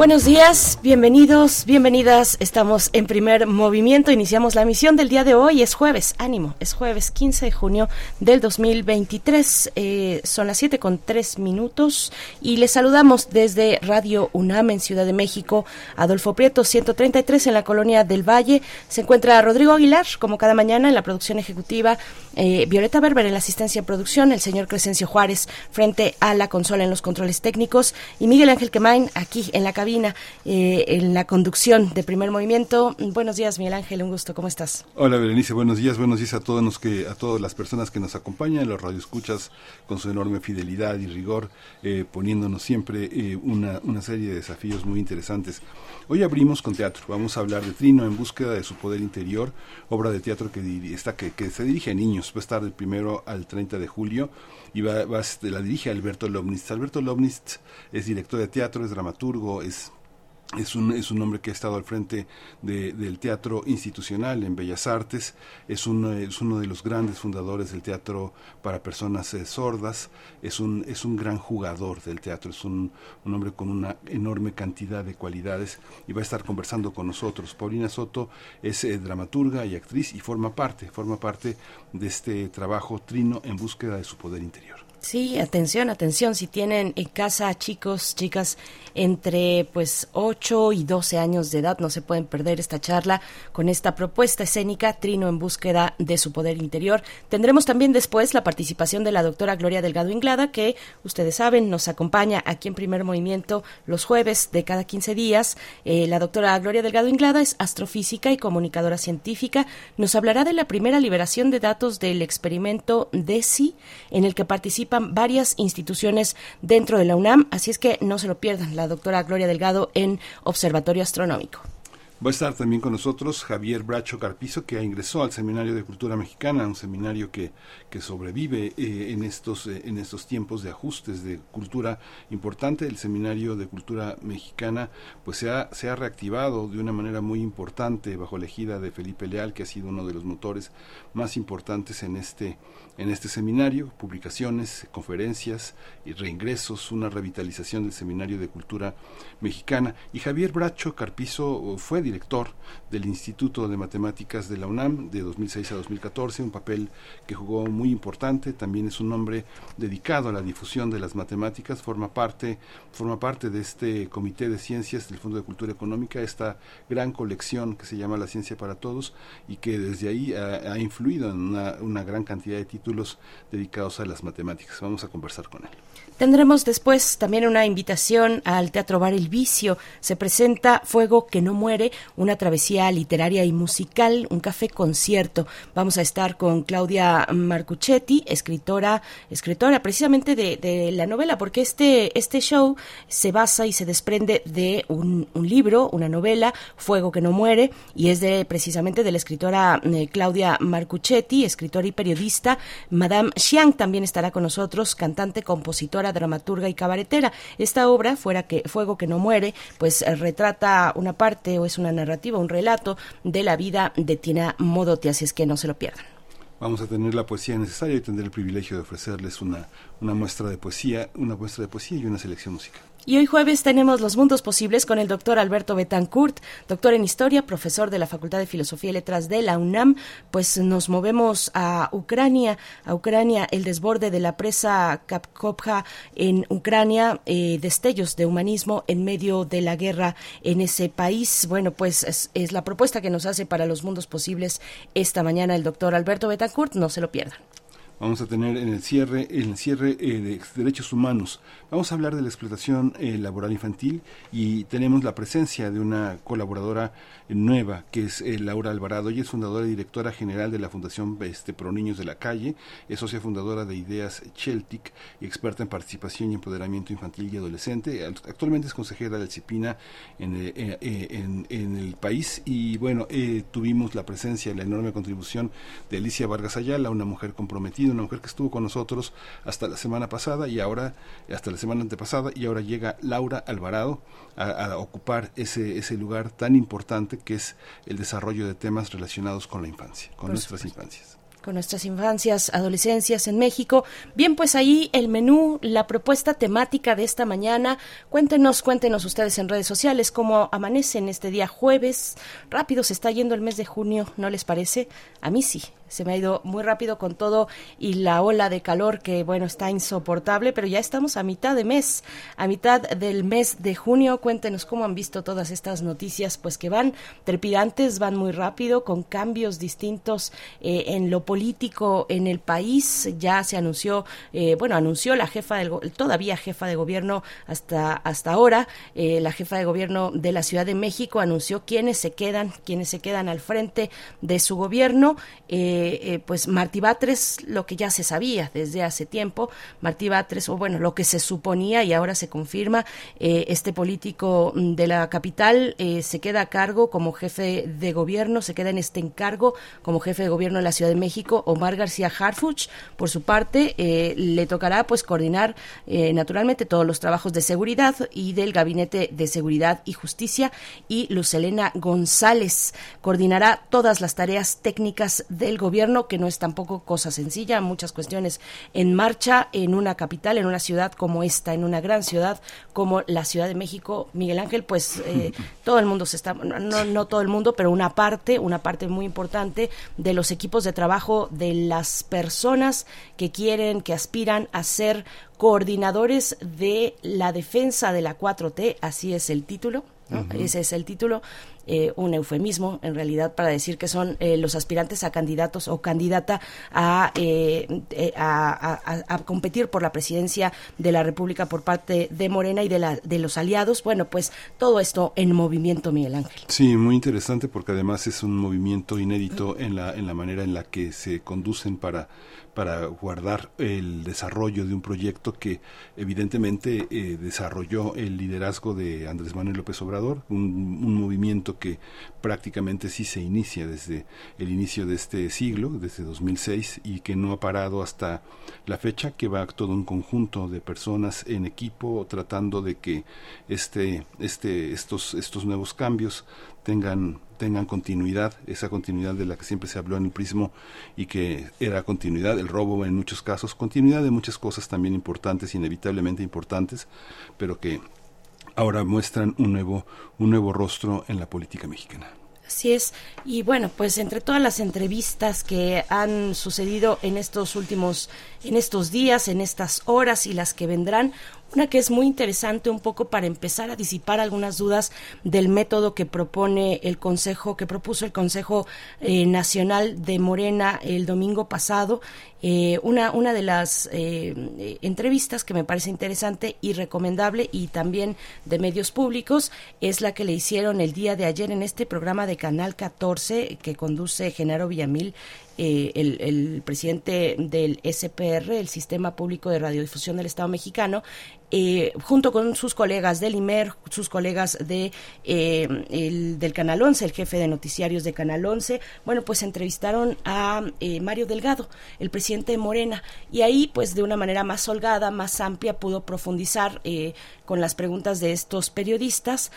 Buenos días, bienvenidos, bienvenidas. Estamos en primer movimiento. Iniciamos la misión del día de hoy. Es jueves, ánimo, es jueves 15 de junio del 2023. Eh, son las 7 con 3 minutos y les saludamos desde Radio UNAM en Ciudad de México. Adolfo Prieto, 133 en la colonia del Valle. Se encuentra Rodrigo Aguilar, como cada mañana, en la producción ejecutiva. Eh, Violeta Berber en la asistencia de producción. El señor Crescencio Juárez frente a la consola en los controles técnicos. Y Miguel Ángel Quemain aquí en la cabina eh, en la conducción de primer movimiento. Buenos días, Miguel Ángel, un gusto, ¿cómo estás? Hola, Berenice, buenos días, buenos días a todos los que, a todas las personas que nos acompañan, los radioescuchas con su enorme fidelidad y rigor, eh, poniéndonos siempre eh, una, una serie de desafíos muy interesantes. Hoy abrimos con teatro, vamos a hablar de Trino en búsqueda de su poder interior, obra de teatro que, está, que, que se dirige a niños, va a estar del primero al 30 de julio y va, la dirige Alberto Lobnitz. Alberto Lobnitz es director de teatro, es dramaturgo, es es un, es un hombre que ha estado al frente del teatro institucional en Bellas Artes, es, es uno de los grandes fundadores del teatro para personas eh, sordas, es un, es un gran jugador del teatro, es un, un, hombre con una enorme cantidad de cualidades y va a estar conversando con nosotros. Paulina Soto es eh, dramaturga y actriz y forma parte, forma parte de este trabajo Trino en búsqueda de su poder interior. Sí, atención, atención, si tienen en casa chicos, chicas entre pues 8 y 12 años de edad, no se pueden perder esta charla con esta propuesta escénica Trino en búsqueda de su poder interior. Tendremos también después la participación de la doctora Gloria Delgado Inglada, que ustedes saben nos acompaña aquí en Primer Movimiento los jueves de cada 15 días. Eh, la doctora Gloria Delgado Inglada es astrofísica y comunicadora científica. Nos hablará de la primera liberación de datos del experimento DESI en el que participa varias instituciones dentro de la UNAM, así es que no se lo pierdan, la doctora Gloria Delgado en Observatorio Astronómico. Va a estar también con nosotros Javier Bracho Carpizo, que ingresó al Seminario de Cultura Mexicana, un seminario que, que sobrevive eh, en, estos, eh, en estos tiempos de ajustes de cultura importante. El Seminario de Cultura Mexicana pues se ha, se ha reactivado de una manera muy importante bajo la ejida de Felipe Leal, que ha sido uno de los motores más importantes en este, en este seminario, publicaciones, conferencias y reingresos, una revitalización del Seminario de Cultura Mexicana. Y Javier Bracho Carpizo fue director del Instituto de Matemáticas de la UNAM de 2006 a 2014, un papel que jugó muy importante, también es un hombre dedicado a la difusión de las matemáticas, forma parte, forma parte de este Comité de Ciencias del Fondo de Cultura Económica, esta gran colección que se llama La Ciencia para Todos y que desde ahí ha, influido en una, una gran cantidad de títulos dedicados a las matemáticas. Vamos a conversar con él. Tendremos después también una invitación al Teatro Bar El Vicio. Se presenta Fuego que no muere, una travesía literaria y musical, un café concierto. Vamos a estar con Claudia Marcuchetti, escritora, escritora precisamente de, la novela, porque este, este show se basa y se desprende de un, libro, una novela, Fuego que no muere, y es de precisamente de la escritora eh, Claudia Marcuchetti, escritora y periodista. Madame Xiang también estará con nosotros, cantante, compositora, dramaturga y cabaretera. Esta obra, Fuera que, Fuego que no muere, pues eh, retrata una parte o es una narrativa, un relato de la vida de Tina Modotti, así es que no se lo pierdan. Vamos a tener la poesía necesaria y tener el privilegio de ofrecerles una, una muestra de poesía, una muestra de poesía y una selección musical. Y hoy jueves tenemos los mundos posibles con el doctor Alberto Betancourt, doctor en historia, profesor de la Facultad de Filosofía y Letras de la UNAM. Pues nos movemos a Ucrania, a Ucrania, el desborde de la presa Kapkovka en Ucrania, eh, destellos de humanismo en medio de la guerra en ese país. Bueno, pues es, es la propuesta que nos hace para los mundos posibles esta mañana el doctor Alberto Betancourt. No se lo pierdan. Vamos a tener en el cierre, en el cierre eh, de derechos humanos. Vamos a hablar de la explotación eh, laboral infantil y tenemos la presencia de una colaboradora nueva que es eh, Laura Alvarado. Ella es fundadora y directora general de la Fundación este, Pro Niños de la Calle, es socia fundadora de Ideas Celtic y experta en participación y empoderamiento infantil y adolescente. Actualmente es consejera de CIPINA en, en, el país y bueno, tuvimos la presencia, la enorme contribución de Alicia Vargas Ayala, una mujer comprometida, una mujer que estuvo con nosotros hasta la semana pasada y ahora, hasta la semana antepasada, y ahora llega Laura Alvarado a, ocupar ese, ese lugar tan importante que es el desarrollo de temas relacionados con la infancia, con nuestras infancias con nuestras infancias, adolescencias en México. Bien, pues ahí el menú, la propuesta temática de esta mañana. Cuéntenos, cuéntenos ustedes en redes sociales cómo amanecen este día jueves. Rápido se está yendo el mes de junio, ¿no les parece? A mí sí se me ha ido muy rápido con todo y la ola de calor que, bueno, está insoportable, pero ya estamos a mitad de mes, a mitad del mes de junio. Cuéntenos cómo han visto todas estas noticias, pues que van trepidantes, van muy rápido, con cambios distintos eh, en lo político en el país. Ya se anunció, eh, bueno, anunció la jefa del, todavía jefa de gobierno hasta, hasta ahora, eh, la jefa de gobierno de la Ciudad de México anunció quiénes se quedan, quiénes se quedan al frente de su gobierno. Eh, eh, pues Martí Batres, lo que ya se sabía desde hace tiempo, Martí Batres, o bueno, lo que se suponía y ahora se confirma, eh, este político mm, de la capital eh, se queda a cargo como jefe de gobierno, se queda en este encargo como jefe de gobierno de la Ciudad de México, Omar García Harfuch, por su parte, le tocará pues coordinar naturalmente todos los trabajos de seguridad y del Gabinete de Seguridad y Justicia y Luz Elena González coordinará todas las tareas técnicas del gobierno gobierno, que no es tampoco cosa sencilla, muchas cuestiones en marcha en una capital, en una ciudad como esta, en una gran ciudad como la Ciudad de México. Miguel Ángel, pues eh, todo el mundo se está, no, no todo el mundo, pero una parte, una parte muy importante de los equipos de trabajo de las personas que quieren, que aspiran a ser coordinadores de la defensa de la 4T, así es el título. Ese es el título eh, un eufemismo en realidad para decir que son eh, los aspirantes a candidatos o candidata eh, a, a, competir por la presidencia de la República por parte de Morena y de, la, de los aliados. Bueno, pues todo esto en movimiento, Miguel Ángel. Sí, muy interesante porque además es un movimiento inédito en la, en la manera en la que se conducen para para guardar el desarrollo de un proyecto que evidentemente desarrolló el liderazgo de Andrés Manuel López Obrador, un, un movimiento que prácticamente sí se inicia desde el inicio de este siglo, desde 2006, y que no ha parado hasta la fecha, que va todo un conjunto de personas en equipo tratando de que este, este, estos, estos nuevos cambios tengan tengan continuidad, esa continuidad de la que siempre se habló en el prismo y que era continuidad, el robo en muchos casos, continuidad de muchas cosas también importantes, inevitablemente importantes, pero que ahora muestran un nuevo, un nuevo rostro en la política mexicana. Así es. Y bueno, pues entre todas las entrevistas que han sucedido en estos últimos, en estos días, en estas horas y las que vendrán, una que es muy interesante un poco para empezar a disipar algunas dudas del método que propone el Consejo, que propuso el Consejo eh, Nacional de Morena el domingo pasado. Eh, una, una de las eh, entrevistas que me parece interesante y recomendable y también de medios públicos es la que le hicieron el día de ayer en este programa de Canal 14 que conduce Genaro Villamil el, el, presidente del SPR, el Sistema Público de Radiodifusión del Estado Mexicano, eh, junto con sus colegas del IMER, sus colegas de eh, el, del Canal 11, el jefe de noticiarios de Canal 11, bueno, pues entrevistaron a eh, Mario Delgado, el presidente de Morena, y ahí, pues de una manera más holgada, más amplia, pudo profundizar con las preguntas de estos periodistas,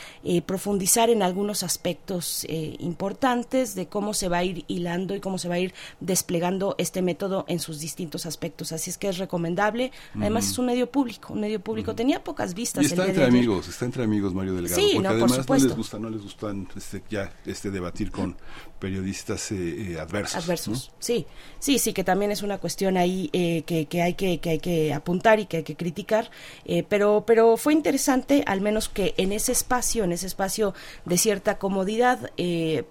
profundizar en algunos aspectos importantes de cómo se va a ir hilando y cómo se va a ir desplegando este método en sus distintos aspectos. Así es que es recomendable. Además, es un medio público, un medio público público. Tenía pocas vistas. Y está entre amigos, está entre amigos Mario Delgado. Sí, porque no, por además no les gusta, no les gustan este, ya este debatir con periodistas eh, eh, adversos. Adversos, sí, sí, sí, que también es una cuestión ahí eh, que, que, hay que, que hay que apuntar y que hay que criticar, eh, pero, pero fue interesante, al menos que en ese espacio, en ese espacio de cierta comodidad,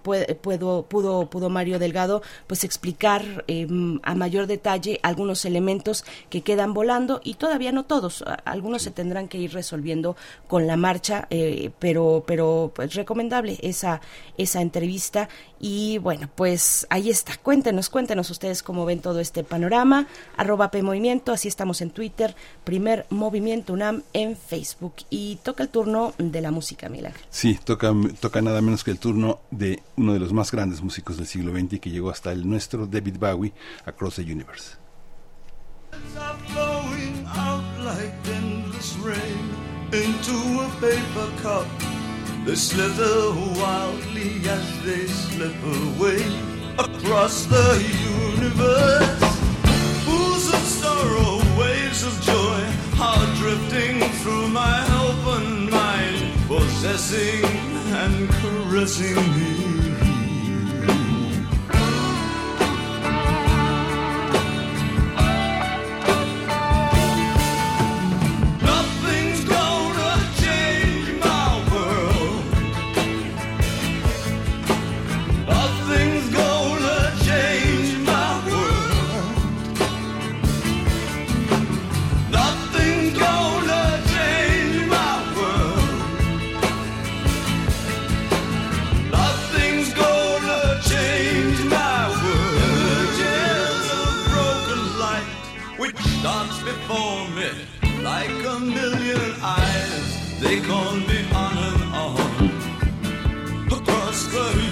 puede, puedo, pudo, pudo Mario Delgado pues explicar eh, a mayor detalle algunos elementos que quedan volando y todavía no todos, algunos se tendrán que ir resolviendo con la marcha, eh, pero, pero pues recomendable esa, esa entrevista y bueno, pues ahí está. Cuéntenos, cuéntenos ustedes cómo ven todo este panorama. Arroba P Movimiento, así estamos en Twitter. Primer Movimiento UNAM en Facebook. Y toca el turno de la música, Milagro. Sí, toca, toca nada menos que el turno de uno de los más grandes músicos del siglo XX que llegó hasta el nuestro, David Bowie, Across the Universe. are flowing out like endless rain into a paper cup. They slither wildly as they slip away across the universe. Pools of sorrow, waves of joy are drifting through my open mind, possessing and caressing me. Me like a million eyes. They call me on and on across the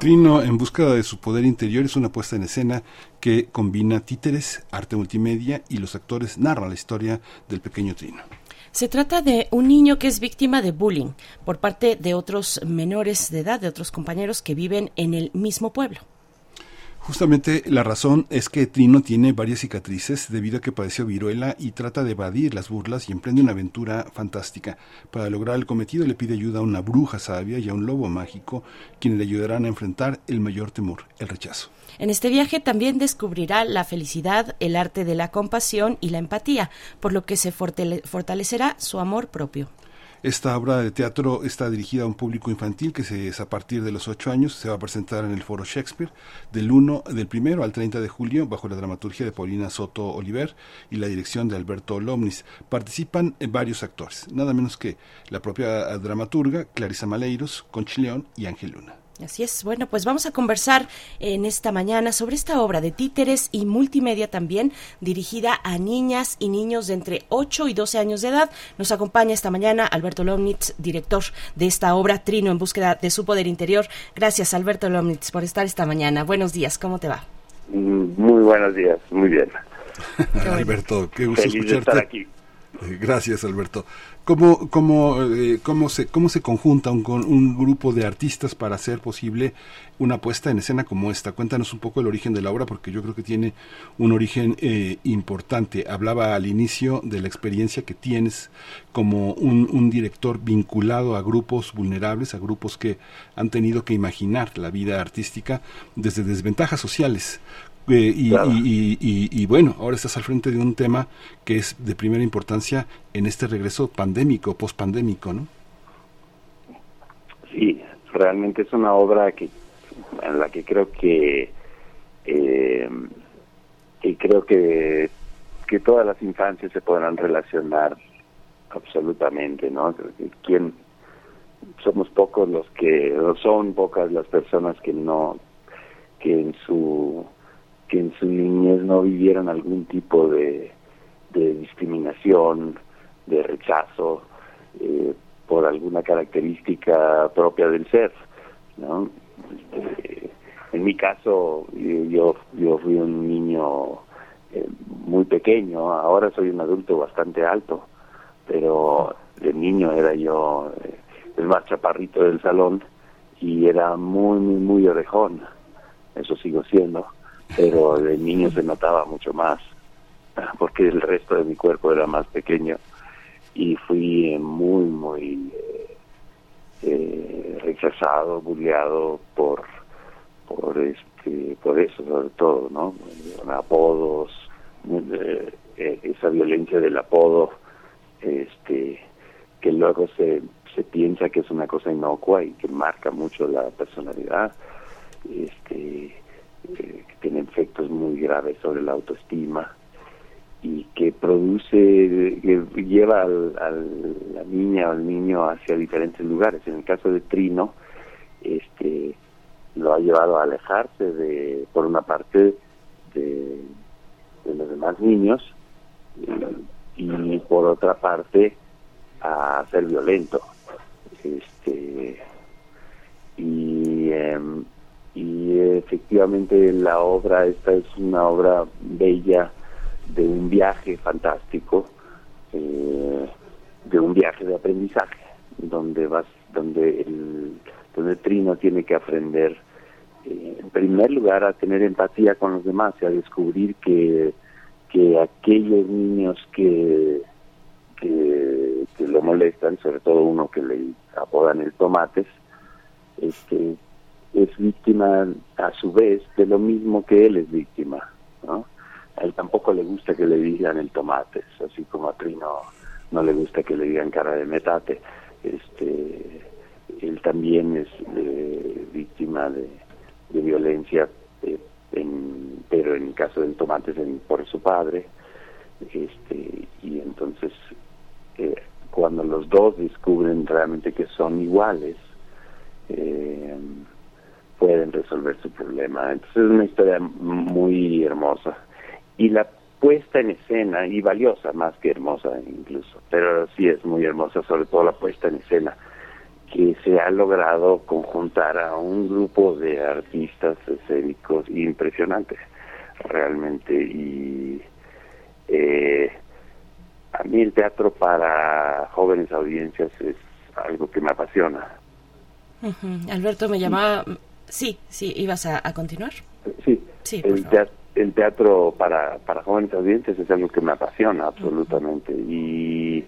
Trino en búsqueda de su poder interior es una puesta en escena que combina títeres, arte multimedia y los actores narran la historia del pequeño Trino. Se trata de un niño que es víctima de bullying por parte de otros menores de edad, de otros compañeros que viven en el mismo pueblo. Justamente la razón es que Trino tiene varias cicatrices debido a que padeció viruela y trata de evadir las burlas y emprende una aventura fantástica. Para lograr el cometido le pide ayuda a una bruja sabia y a un lobo mágico, quienes le ayudarán a enfrentar el mayor temor, el rechazo. En este viaje también descubrirá la felicidad, el arte de la compasión y la empatía, por lo que se fortale- fortalecerá su amor propio. Esta obra de teatro está dirigida a un público infantil que se, es a partir de los 8 años. Se va a presentar en el Foro Shakespeare del 1, del primero al 30 de julio bajo la dramaturgia de Paulina Soto Oliver y la dirección de Alberto Lomnis. Participan eh, varios actores, nada menos que la propia eh, dramaturga Clarisa Maleiros, Conchi León y Ángel Luna. Así es. Bueno, pues vamos a conversar en esta mañana sobre esta obra de títeres y multimedia también, dirigida a niñas y niños de entre 8 y 12 años de edad. Nos acompaña esta mañana Alberto Lomnitz, director de esta obra Trino en búsqueda de su poder interior. Gracias, Alberto Lomnitz, por estar esta mañana. Buenos días, ¿cómo te va? Mm, Muy buenos días, muy bien. Alberto, qué gusto Feliz de escucharte. estar aquí. Eh, Gracias, Alberto. ¿Cómo, cómo, eh, cómo, se, ¿Cómo se conjunta un, con un grupo de artistas para hacer posible una puesta en escena como esta? Cuéntanos un poco el origen de la obra, porque yo creo que tiene un origen eh, importante. Hablaba al inicio de la experiencia que tienes como un, un director vinculado a grupos vulnerables, a grupos que han tenido que imaginar la vida artística desde desventajas sociales. Eh, y, Claro. y- y- y- y bueno, ahora estás al frente de un tema que es de primera importancia en este regreso pandémico, pospandémico, ¿no? Sí, realmente es una obra que en la que creo que eh, creo que que todas las infancias se podrán relacionar absolutamente, ¿no? ¿Quién somos pocos los que o son pocas las personas que no que en su que en su niñez no vivieron algún tipo de, de discriminación, de rechazo eh, por alguna característica propia del ser, ¿no? Este, en mi caso, yo yo, fui un niño eh, muy pequeño, ahora soy un adulto bastante alto, pero de niño era yo eh, el más chaparrito del salón y era muy, muy, muy orejón, eso sigo siendo, pero de niño se notaba mucho más, porque el resto de mi cuerpo era más pequeño y fui eh, muy, muy eh, eh, rechazado, bulleado por por este por eso sobre todo no apodos esa violencia del apodo este que luego se se piensa que es una cosa inocua y que marca mucho la personalidad este que tiene efectos muy graves sobre la autoestima y que produce, que lleva al- la niña o al niño hacia diferentes lugares. En el caso de Trino, este, lo ha llevado a alejarse de, por una parte, de, de los demás niños y, y por otra parte a ser violento. Este, y, em, y efectivamente la obra, esta es una obra bella de un viaje fantástico, eh, de un viaje de aprendizaje, donde vas, donde el, donde Trino tiene que aprender, eh, en primer lugar, a tener empatía con los demás y a descubrir que, que aquellos niños que, que, que lo molestan, sobre todo uno que le apodan el tomates, este, es víctima a su vez de lo mismo que él es víctima, ¿no? A él tampoco le gusta que le digan el tomates, así como a Trino no le gusta que le digan cara de metate. Este, él también es eh, víctima de, violencia, eh, en- pero en el caso del tomates en- por su padre. Este, y entonces, eh, cuando los dos descubren realmente que son iguales, eh, pueden resolver su problema. Entonces es una historia muy hermosa. Y la puesta en escena y valiosa más que hermosa incluso, pero sí es muy hermosa, sobre todo la puesta en escena que se ha logrado conjuntar a un grupo de artistas escénicos impresionantes realmente y eh, a mí el teatro para jóvenes audiencias es algo que me apasiona. Alberto me llamaba... Sí, sí, ibas a, a continuar. Sí, Sí, teatro, el teatro para, para jóvenes audiencias es algo que me apasiona absolutamente. Y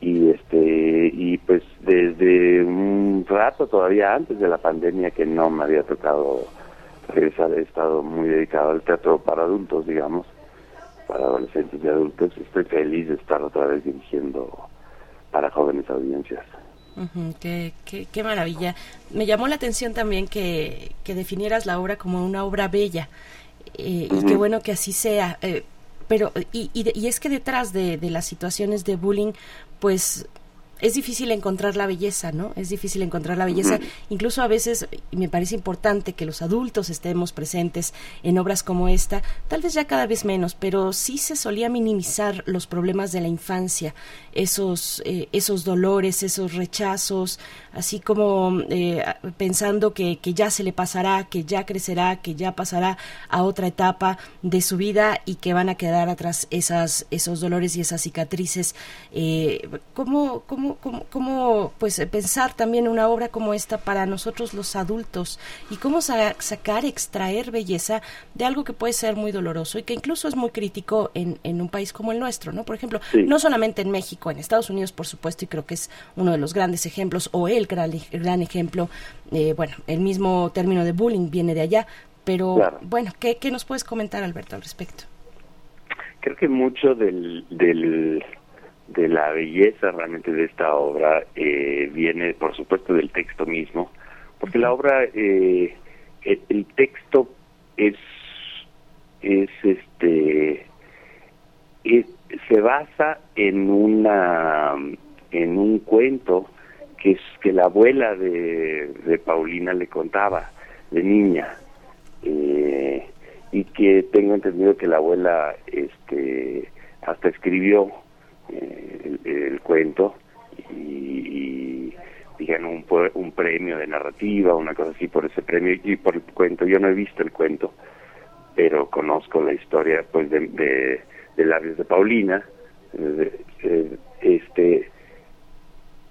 y este y pues desde un rato todavía antes de la pandemia que no me había tocado regresar he estado muy dedicado al teatro para adultos digamos para adolescentes y adultos. Estoy feliz de estar otra vez dirigiendo para jóvenes audiencias Ujú, qué, qué, qué maravilla. Me llamó la atención también que, que definieras la obra como una obra bella. eh, Y qué bueno que así sea. eh, pero, y, y, y es que detrás de, de las situaciones de bullying, pues es difícil encontrar la belleza, ¿no? Es difícil encontrar la belleza. Incluso a veces, y me parece importante que los adultos estemos presentes en obras como esta, tal vez ya cada vez menos, pero sí se solía minimizar los problemas de la infancia, esos, eh, esos dolores, esos rechazos, así como eh, pensando que, que ya se le pasará, que ya crecerá, que ya pasará a otra etapa de su vida y que van a quedar atrás esas, esos dolores y esas cicatrices. Eh, ¿cómo, cómo, cómo, cómo, pues, pensar también una obra como esta para nosotros los adultos y cómo sa- sacar, extraer belleza de algo que puede ser muy doloroso y que incluso es muy crítico en, en un país como el nuestro, ¿no? Por ejemplo, Sí. no solamente en México, en Estados Unidos, por supuesto, y creo que es uno de los grandes ejemplos, o el gran, gran ejemplo, eh, bueno, el mismo término de bullying viene de allá, pero Claro. bueno, ¿qué, ¿qué nos puedes comentar, Alberto, al respecto? creo que mucho del, del de la belleza realmente de esta obra eh, viene por supuesto del texto mismo porque la obra eh, el, el texto es es este es- se basa en una en un cuento que que la abuela de, de Paulina le contaba de niña eh, y que tengo entendido que la abuela este hasta escribió eh, el, cuento y, y digan un, un premio de narrativa una cosa así por ese premio y por el cuento yo no he visto el cuento pero conozco la historia pues de, de, labios de Paulina este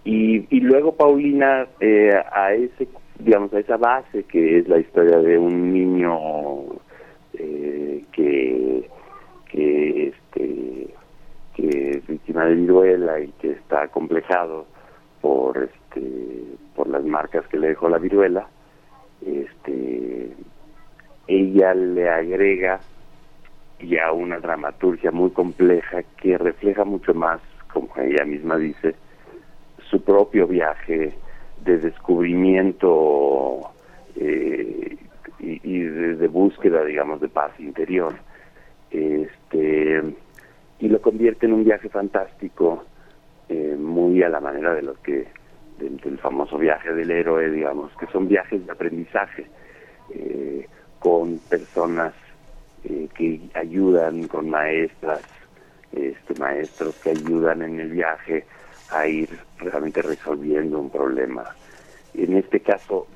y, y luego Paulina eh, a ese digamos a esa base que es la historia de un niño eh, que que este que es víctima de viruela y que está complejado por este por las marcas que le dejó la viruela este ella le agrega ya una dramaturgia muy compleja que refleja mucho más como ella misma dice su propio viaje de descubrimiento eh, y, de, búsqueda, digamos, de paz interior. Este, y lo convierte en un viaje fantástico, eh, muy a la manera de lo que del, famoso viaje del héroe, digamos, que son viajes de aprendizaje eh, con personas que ayudan, con maestras, este, maestros que ayudan en el viaje a ir realmente resolviendo un problema. En este caso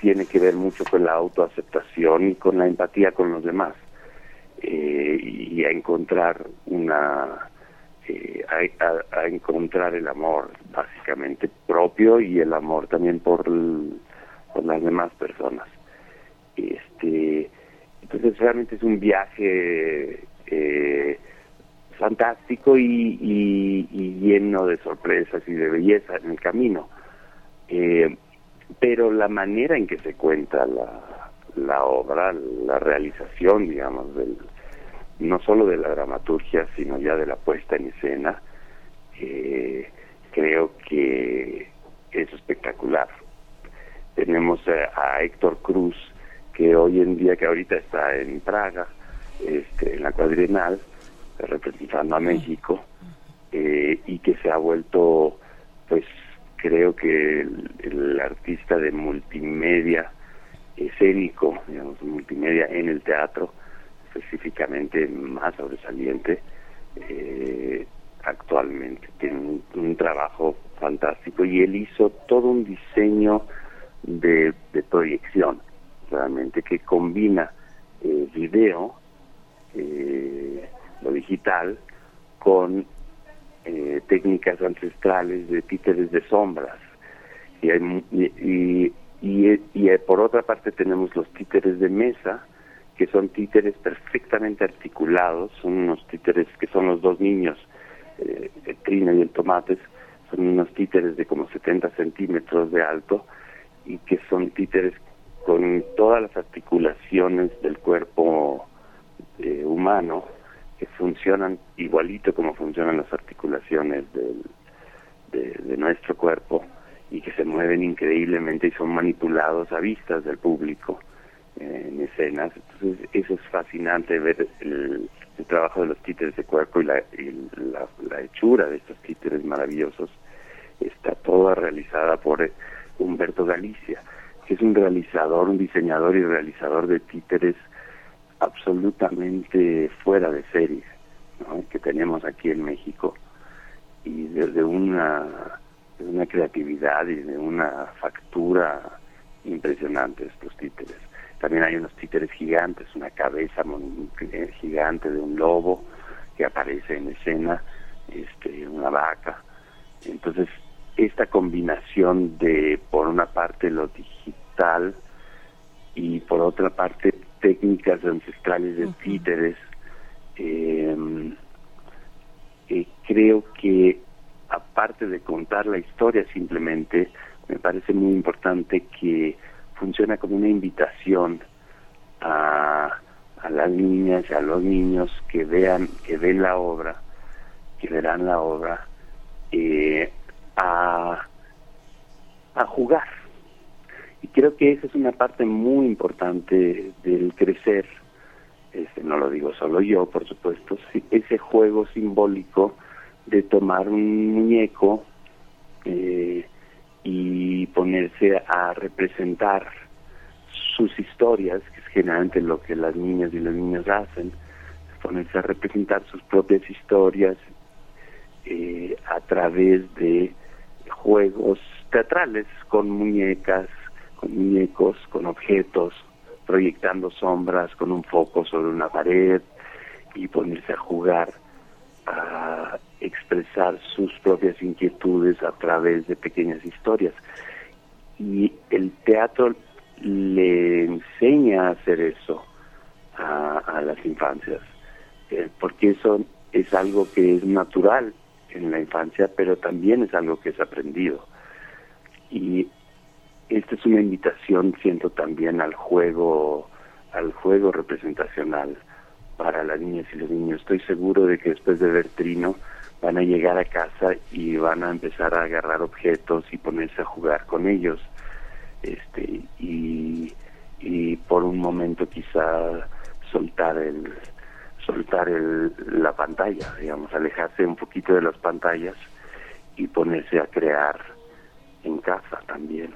tiene que ver mucho con la autoaceptación y con la empatía con los demás eh, y a encontrar una eh, a, encontrar el amor básicamente propio y el amor también por, por las demás personas. Este, entonces realmente es un viaje eh, fantástico y, y- lleno de sorpresas y de belleza en el camino. Eh, pero la manera en que se cuenta la, la obra, la realización, digamos, del, no solo de la dramaturgia, sino ya de la puesta en escena, eh, creo que es espectacular. Tenemos eh, a Héctor Cruz, que hoy en día, que ahorita está en Praga, este, en la cuadrienal, representando a México, eh, y que se ha vuelto, pues creo que el, el artista de multimedia escénico, digamos, multimedia en el teatro, específicamente más sobresaliente eh, actualmente. Tiene un, un trabajo fantástico y él hizo todo un diseño de, de proyección, realmente, que combina eh, video, eh, digital, con eh, técnicas ancestrales de títeres de sombras. Y, hay y, y, y- eh, por otra parte tenemos los títeres de mesa, que son títeres perfectamente articulados, son unos títeres que son los dos niños, eh, el trino y el tomates, son unos títeres de como 70 centímetros de alto y que son títeres con todas las articulaciones del cuerpo eh, humano que funcionan igualito como funcionan las articulaciones del, de, nuestro cuerpo y que se mueven increíblemente y son manipulados a vistas del público eh, en escenas. Entonces eso es fascinante ver el, el trabajo de los títeres de cuerpo y, la, y la, la hechura de estos títeres maravillosos. Está toda realizada por eh, Humberto Galicia, que es un realizador, un diseñador y realizador de títeres absolutamente fuera de serie, que tenemos aquí en México y desde una, una creatividad y de una factura impresionante estos títeres. También hay unos títeres gigantes, una cabeza gigante de un lobo que aparece en escena, este, una vaca. Entonces, esta combinación de, por una parte, lo digital y por otra parte, técnicas ancestrales de títeres, eh, eh, creo que aparte de contar la historia simplemente, me parece muy importante que funciona como una invitación a, a las niñas y a los niños que vean, que ven la obra, que verán la obra, eh, a, a jugar. Y creo que esa es una parte muy importante del crecer. Este, no lo digo solo yo, por supuesto, ese juego simbólico de tomar un muñeco eh, y ponerse a representar sus historias, que es generalmente lo que las niñas y los niños hacen, ponerse a representar sus propias historias eh, a través de juegos teatrales con muñecas, muñecos, con objetos, proyectando sombras con un foco sobre una pared y ponerse a jugar a expresar sus propias inquietudes a través de pequeñas historias. Y el teatro le enseña a hacer eso a, a las infancias, eh, porque eso es algo que es natural en la infancia, pero también es algo que es aprendido. Y esta es una invitación, siento también al juego, al juego representacional para las niñas y los niños. Estoy seguro de que después de ver Trino van a llegar a casa y van a empezar a agarrar objetos y ponerse a jugar con ellos. Este y, y por un momento quizá soltar el soltar el, la pantalla, digamos, alejarse un poquito de las pantallas y ponerse a crear en casa también.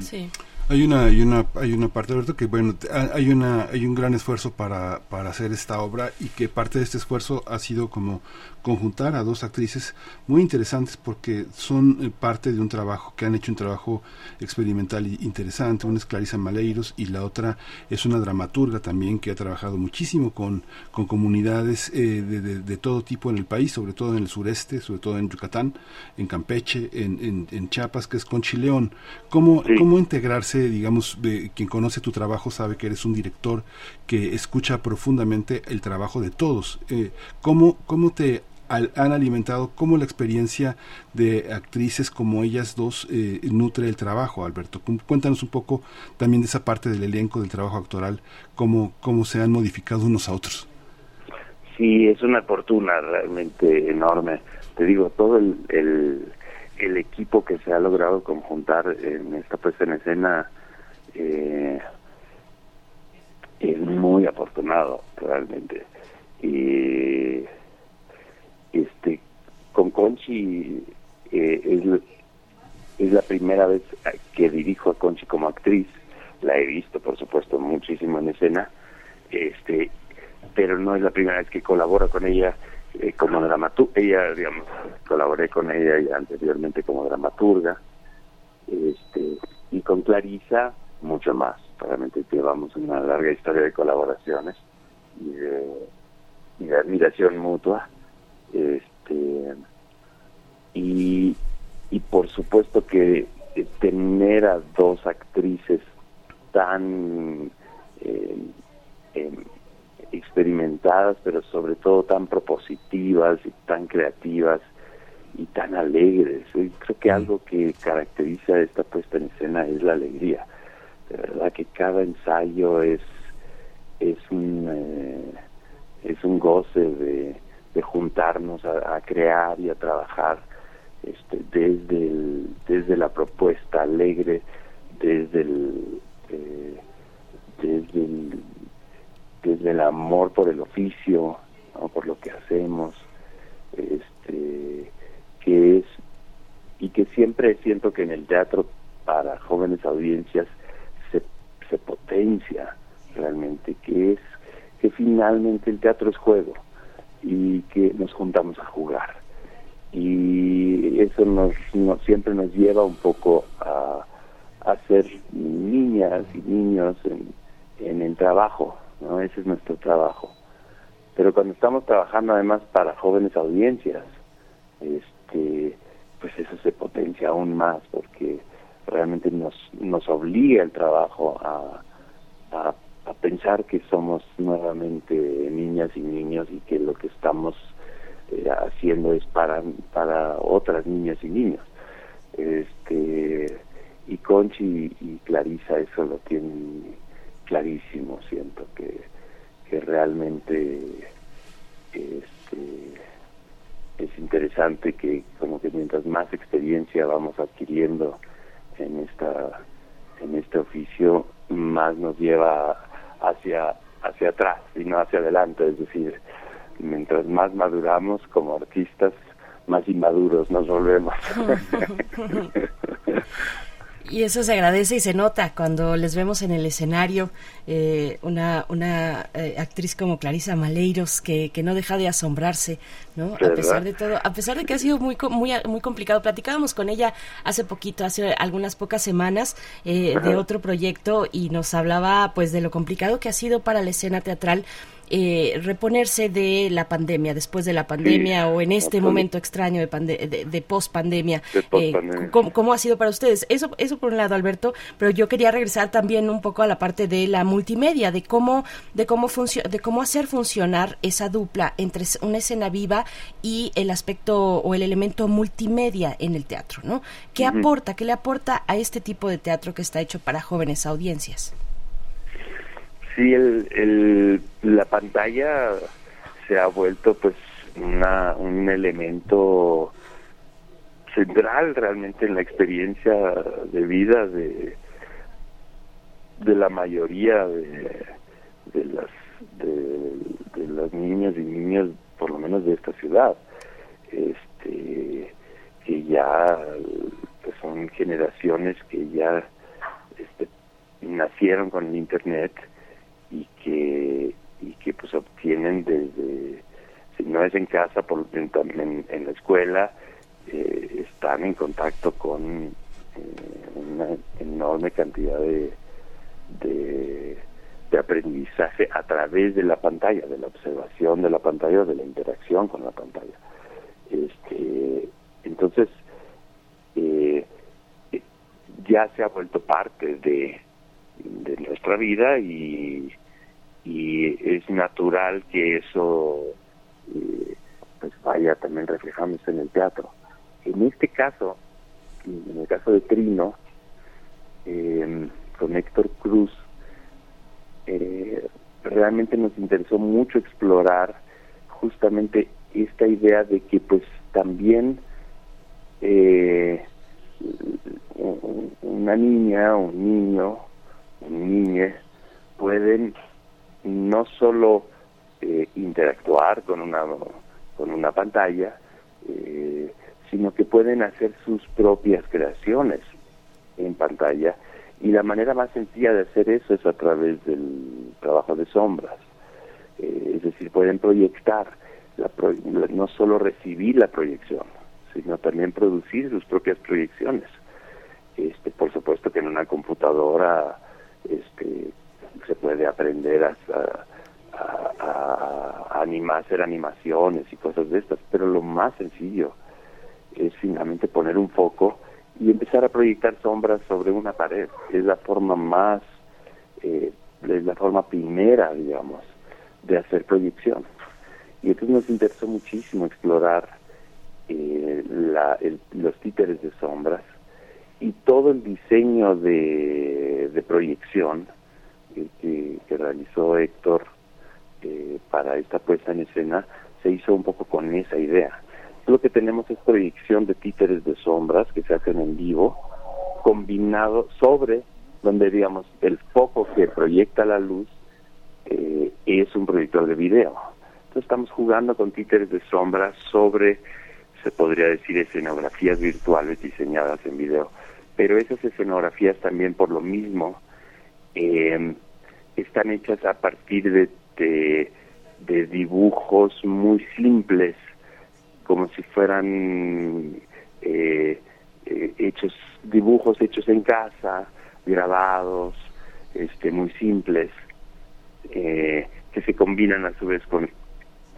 Sí. Hay una, hay una, hay una parte, Alberto, que bueno, hay una, hay un gran esfuerzo para, para hacer esta obra y que parte de este esfuerzo ha sido como conjuntar a dos actrices muy interesantes porque son eh, parte de un trabajo que han hecho un trabajo experimental y interesante. Una es Clarisa Maleiros y la otra es una dramaturga también que ha trabajado muchísimo con, con comunidades eh, de, de- de todo tipo en el país, sobre todo en el sureste, sobre todo en Yucatán, en Campeche, en, en, en Chiapas, que es con Chileón. ¿Cómo, Sí. ¿Cómo integrarse, digamos, quien conoce tu trabajo sabe que eres un director que escucha profundamente el trabajo de todos? Eh, ¿cómo, ¿Cómo te han alimentado, cómo la experiencia de actrices como ellas dos eh, nutre el trabajo, Alberto? Cu- Cuéntanos un poco también de esa parte del elenco, del trabajo actoral, cómo, cómo se han modificado unos a otros. Sí, es una fortuna realmente enorme. Te digo, todo el, el, el equipo que se ha logrado conjuntar en esta puesta en escena eh, es muy afortunado realmente. Y este con Conchi eh, es, la- primera vez que dirijo a Conchi como actriz. La he visto, por supuesto, muchísimo en escena. este pero no es la primera vez que colaboro con ella eh, como dramaturga ella digamos colaboré con ella ya anteriormente como dramaturga este y con Clarisa mucho más. Realmente llevamos una larga historia de colaboraciones y de, y admiración mutua este y, y por supuesto que eh, tener a dos actrices tan eh, experimentadas, pero sobre todo tan propositivas y tan creativas y tan alegres. Creo que algo que caracteriza esta puesta en escena es la alegría. De verdad que cada ensayo es es un eh, es un goce de, de juntarnos a, a crear y a trabajar este, desde el, desde la propuesta alegre, desde el eh, desde el desde el amor por el oficio, por lo que hacemos, este que es y que siempre siento que en el teatro para jóvenes audiencias se, potencia realmente, que es que finalmente el teatro es juego y que nos juntamos a jugar. Y eso nos, nos siempre nos lleva un poco a, a ser niñas y niños en, en el trabajo, ¿no? Ese es nuestro trabajo. Pero cuando estamos trabajando además para jóvenes audiencias, este, pues eso se potencia aún más porque realmente nos, nos obliga el trabajo a, a, pensar que somos nuevamente niñas y niños y que lo que estamos eh, haciendo es para para otras niñas y niños este y Conchi y Clarisa eso lo tienen clarísimo siento que que realmente este es interesante que como que mientras más experiencia vamos adquiriendo en esta en este oficio más nos lleva hacia hacia atrás y no hacia adelante es decir mientras más maduramos como artistas, más inmaduros nos volvemos. Y eso se agradece y se nota cuando les vemos en el escenario eh, una, una eh, actriz como Clarisa Maleiros que, que no deja de asombrarse, ¿no? A pesar de todo, a pesar de que ha sido muy muy muy complicado. Platicábamos con ella hace poquito, hace algunas pocas semanas eh, de otro proyecto y nos hablaba pues de lo complicado que ha sido para la escena teatral eh, reponerse de la pandemia, después de la pandemia o en este momento extraño de, pande de, de post-pandemia. Eh, ¿cómo, ¿cómo, ha sido para ustedes? Eso, eso por un lado, Alberto, pero yo quería regresar también un poco a la parte de la multimedia, de cómo, de cómo, de cómo hacer funcionar esa dupla entre una escena viva y el aspecto o el elemento multimedia en el teatro, ¿no? ¿Qué uh -huh. aporta, qué le aporta a este tipo de teatro que está hecho para jóvenes audiencias? Sí, el, el, la pantalla se ha vuelto pues una, un elemento central realmente en la experiencia de vida de, de la mayoría de, las de las niñas y niños por lo menos de esta ciudad este que ya pues son generaciones que ya este, nacieron con el internet y que y que pues obtienen desde si no es en casa por en, en, la escuela eh, están en contacto con eh, una enorme cantidad de, de aprendizaje a través de la pantalla de la observación de la pantalla de la interacción con la pantalla. Este entonces eh, ya se ha vuelto parte de de nuestra vida y y es natural que eso eh, pues vaya también reflejándose en el teatro. En este caso, en el caso de Trino, eh, con Héctor Cruz, eh, realmente nos interesó mucho explorar justamente esta idea de que pues también eh, una niña, un niño, un niña pueden no solo eh, interactuar con una con una pantalla eh, sino que pueden hacer sus propias creaciones en pantalla y la manera más sencilla de hacer eso es a través del trabajo de sombras. Eh, es decir, pueden proyectar, la pro- no solo recibir la proyección, sino también producir sus propias proyecciones. Este, por supuesto que en una computadora este, se puede aprender a, animar, hacer animaciones y cosas de estas, pero lo más sencillo es finalmente poner un foco y empezar a proyectar sombras sobre una pared. Es la forma más, eh, es la forma primera, digamos, de hacer proyección. Y entonces nos interesó muchísimo explorar eh, la- el- los títeres de sombras y todo el diseño de proyección que, que realizó Héctor eh, para esta puesta en escena se hizo un poco con esa idea. Lo que tenemos es proyección de títeres de sombras que se hacen en vivo, combinado sobre donde digamos el foco que proyecta la luz eh, es un proyector de video. Entonces estamos jugando con títeres de sombras sobre, se podría decir, escenografías virtuales diseñadas en video. Pero esas escenografías también por lo mismo eh, están hechas a partir de, de, dibujos muy simples, como si fueran eh, eh, hechos dibujos hechos en casa, grabados, este, muy simples, eh, que se combinan a su vez con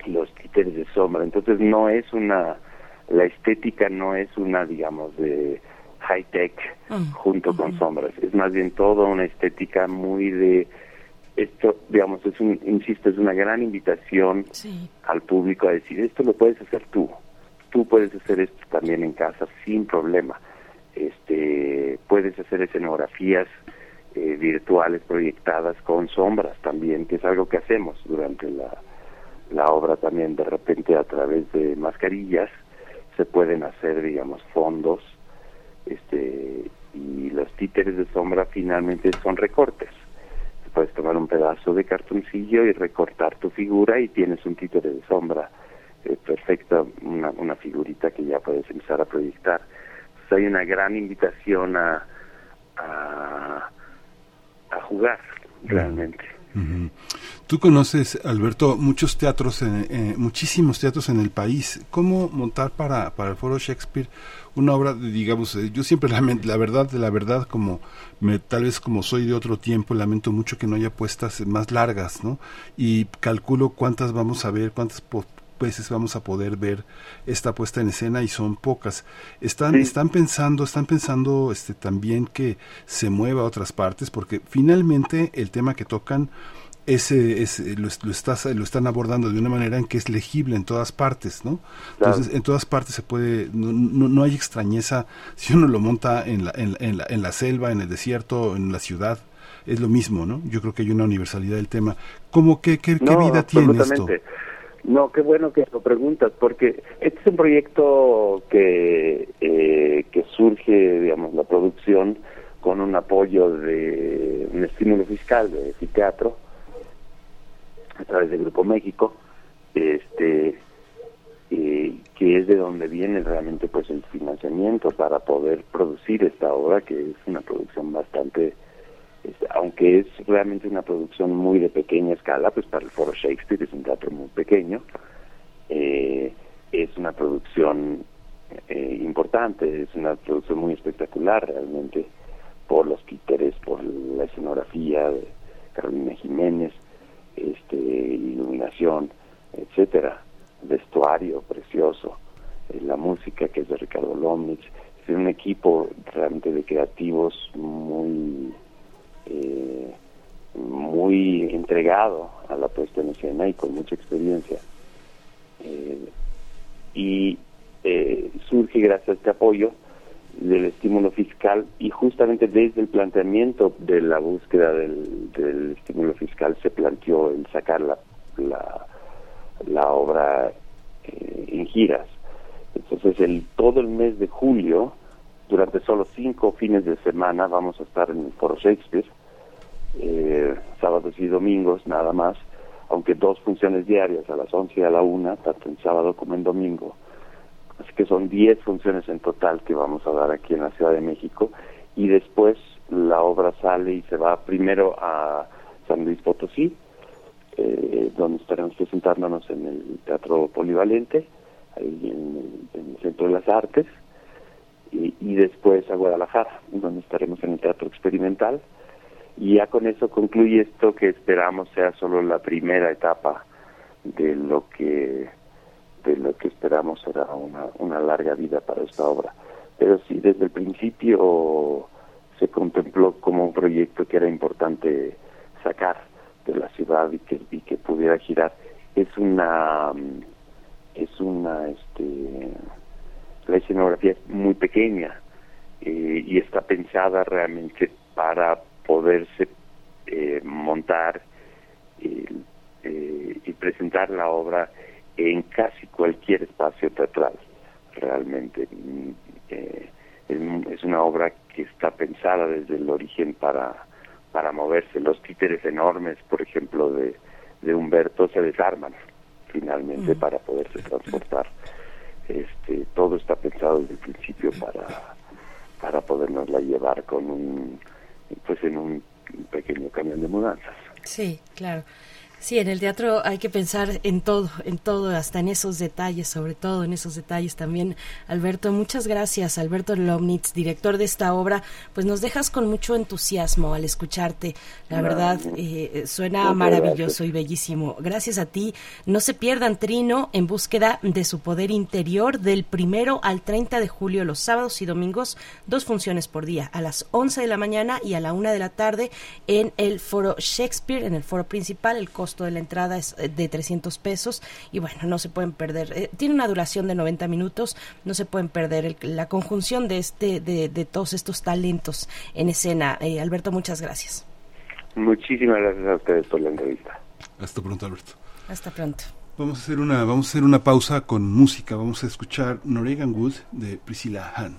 los títeres de sombra. Entonces no es una, la estética no es una, digamos, de high tech Mm. junto con sombras. Es más bien toda una estética muy de esto, digamos, es un, insisto, es una gran invitación Sí. al público a decir esto lo puedes hacer tú, tú puedes hacer esto también en casa sin problema, este, puedes hacer escenografías eh, virtuales proyectadas con sombras también, que es algo que hacemos durante la, la obra también de repente a través de mascarillas se pueden hacer digamos fondos este y los títeres de sombra finalmente son recortes puedes tomar un pedazo de cartoncillo y recortar tu figura y tienes un títere de sombra eh, perfecta, una, una figurita que ya puedes empezar a proyectar. Entonces hay una gran invitación a, a, a jugar realmente. Ujú. Tú conoces, Alberto, muchos teatros, en- eh, muchísimos teatros en el país. ¿Cómo montar para, para el Foro Shakespeare una obra, de, digamos, eh, yo siempre lamento, la verdad, de la verdad, como me, tal vez como soy de otro tiempo, lamento mucho que no haya puestas más largas, ¿no? Y calculo cuántas vamos a ver, cuántas veces vamos a poder ver esta puesta en escena y son pocas. Están, Sí. están pensando, están pensando este también que se mueva a otras partes, porque finalmente el tema que tocan ese es, eh, lo, lo, estás, lo están abordando de una manera en que es legible en todas partes, ¿no? Claro. Entonces, en todas partes se puede, no, no, no hay extrañeza si uno lo monta en la, en, la- en la, en la selva, en el desierto, en la ciudad, es lo mismo, ¿no? Yo creo que hay una universalidad del tema. ¿Cómo, qué, qué, vida tiene esto? No, qué bueno que lo preguntas, porque este es un proyecto que, eh, que surge, digamos, la producción con un apoyo de un estímulo fiscal de Teatro a través del Grupo México, este, eh, que es de donde viene realmente pues el financiamiento para poder producir esta obra, que es una producción bastante este, aunque es realmente una producción muy de pequeña escala, pues para el Foro Shakespeare es un teatro muy pequeño, eh, es una producción eh, importante, es una producción muy espectacular realmente, por los títeres, por la escenografía de Carolina Jiménez, este, iluminación, etcétera, vestuario precioso, eh, la música que es de Ricardo Lomnitz, es un equipo realmente de creativos muy eh, muy entregado a la puesta en escena y con mucha experiencia. Eh, y eh, surge gracias a este apoyo del estímulo fiscal y justamente desde el planteamiento de la búsqueda del, estímulo fiscal se planteó el sacar la, la, la obra eh, en giras. Entonces el todo el mes de julio, durante solo cinco fines de semana, vamos a estar en el Foro Shakespeare, eh, sábados y domingos nada más, aunque dos funciones diarias a las 11 y a la 1, tanto en sábado como en domingo. Así que son 10 funciones en total que vamos a dar aquí en la Ciudad de México y después la obra sale y se va primero a San Luis Potosí, eh, donde estaremos presentándonos en el Teatro Polivalente, ahí en el, en el Centro de las Artes, y después a Guadalajara, donde estaremos en el Teatro Experimental. Y ya con eso concluye esto que esperamos sea solo la primera etapa de lo que de lo que esperamos será una, larga vida para esta obra. Pero sí, desde el principio se contempló como un proyecto que era importante sacar de la ciudad y que, y que pudiera girar. Es una, es una, este, la escenografía es muy pequeña eh, y está pensada realmente para poderse eh, montar eh, y presentar la obra en casi cualquier espacio teatral, realmente. Eh, es, es una obra que está pensada desde el origen para, para moverse. Los títeres enormes, por ejemplo, de, de Humberto se desarman finalmente para poderse transportar. Este, todo está pensado desde el principio para, para podernosla llevar con un, pues en un pequeño camión de mudanzas. Sí, claro. Sí, en el teatro hay que pensar en todo, en todo, hasta en esos detalles, sobre todo en esos detalles también. Alberto, muchas gracias. Alberto Lomnitz, director de esta obra, pues nos dejas con mucho entusiasmo al escucharte. La verdad, eh, suena maravilloso y bellísimo. Gracias a ti. No se pierdan Trino en búsqueda de su poder interior del primero al 30 de julio, los sábados y domingos, dos funciones por día, a las 11 de la mañana y a la 1 de la tarde en el foro Shakespeare, en el foro principal. El costo de la entrada es eh, de 300 pesos y bueno, no se pueden perder. Eh, tiene una duración de 90 minutos, no se pueden perder el- la conjunción de, este, de, de todos estos talentos en escena. Eh, Alberto, muchas gracias. Muchísimas gracias a ustedes por la entrevista. Hasta pronto, Alberto. Hasta pronto. Vamos a hacer una, vamos a hacer una pausa con música. Vamos a escuchar Noregan Wood de Priscilla Hahn.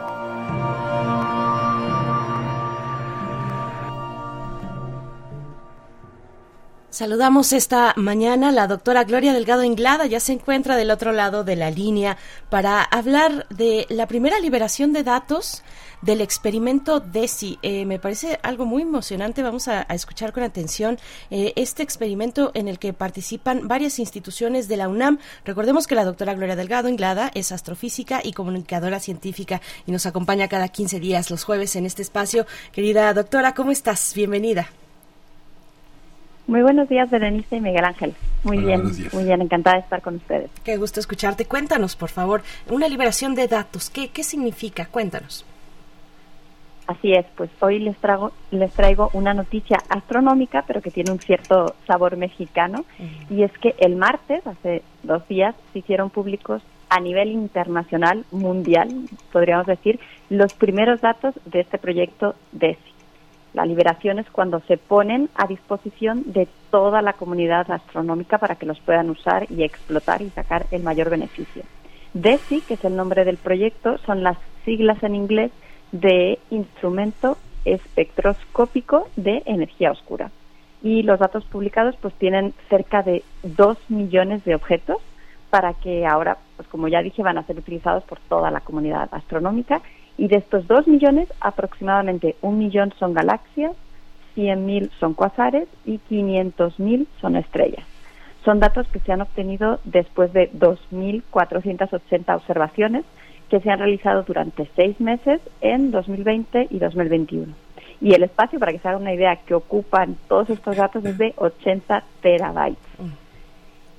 Saludamos esta mañana la doctora Gloria Delgado Inglada, ya se encuentra del otro lado de la línea para hablar de la primera liberación de datos del experimento DESI. Eh, me parece algo muy emocionante, vamos a, a escuchar con atención eh, este experimento en el que participan varias instituciones de la UNAM. Recordemos que la doctora Gloria Delgado Inglada es astrofísica y comunicadora científica y nos acompaña cada 15 días los jueves en este espacio. Querida doctora, ¿cómo estás? Bienvenida. Muy buenos días, Berenice y Miguel Ángel. Muy Hola, bien, muy bien, encantada de estar con ustedes. Qué gusto escucharte. Cuéntanos, por favor, una liberación de datos. ¿Qué, qué significa? Cuéntanos. Así es, pues hoy les traigo, les traigo una noticia astronómica, pero que tiene un cierto sabor mexicano, y es que el martes, hace dos días, se hicieron públicos a nivel internacional, mundial, podríamos decir, los primeros datos de este proyecto DESI. La liberación es cuando se ponen a disposición de toda la comunidad astronómica para que los puedan usar y explotar y sacar el mayor beneficio. DESI, que es el nombre del proyecto, son las siglas en inglés de Instrumento Espectroscópico de Energía Oscura. Y los datos publicados pues tienen cerca de 2 millones de objetos para que ahora, pues como ya dije, van a ser utilizados por toda la comunidad astronómica. Y de estos 2 millones, aproximadamente un millón son galaxias, 100.000 son cuasares y 500.000 son estrellas. Son datos que se han obtenido después de 2.480 observaciones que se han realizado durante seis meses en 2020 y 2021. Y el espacio, para que se haga una idea, que ocupan todos estos datos es de 80 terabytes.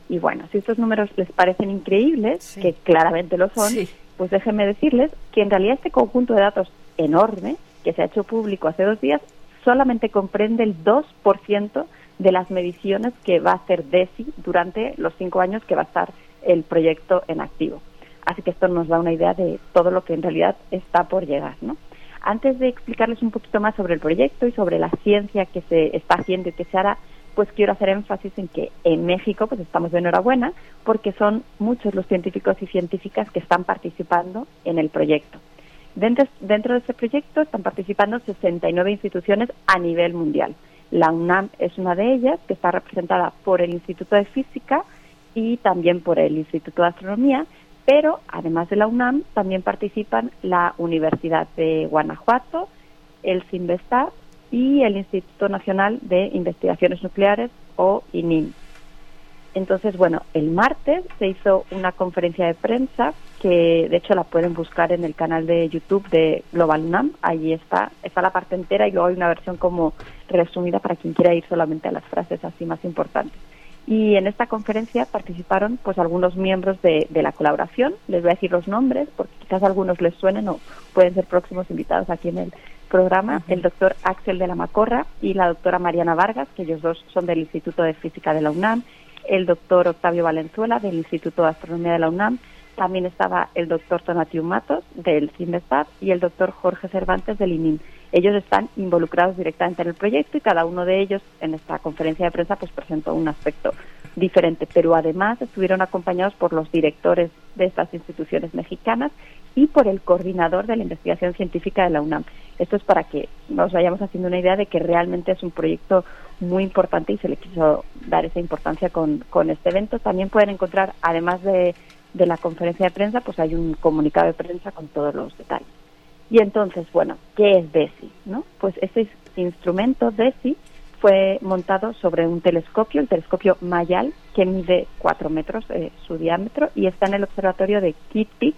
Y bueno, si estos números les parecen increíbles, Sí. que claramente lo son, Sí. Pues déjenme decirles que en realidad este conjunto de datos enorme, que se ha hecho público hace dos días, solamente comprende el 2% de las mediciones que va a hacer DESI durante los cinco años que va a estar el proyecto en activo. Así que esto nos da una idea de todo lo que en realidad está por llegar, ¿no? Antes de explicarles un poquito más sobre el proyecto y sobre la ciencia que se está haciendo y que se hará, pues quiero hacer énfasis en que en México pues estamos de enhorabuena porque son muchos los científicos y científicas que están participando en el proyecto. Dentro, dentro de este proyecto están participando 69 instituciones a nivel mundial. La UNAM es una de ellas, que está representada por el Instituto de Física y también por el Instituto de Astronomía, pero además de la UNAM también participan la Universidad de Guanajuato, el CINVESTAR y el Instituto Nacional de Investigaciones Nucleares o INIM. Entonces, bueno, el martes se hizo una conferencia de prensa que de hecho la pueden buscar en el canal de YouTube de Global UNAM. Allí está, está la parte entera y luego hay una versión como resumida para quien quiera ir solamente a las frases así más importantes. Y en esta conferencia participaron pues algunos miembros de, de la colaboración. Les voy a decir los nombres porque quizás algunos les suenen o pueden ser próximos invitados aquí en el programa. El doctor Axel de la Macorra y la doctora Mariana Vargas, que ellos dos son del Instituto de Física de la UNAM. El doctor Octavio Valenzuela del Instituto de Astronomía de la UNAM. También estaba el doctor Tonatiu Matos del CIMESTAR y el doctor Jorge Cervantes del INIM. Ellos están involucrados directamente en el proyecto y cada uno de ellos en esta conferencia de prensa pues presentó un aspecto diferente, pero además estuvieron acompañados por los directores de estas instituciones mexicanas y por el coordinador de la investigación científica de la UNAM. Esto es para que nos vayamos haciendo una idea de que realmente es un proyecto muy importante y se le quiso dar esa importancia con, con este evento. También pueden encontrar, además de, de la conferencia de prensa, pues hay un comunicado de prensa con todos los detalles. Y entonces, bueno, ¿qué es DESI? ¿no? Pues este instrumento DESI fue montado sobre un telescopio, el telescopio Mayal, que mide 4 metros eh, su diámetro y está en el observatorio de Kitt Peak,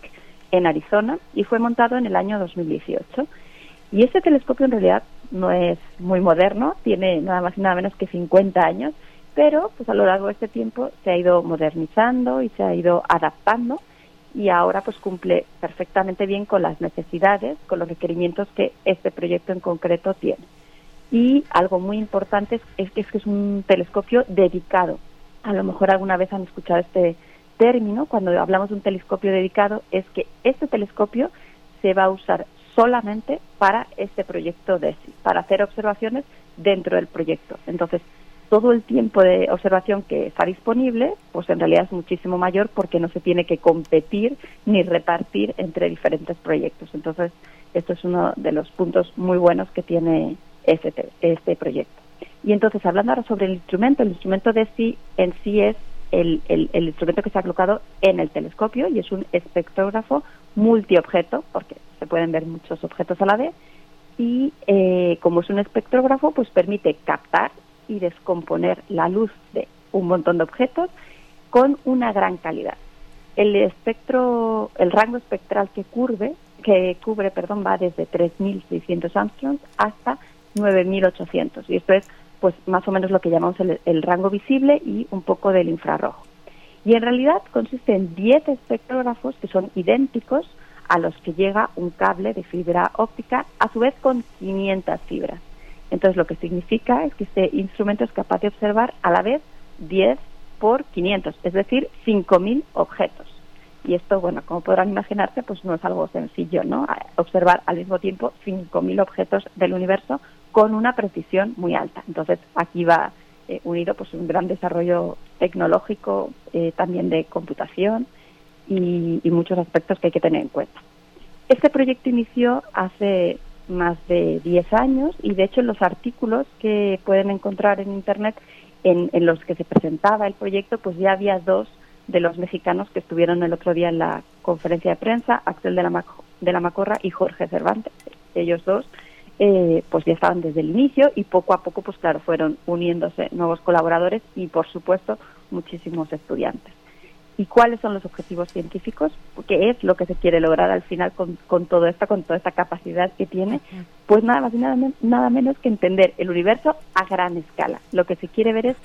en Arizona, y fue montado en el año 2018. Y este telescopio en realidad no es muy moderno, tiene nada más y nada menos que 50 años, pero pues a lo largo de este tiempo se ha ido modernizando y se ha ido adaptando y ahora pues cumple perfectamente bien con las necesidades, con los requerimientos que este proyecto en concreto tiene. Y algo muy importante es, es que es que es un telescopio dedicado. A lo mejor alguna vez han escuchado este término, cuando hablamos de un telescopio dedicado, es que este telescopio se va a usar solamente para este proyecto DESI, para hacer observaciones dentro del proyecto. Entonces, todo el tiempo de observación que está disponible, pues en realidad es muchísimo mayor porque no se tiene que competir ni repartir entre diferentes proyectos. Entonces, esto es uno de los puntos muy buenos que tiene este, te- este proyecto. Y entonces, hablando ahora sobre el instrumento, el instrumento DESI en sí es el, el, el instrumento que se ha colocado en el telescopio y es un espectrógrafo multiobjeto, porque se pueden ver muchos objetos a la vez, y eh, como es un espectrógrafo, pues permite captar y descomponer la luz de un montón de objetos con una gran calidad. El espectro, el rango espectral que cubre, que cubre, perdón, va desde 3.600 angstroms hasta 9.800 y esto es, pues, más o menos lo que llamamos el, el rango visible y un poco del infrarrojo. Y en realidad consiste en 10 espectrógrafos que son idénticos a los que llega un cable de fibra óptica, a su vez con 500 fibras. Entonces, lo que significa es que este instrumento es capaz de observar a la vez 10 por 500, es decir, 5.000 objetos. Y esto, bueno, como podrán imaginarse, pues no es algo sencillo, ¿no? Observar al mismo tiempo 5.000 objetos del universo con una precisión muy alta. Entonces, aquí va eh, unido pues un gran desarrollo tecnológico, eh, también de computación y muchos aspectos que hay que tener en cuenta. Este proyecto inició hace más de 10 años y de hecho los artículos que pueden encontrar en Internet en, en los que se presentaba el proyecto, pues ya había dos de los mexicanos que estuvieron el otro día en la conferencia de prensa, Axel de la, Mac- de la Macorra y Jorge Cervantes. Ellos dos eh, pues ya estaban desde el inicio y poco a poco, pues claro, fueron uniéndose nuevos colaboradores y por supuesto muchísimos estudiantes. ¿Y cuáles son los objetivos científicos? ¿Qué es lo que se quiere lograr al final con, con todo esto, con toda esta capacidad que tiene? Pues nada más y nada, men- nada menos que entender el universo a gran escala. Lo que se quiere ver es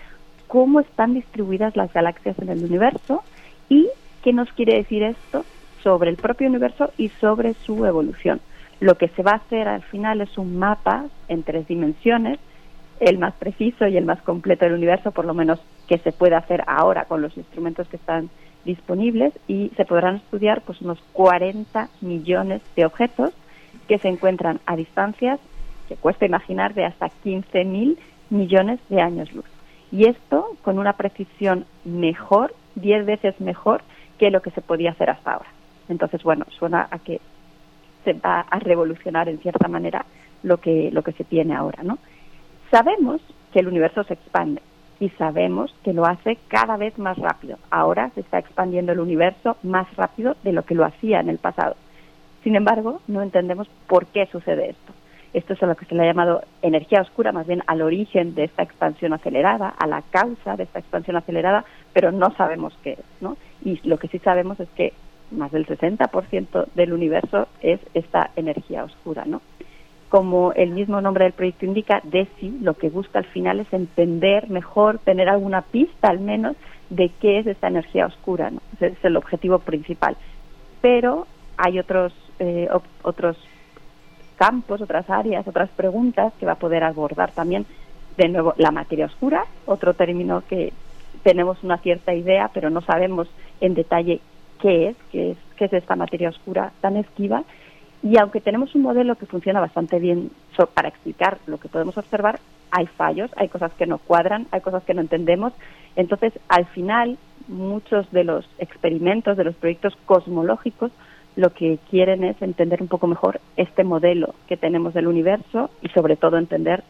cómo están distribuidas las galaxias en el universo y qué nos quiere decir esto sobre el propio universo y sobre su evolución. Lo que se va a hacer al final es un mapa en tres dimensiones, el más preciso y el más completo del universo, por lo menos que se puede hacer ahora con los instrumentos que están disponibles y se podrán estudiar pues unos 40 millones de objetos que se encuentran a distancias que cuesta imaginar de hasta 15 mil millones de años luz. Y esto con una precisión mejor, 10 veces mejor que lo que se podía hacer hasta ahora. Entonces, bueno, suena a que se va a revolucionar en cierta manera lo que, lo que se tiene ahora, ¿no? Sabemos que el universo se expande y sabemos que lo hace cada vez más rápido. Ahora se está expandiendo el universo más rápido de lo que lo hacía en el pasado. Sin embargo, no entendemos por qué sucede esto. Esto es a lo que se le ha llamado energía oscura, más bien al origen de esta expansión acelerada, a la causa de esta expansión acelerada, pero no sabemos qué es, ¿no? Y lo que sí sabemos es que más del 60% del universo es esta energía oscura, ¿no? Como el mismo nombre del proyecto indica, DESI lo que busca al final es entender mejor, tener alguna pista al menos de qué es esta energía oscura, ¿no? Ese es el objetivo principal. Pero hay otros eh, otros campos, otras áreas, otras preguntas que va a poder abordar también de nuevo la materia oscura, otro término que tenemos una cierta idea, pero no sabemos en detalle qué es, qué es, qué es esta materia oscura tan esquiva. Y aunque tenemos un modelo que funciona bastante bien para explicar lo que podemos observar, hay fallos, hay cosas que no cuadran, hay cosas que no entendemos. Entonces, al final, muchos de los experimentos, de los proyectos cosmológicos, lo que quieren es entender un poco mejor este modelo que tenemos del universo y sobre todo entender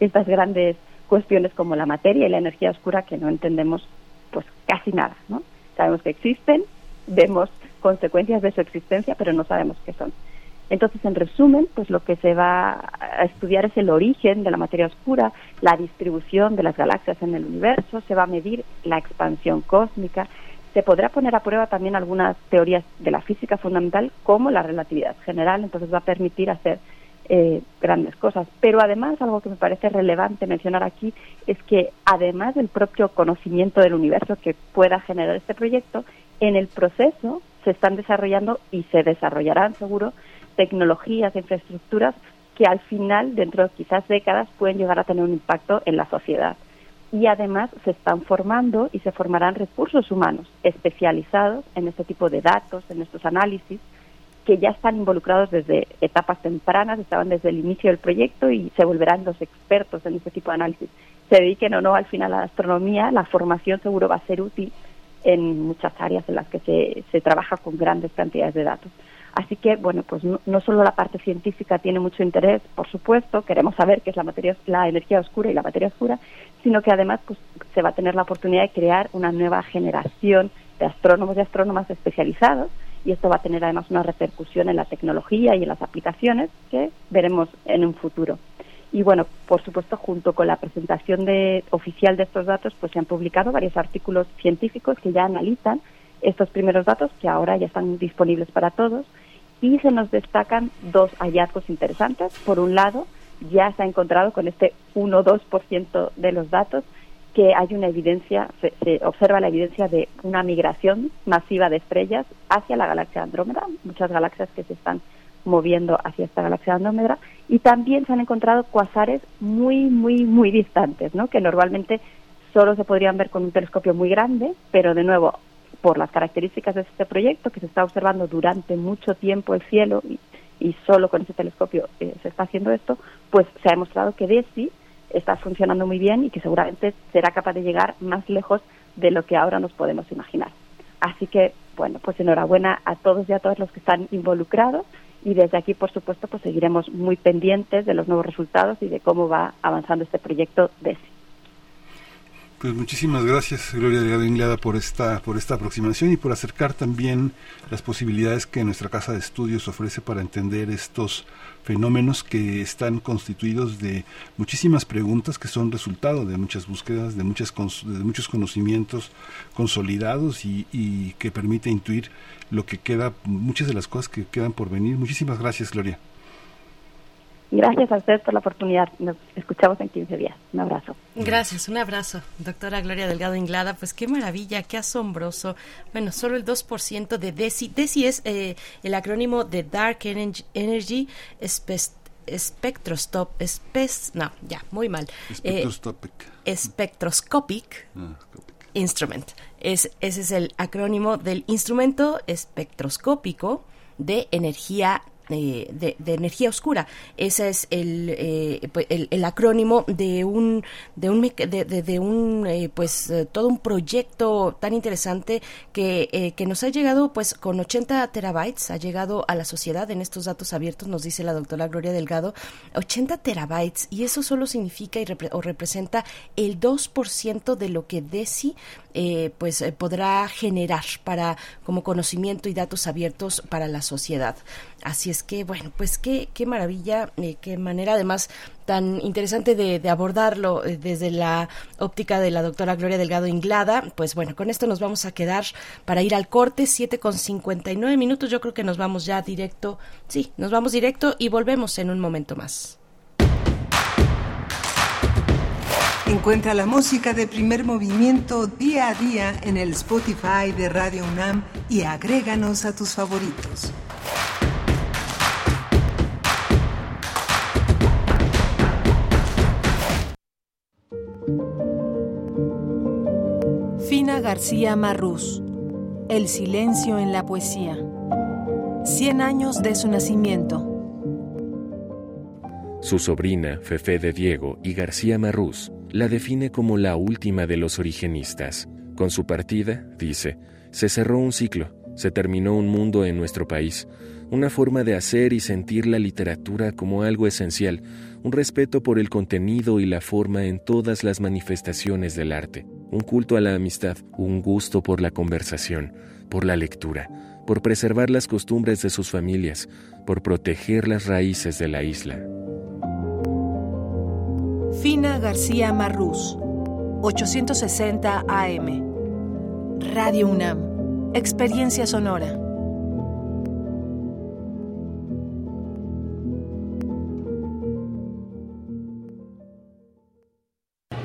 estas grandes cuestiones como la materia y la energía oscura que no entendemos pues casi nada, ¿no? Sabemos que existen, vemos consecuencias de su existencia, pero no sabemos qué son. Entonces, en resumen, pues lo que se va a estudiar es el origen de la materia oscura, la distribución de las galaxias en el universo, se va a medir la expansión cósmica, se podrá poner a prueba también algunas teorías de la física fundamental como la relatividad general, entonces va a permitir hacer eh, grandes cosas. Pero además, algo que me parece relevante mencionar aquí es que además del propio conocimiento del universo que pueda generar este proyecto, en el proceso se están desarrollando y se desarrollarán seguro tecnologías, infraestructuras que al final, dentro de quizás décadas, pueden llegar a tener un impacto en la sociedad. Y además se están formando y se formarán recursos humanos especializados en este tipo de datos, en estos análisis, que ya están involucrados desde etapas tempranas, estaban desde el inicio del proyecto y se volverán los expertos en este tipo de análisis. Se dediquen o no al final a la astronomía, la formación seguro va a ser útil en muchas áreas en las que se, se trabaja con grandes cantidades de datos. Así que, bueno, pues no, solo la parte científica tiene mucho interés, por supuesto, queremos saber qué es la materia, la energía oscura y la materia oscura, sino que además pues, se va a tener la oportunidad de crear una nueva generación de astrónomos y astrónomas especializados y esto va a tener además una repercusión en la tecnología y en las aplicaciones que veremos en un futuro. Y bueno, por supuesto, junto con la presentación de, oficial de estos datos, pues se han publicado varios artículos científicos que ya analizan estos primeros datos que ahora ya están disponibles para todos y se nos destacan dos hallazgos interesantes. Por un lado, ya se ha encontrado con este 1-2% de los datos que hay una evidencia, se, se, observa la evidencia de una migración masiva de estrellas hacia la galaxia Andrómeda, muchas galaxias que se están moviendo hacia esta galaxia Andrómeda y también se han encontrado cuasares muy, muy, muy distantes, ¿no? que normalmente solo se podrían ver con un telescopio muy grande, pero de nuevo, por las características de este proyecto, que se está observando durante mucho tiempo el cielo y, solo con ese telescopio eh, se está haciendo esto, pues se ha demostrado que DESI está funcionando muy bien y que seguramente será capaz de llegar más lejos de lo que ahora nos podemos imaginar. Así que, bueno, pues enhorabuena a todos y a todas los que están involucrados y desde aquí, por supuesto, pues seguiremos muy pendientes de los nuevos resultados y de cómo va avanzando este proyecto DESI. Pues muchísimas gracias, Gloria Delgado Inglada, por esta, por esta aproximación y por acercar también las posibilidades que nuestra casa de estudios ofrece para entender estos fenómenos que están constituidos de muchísimas preguntas que son resultado de muchas búsquedas, de, muchas, de muchos conocimientos consolidados y, y que permite intuir lo que queda, muchas de las cosas que quedan por venir. Muchísimas gracias, Gloria. Gracias a ustedes por la oportunidad. Nos escuchamos en 15 días. Un abrazo. Gracias, un abrazo, doctora Gloria Delgado Inglada. Pues qué maravilla, qué asombroso. Bueno, solo el 2% de DESI. DESI es eh, el acrónimo de Dark Energy Spe Spectrostop, espes, no, ya, muy mal. Spectroscopic. Eh, spectroscopic ah, Instrument. Es, ese es el acrónimo del instrumento espectroscópico de energía de, de, de, energía oscura. Ese es el, eh, el, el, acrónimo de un, de un, de, de un eh, pues eh, todo un proyecto tan interesante que, eh, que nos ha llegado pues con 80 terabytes, ha llegado a la sociedad en estos datos abiertos, nos dice la doctora Gloria Delgado, 80 terabytes y eso solo significa y repre o representa el 2% de lo que DESI eh, pues eh, podrá generar para como conocimiento y datos abiertos para la sociedad. Así es que, bueno, pues qué, qué maravilla, eh, qué manera además tan interesante de, abordarlo eh, desde la óptica de la doctora Gloria Delgado Inglada. Pues bueno, con esto nos vamos a quedar para ir al corte, 7 con 59 minutos. Yo creo que nos vamos ya directo, sí, nos vamos directo y volvemos en un momento más. Encuentra la música de primer movimiento día a día en el Spotify de Radio UNAM y agréganos a tus favoritos. Fina García Marrús. El silencio en la poesía. Cien años de su nacimiento. Su sobrina, Fefe de Diego y García Marrús, la define como la última de los origenistas. Con su partida, dice, se cerró un ciclo, se terminó un mundo en nuestro país, una forma de hacer y sentir la literatura como algo esencial, un respeto por el contenido y la forma en todas las manifestaciones del arte, un culto a la amistad, un gusto por la conversación, por la lectura, por preservar las costumbres de sus familias, por proteger las raíces de la isla. Fina García Marrús, 860 AM. Radio UNAM, Experiencia Sonora.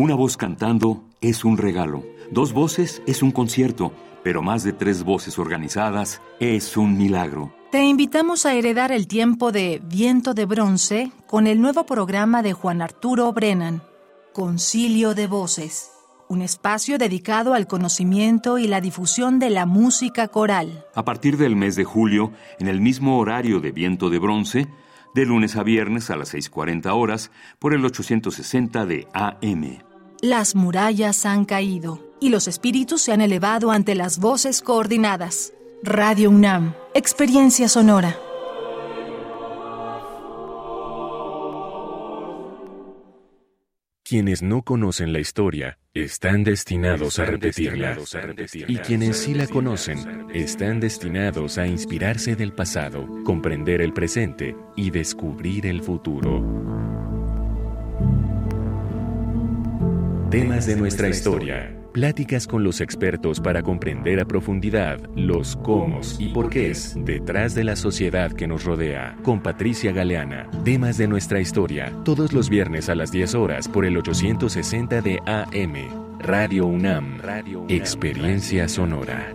Una voz cantando es un regalo. Dos voces es un concierto. Pero más de tres voces organizadas es un milagro. Te invitamos a heredar el tiempo de Viento de Bronce con el nuevo programa de Juan Arturo Brennan, Concilio de Voces, un espacio dedicado al conocimiento y la difusión de la música coral. A partir del mes de julio, en el mismo horario de Viento de Bronce, de lunes a viernes a las 6.40 horas por el 860 de AM. Las murallas han caído y los espíritus se han elevado ante las voces coordinadas. Radio UNAM, experiencia sonora. Quienes no conocen la historia están destinados a repetirla. Y quienes sí la conocen están destinados a inspirarse del pasado, comprender el presente y descubrir el futuro. Temas de nuestra historia. Pláticas con los expertos para comprender a profundidad los cómo y porqués detrás de la sociedad que nos rodea. Con Patricia Galeana. Temas de nuestra historia. Todos los viernes a las 10 horas por el 860 de AM. Radio UNAM. Experiencia sonora.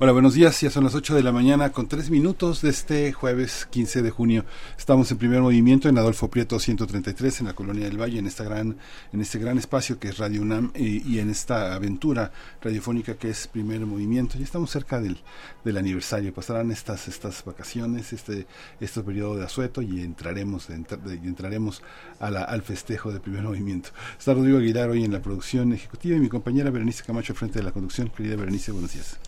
Hola, buenos días. Ya son las 8 de la mañana con 3 minutos de este jueves 15 de junio. Estamos en primer movimiento en Adolfo Prieto 133 en la Colonia del Valle, en, esta gran, en este gran espacio que es Radio UNAM y, en esta aventura radiofónica que es primer movimiento. Ya estamos cerca del, del aniversario. Pasarán estas, estas vacaciones, este, este periodo de asueto y entraremos, entra- y entraremos a la- al festejo de primer movimiento. Está Rodrigo Aguilar hoy en la producción ejecutiva y mi compañera Berenice Camacho frente de la conducción. Querida Berenice, buenos días.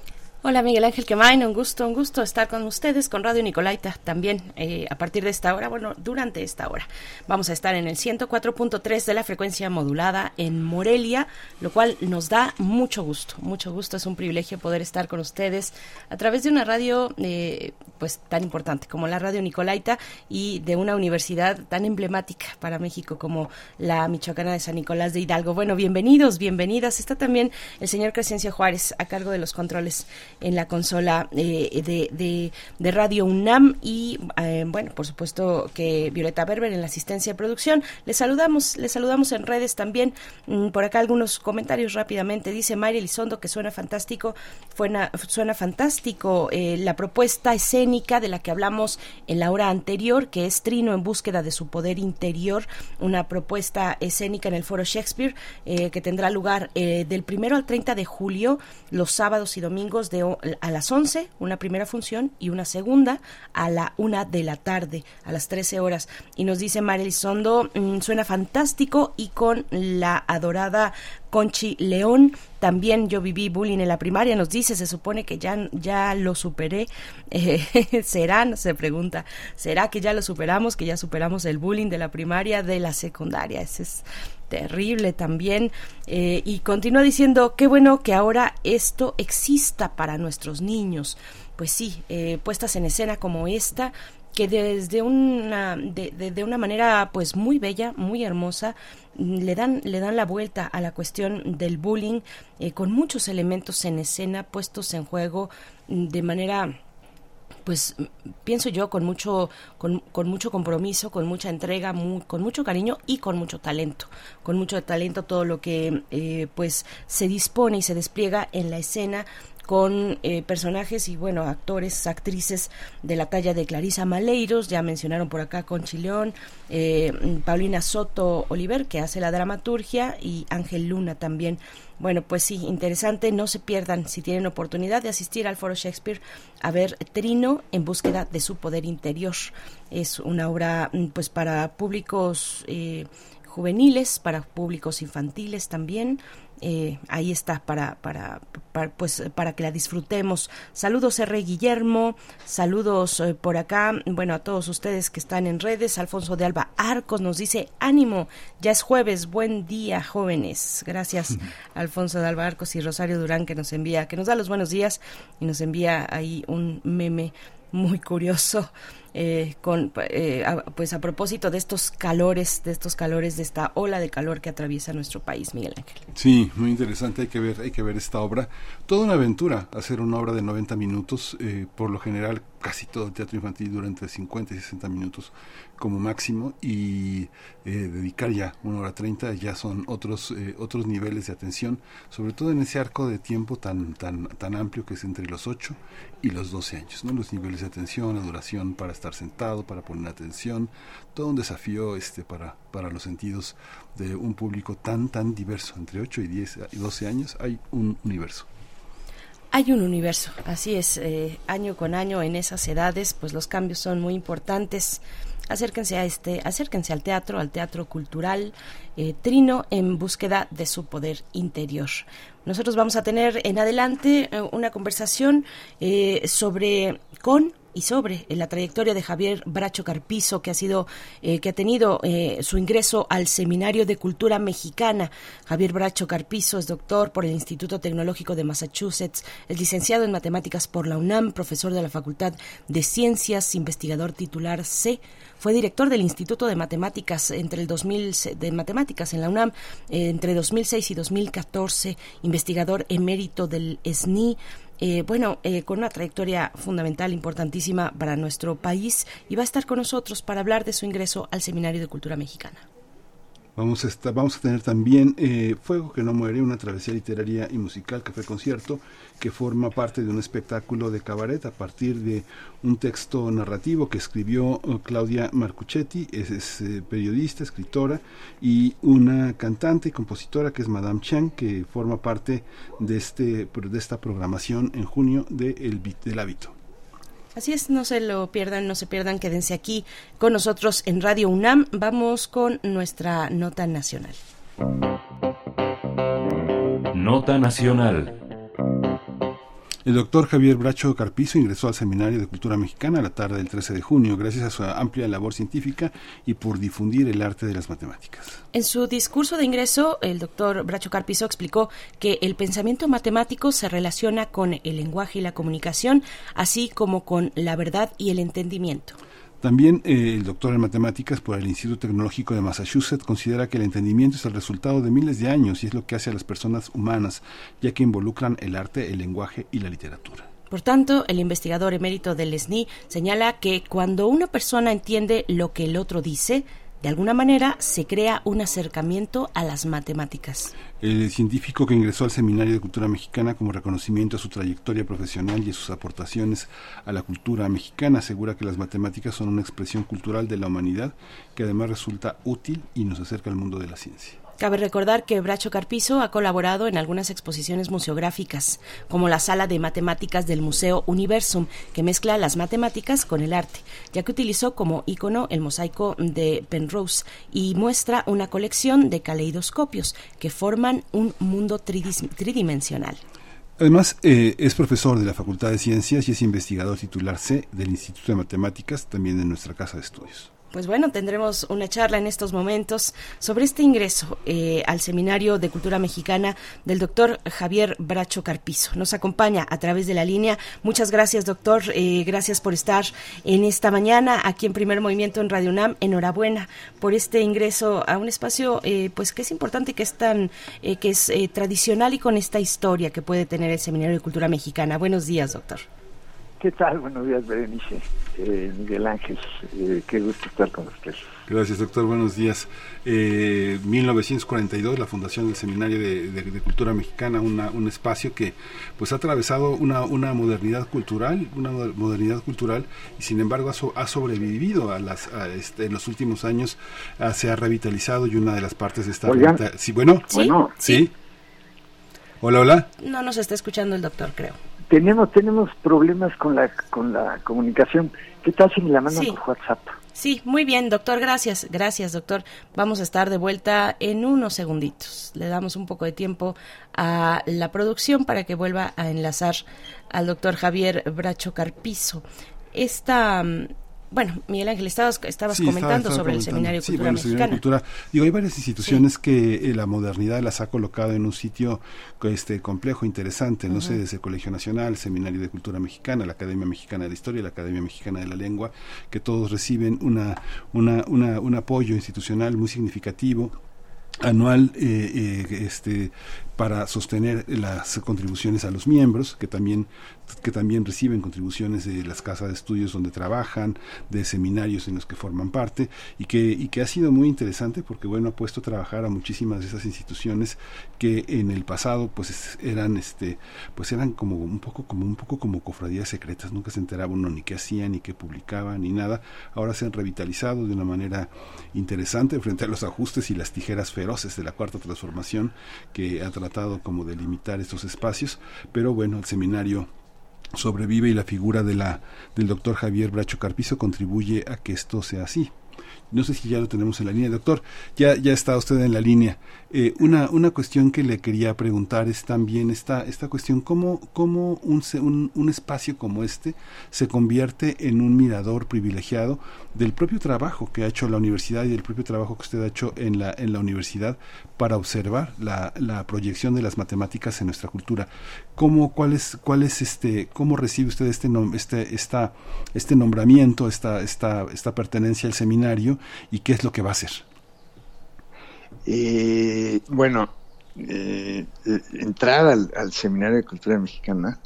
Hola Miguel Ángel Quemain, un gusto, un gusto estar con ustedes, con Radio Nicolaita también eh, a partir de esta hora, bueno, durante esta hora. Vamos a estar en el 104.3 de la frecuencia modulada en Morelia, lo cual nos da mucho gusto, mucho gusto, es un privilegio poder estar con ustedes a través de una radio eh, pues tan importante como la Radio Nicolaita y de una universidad tan emblemática para México como la Michoacana de San Nicolás de Hidalgo. Bueno, bienvenidos, bienvenidas. Está también el señor Crescencio Juárez a cargo de los controles en la consola eh, de, de- de Radio UNAM y eh, bueno, por supuesto que Violeta Berber en la asistencia de producción. Les saludamos, les saludamos en redes también. Mm, por acá algunos comentarios rápidamente. Dice Mayra Elizondo que suena fantástico, suena, fantástico eh, la propuesta escénica de la que hablamos en la hora anterior, que es Trino en búsqueda de su poder interior, una propuesta escénica en el Foro Shakespeare eh, que tendrá lugar del primero al 30 de julio, los sábados y domingos de a las 11, una primera función y una segunda a la una de la tarde, a las 13 horas. Y nos dice María Elizondo, mm, suena fantástico y con la adorada Conchi León. También yo viví bullying en la primaria, nos dice, se supone que ya, ya lo superé. Eh, ¿Será? Se pregunta, ¿será que ya lo superamos, que ya superamos el bullying de la primaria, de la secundaria? Ese es terrible también. Eh, y continúa diciendo, qué bueno que ahora esto exista para nuestros niños. Pues sí, eh, puestas en escena como esta que desde una de, de- de una manera pues muy bella muy hermosa mm, le dan le dan la vuelta a la cuestión del bullying eh, con muchos elementos en escena puestos en juego mm, de manera pues mm, pienso yo con mucho con, con mucho compromiso con mucha entrega con mucho cariño y con mucho talento. Con mucho talento todo lo que eh, pues se dispone y se despliega en la escena con eh, personajes y bueno actores actrices de la talla de Clarisa Maleiros ya mencionaron por acá con Chileón eh, Paulina Soto Oliver que hace la dramaturgia y Ángel Luna también bueno, pues sí, interesante. No se pierdan si tienen oportunidad de asistir al Foro Shakespeare a ver Trino en búsqueda de su poder interior. Es una obra mm, pues para públicos eh, juveniles, para públicos infantiles también. Eh, ahí está para, para, para, pues para que la disfrutemos. Saludos R. Guillermo, saludos eh, por acá, bueno a todos ustedes que están en redes. Alfonso de Alba Arcos nos dice ánimo, ya es jueves, buen día jóvenes. Gracias Alfonso de Alba Arcos y Rosario Durán que nos envía, que nos da los buenos días y nos envía ahí un meme muy curioso eh, con eh, a- pues a propósito de estos calores de estos calores de esta ola de calor que atraviesa nuestro país Miguel Ángel Sí, muy interesante, hay que ver, hay que ver esta obra. Toda una aventura, hacer una obra de 90 minutos, eh, por lo general casi todo el teatro infantil dura entre 50 y 60 minutos como máximo y eh, dedicar ya una hora 30 ya son otros eh, otros niveles de atención, sobre todo en ese arco de tiempo tan tan tan amplio que es entre los 8 y los 12 años, ¿no? Los niveles de atención, la duración para estar sentado, para poner atención, todo un desafío este para para los sentidos de un público tan tan diverso, entre 8 y 10 y 12 años hay un universo. Hay un universo, así es, eh, año con año en esas edades, pues los cambios son muy importantes. Acérquense a este, acérquense al teatro, al teatro cultural, eh, Trino en búsqueda de su poder interior. Nosotros vamos a tener en adelante eh, una conversación sobre con y sobre la trayectoria de Javier Bracho Carpizo, que ha sido, eh, que ha tenido eh, su ingreso al Seminario de Cultura Mexicana. Javier Bracho Carpizo es doctor por el Instituto Tecnológico de Massachusetts, es licenciado en matemáticas por la UNAM, profesor de la Facultad de Ciencias, investigador titular C. Fue director del Instituto de Matemáticas entre el 2000 se- de matemáticas en la UNAM eh, entre 2006 y 2014, investigador emérito del SNI. Eh, bueno, eh, con una trayectoria fundamental, importantísima para nuestro país, y va a estar con nosotros para hablar de su ingreso al Seminario de Cultura Mexicana. Vamos a, estar- vamos a tener también eh, Fuego que no muere, una travesía literaria y musical, café concierto, que forma parte de un espectáculo de cabaret a partir de un texto narrativo que escribió eh, Claudia Marcuchetti, es, eh, periodista, escritora y una cantante y compositora que es Madame Chang, que forma parte de, este, de esta programación en junio de El del Hábito. Así es, no se lo pierdan, no se pierdan, quédense aquí con nosotros en Radio UNAM. Vamos con nuestra nota nacional. Nota Nacional. El doctor Javier Bracho Carpizo ingresó al Seminario de Cultura Mexicana a la tarde del 13 de junio, gracias a su amplia labor científica y por difundir el arte de las matemáticas. En su discurso de ingreso, el doctor Bracho Carpizo explicó que el pensamiento matemático se relaciona con el lenguaje y la comunicación, así como con la verdad y el entendimiento. También eh, el doctor en matemáticas por el Instituto Tecnológico de Massachusetts considera que el entendimiento es el resultado de miles de años y es lo que hace a las personas humanas, ya que involucran el arte, el lenguaje y la literatura. Por tanto, el investigador emérito del SNI señala que cuando una persona entiende lo que el otro dice, de alguna manera se crea un acercamiento a las matemáticas. El científico que ingresó al Seminario de Cultura Mexicana como reconocimiento a su trayectoria profesional y a sus aportaciones a la cultura mexicana asegura que las matemáticas son una expresión cultural de la humanidad que además resulta útil y nos acerca al mundo de la ciencia. Cabe recordar que Bracho Carpizo ha colaborado en algunas exposiciones museográficas, como la Sala de Matemáticas del Museo Universum, que mezcla las matemáticas con el arte, ya que utilizó como icono el mosaico de Penrose y muestra una colección de caleidoscopios que forman un mundo tridimensional. Además, eh, es profesor de la Facultad de Ciencias y es investigador titular C del Instituto de Matemáticas, también en nuestra casa de estudios. Pues bueno, tendremos una charla en estos momentos sobre este ingreso eh, al Seminario de Cultura Mexicana del doctor Javier Bracho Carpizo. Nos acompaña a través de la línea. Muchas gracias, doctor. Eh, gracias por estar en esta mañana aquí en Primer Movimiento en Radio UNAM. Enhorabuena por este ingreso a un espacio eh, pues que es importante, que es tan, que es tradicional y con esta historia que puede tener el Seminario de Cultura Mexicana. Buenos días, doctor. ¿Qué tal? Buenos días, Berenice. Eh, Miguel Ángel, eh, qué gusto estar con ustedes. Gracias, doctor. Buenos días. Eh, 1942, la fundación del Seminario de, de, de Cultura Mexicana, una, un espacio que pues ha atravesado una, una modernidad cultural, una modernidad cultural y sin embargo ha, so, ha sobrevivido a las, a este, en los últimos años, a, se ha revitalizado y una de las partes. Sí, bueno, ¿Sí? bueno, sí. Hola, hola. No nos está escuchando el doctor, creo tenemos tenemos problemas con la con la comunicación. ¿Qué tal si me la mandan Sí. por WhatsApp? Sí, muy bien, doctor, gracias, gracias, doctor. Vamos a estar de vuelta en unos segunditos. Le damos un poco de tiempo a la producción para que vuelva a enlazar al doctor Javier Bracho Carpizo. Esta, mm, bueno, Miguel Ángel, estabas, estabas Sí, comentando estaba- estaba sobre el. Seminario Sí, Cultura bueno, Seminario de. Cultura. Digo, hay varias instituciones que eh, la modernidad las ha colocado en un sitio este complejo, interesante, no sé, desde el Colegio Nacional, el Seminario de Cultura Mexicana, la Academia Mexicana de la Historia, la Academia Mexicana de la Lengua, que todos reciben una, una, una, un apoyo institucional muy significativo anual eh, eh, este para sostener las contribuciones a los miembros que también que también reciben contribuciones de las casas de estudios donde trabajan de seminarios en los que forman parte y que y que ha sido muy interesante porque bueno ha puesto a trabajar a muchísimas de esas instituciones que en el pasado pues es- eran este pues eran como un poco como un poco como cofradías secretas. Nunca se enteraba uno ni qué hacían ni qué publicaban ni nada. Ahora se han revitalizado de una manera interesante frente a los ajustes y las tijeras feroces de la cuarta transformación que ha tratado como de limitar estos espacios. Pero bueno el seminario sobrevive y la figura de la del doctor Javier Bracho Carpizo contribuye a que esto sea así. No sé si ya lo tenemos en la línea, doctor. Ya, ya está usted en la línea. Eh, una, una cuestión que le quería preguntar es también esta, esta cuestión, ¿cómo, cómo un, un, un espacio como este se convierte en un mirador privilegiado del propio trabajo que ha hecho la universidad y del propio trabajo que usted ha hecho en la, en la universidad para observar la, la proyección de las matemáticas en nuestra cultura? ¿Cómo, cuál es, cuál es este, cómo recibe usted este, este, esta, este nombramiento, esta, esta, esta pertenencia al seminario y qué es lo que va a hacer? Eh, bueno, eh, entrar al, Seminario de Cultura Mexicana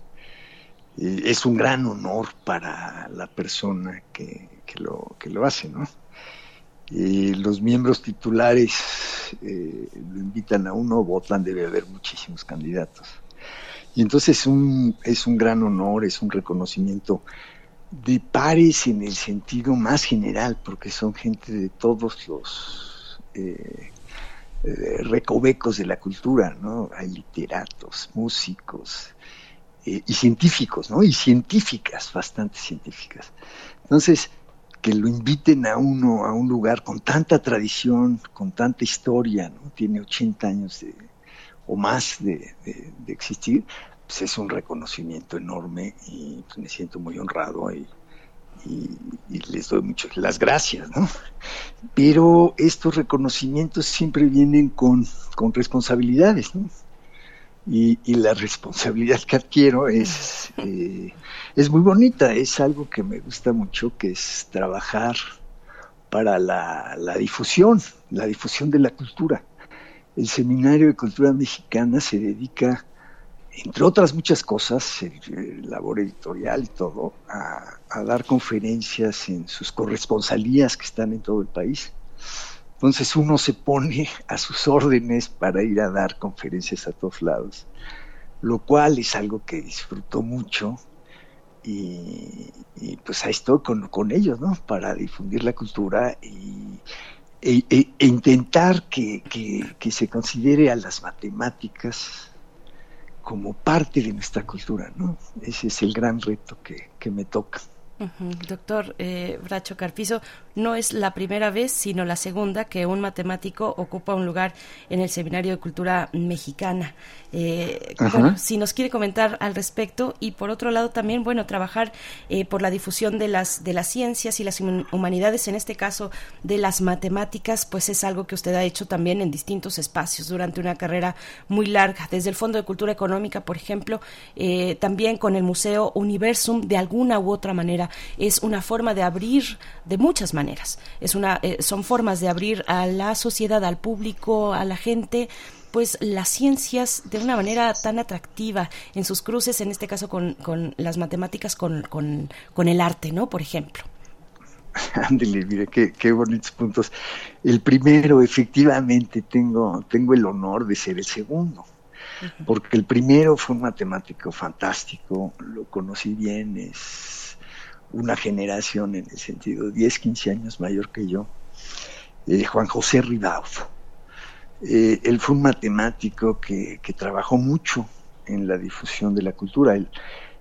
eh, es un gran honor para la persona que, lo, hace, ¿no? Los miembros titulares lo invitan a uno, votan, debe haber muchísimos candidatos. Y entonces es un gran honor, es un reconocimiento de pares en el sentido más general, porque son gente de todos los eh, eh, recovecos de la cultura, ¿no? Hay literatos, músicos eh, y científicos, ¿no? Y científicas, bastante científicas. Entonces, que lo inviten a uno a un lugar con tanta tradición, con tanta historia, ¿no? Tiene 80 años de, o más de, de- de existir, pues es un reconocimiento enorme y pues, me siento muy honrado y, y- y les doy muchas las gracias, ¿no? Pero estos reconocimientos siempre vienen con, con responsabilidades, ¿no? Y, y la responsabilidad que adquiero es, eh, es muy bonita, es algo que me gusta mucho, que es trabajar para la, la difusión, la difusión de la cultura. El Seminario de Cultura Mexicana se dedica, entre otras muchas cosas, el, el labor editorial y todo, a, a dar conferencias en sus corresponsalías que están en todo el país. Entonces uno se pone a sus órdenes para ir a dar conferencias a todos lados, lo cual es algo que disfruto mucho y, y, pues ahí estoy con, con ellos, ¿no? Para difundir la cultura y, e, e- e intentar que, que- que se considere a las matemáticas como parte de nuestra cultura, ¿no? Ese es el gran reto que, que me toca. Doctor eh, Bracho Carpizo, no es la primera vez, sino la segunda que un matemático ocupa un lugar en el Seminario de Cultura Mexicana. Eh, bueno, si nos quiere comentar al respecto y por otro lado también, bueno, trabajar eh, por la difusión de las de las ciencias y las hum- humanidades, en este caso de las matemáticas, pues es algo que usted ha hecho también en distintos espacios durante una carrera muy larga, desde el Fondo de Cultura Económica, por ejemplo, también con el Museo Universum, de alguna u otra manera, es una forma de abrir de muchas maneras, es una, eh, son formas de abrir a la sociedad, al público, a la gente, pues las ciencias de una manera tan atractiva en sus cruces, en este caso con, con las matemáticas, con, con, con el arte, ¿no? Por ejemplo. Ándele, mire, qué, qué bonitos puntos. El primero, efectivamente, tengo, tengo el honor de ser el segundo, porque el primero fue un matemático fantástico, lo conocí bien, es una generación en el sentido 10, 15 años mayor que yo, eh, Juan José Ribaud. Eh, él fue un matemático que, que trabajó mucho en la difusión de la cultura. Él,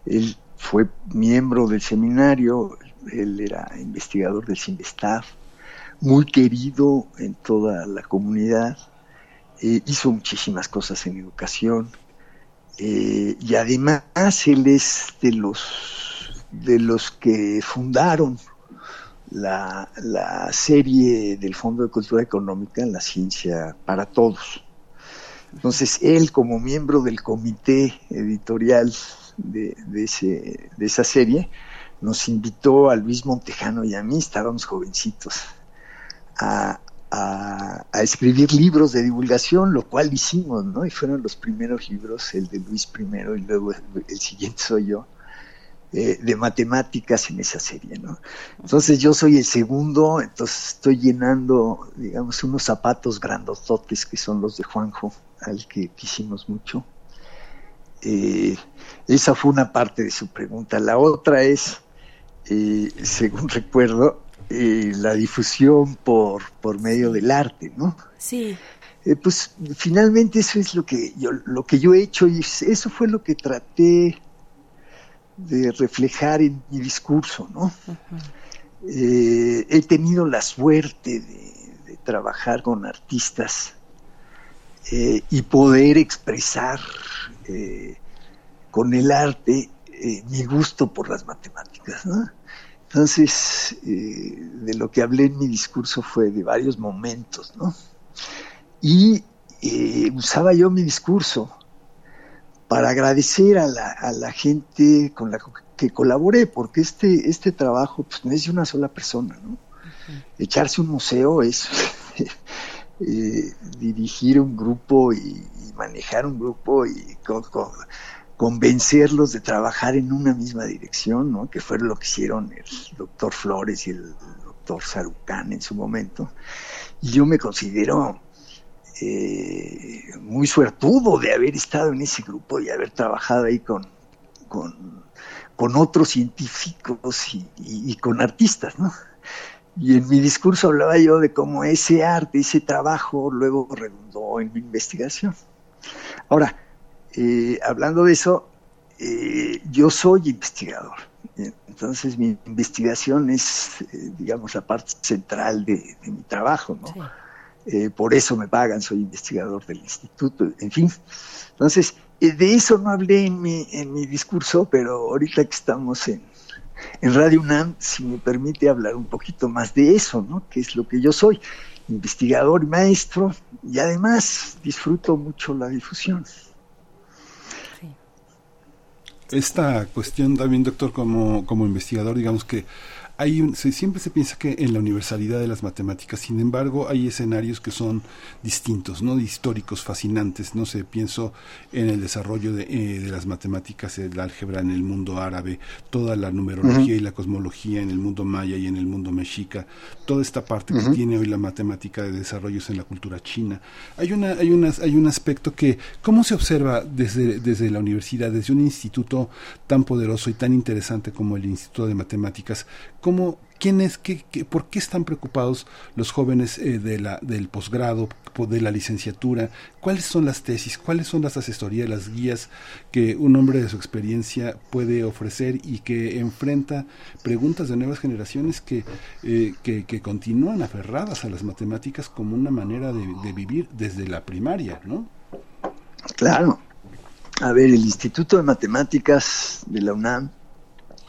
él fue miembro del seminario, él era investigador del CIMBESTAF, muy querido en toda la comunidad, eh, hizo muchísimas cosas en educación eh, y además él es de los, de los que fundaron la, la serie del Fondo de Cultura Económica, La Ciencia para Todos. Entonces, él como miembro del comité editorial de, de, ese, de esa serie, nos invitó a Luis Montejano y a mí, estábamos jovencitos, a, a, escribir libros de divulgación, lo cual hicimos, ¿no? Y fueron los primeros libros, el de Luis primero y luego el siguiente soy yo, eh, de matemáticas en esa serie, ¿no? Entonces yo soy el segundo, entonces estoy llenando, digamos, unos zapatos grandototes que son los de Juanjo, al que quisimos mucho. Eh, esa fue una parte de su pregunta. La otra es, eh, según recuerdo, eh, la difusión por, por medio del arte, ¿no? Sí. Eh, pues finalmente eso es lo que yo lo que yo he hecho y eso fue lo que traté de reflejar en mi discurso, ¿no? Eh, he tenido la suerte de, de trabajar con artistas eh, y poder expresar eh, con el arte mi gusto por las matemáticas, ¿no? Entonces, de lo que hablé en mi discurso fue de varios momentos, ¿no? Y usaba yo mi discurso para agradecer a la, a la gente con la que colaboré, porque este, este trabajo pues, no es de una sola persona, ¿no? Echarse un museo es eh, dirigir un grupo y, y manejar un grupo y con- con- convencerlos de trabajar en una misma dirección, ¿no? que fue lo que hicieron el doctor Flores y el doctor Sarucán en su momento. Y yo me considero eh, muy suertudo de haber estado en ese grupo y haber trabajado ahí con, con, otros científicos y, con artistas, ¿no? Y en mi discurso hablaba yo de cómo ese arte, ese trabajo luego redundó en mi investigación. Ahora, eh, hablando de eso, eh, yo soy investigador. Entonces mi investigación es, eh, digamos, la parte central de, mi trabajo, ¿no? Eh, por eso me pagan, soy investigador del instituto, en fin. Entonces, eh, de eso no hablé en mi, en mi discurso, pero ahorita que estamos en, en Radio UNAM, si me permite hablar un poquito más de eso, ¿no? Que es lo que yo soy, investigador y maestro, y además disfruto mucho la difusión. Esta cuestión también, doctor, como, como investigador, digamos que hay un, se, siempre se piensa que en la universalidad de las matemáticas, sin embargo, hay escenarios que son distintos, no históricos, fascinantes. No sé, pienso en el desarrollo de, eh, de las matemáticas, el álgebra en el mundo árabe, toda la numerología y la cosmología en el mundo maya y en el mundo mexica, toda esta parte que tiene hoy la matemática de desarrollos en la cultura china. Hay una, hay unas, hay un aspecto que, ¿cómo se observa desde, desde la universidad, desde un instituto tan poderoso y tan interesante como el Instituto de Matemáticas? ¿Cómo, quién es, qué, por qué están preocupados los jóvenes eh, de la, del posgrado, po- de la licenciatura? ¿Cuáles son las tesis? ¿Cuáles son las asesorías, las guías que un hombre de su experiencia puede ofrecer y que enfrenta preguntas de nuevas generaciones que, eh, que, que continúan aferradas a las matemáticas como una manera de, de vivir desde la primaria, ¿no? Claro. A ver, el Instituto de Matemáticas de la UNAM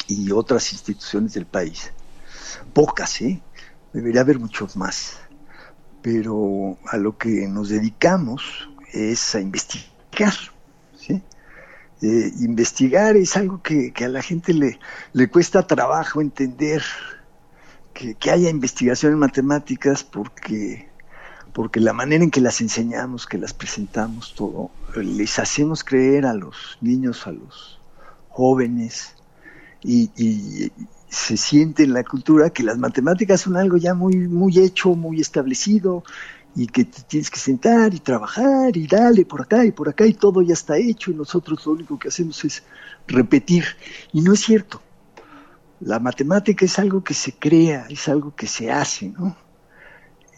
y otras instituciones del país, pocas, ¿eh? Debería haber muchos más. Pero a lo que nos dedicamos es a investigar, ¿sí? Eh, investigar es algo que, que a la gente le, le cuesta trabajo entender que, que haya investigación en matemáticas porque porque la manera en que las enseñamos, que las presentamos, todo, les hacemos creer a los niños, a los jóvenes, y, y se siente en la cultura que las matemáticas son algo ya muy, muy hecho, muy establecido, y que te tienes que sentar y trabajar y dale por acá y por acá y todo ya está hecho y nosotros lo único que hacemos es repetir. Y no es cierto. La matemática es algo que se crea, es algo que se hace, ¿no?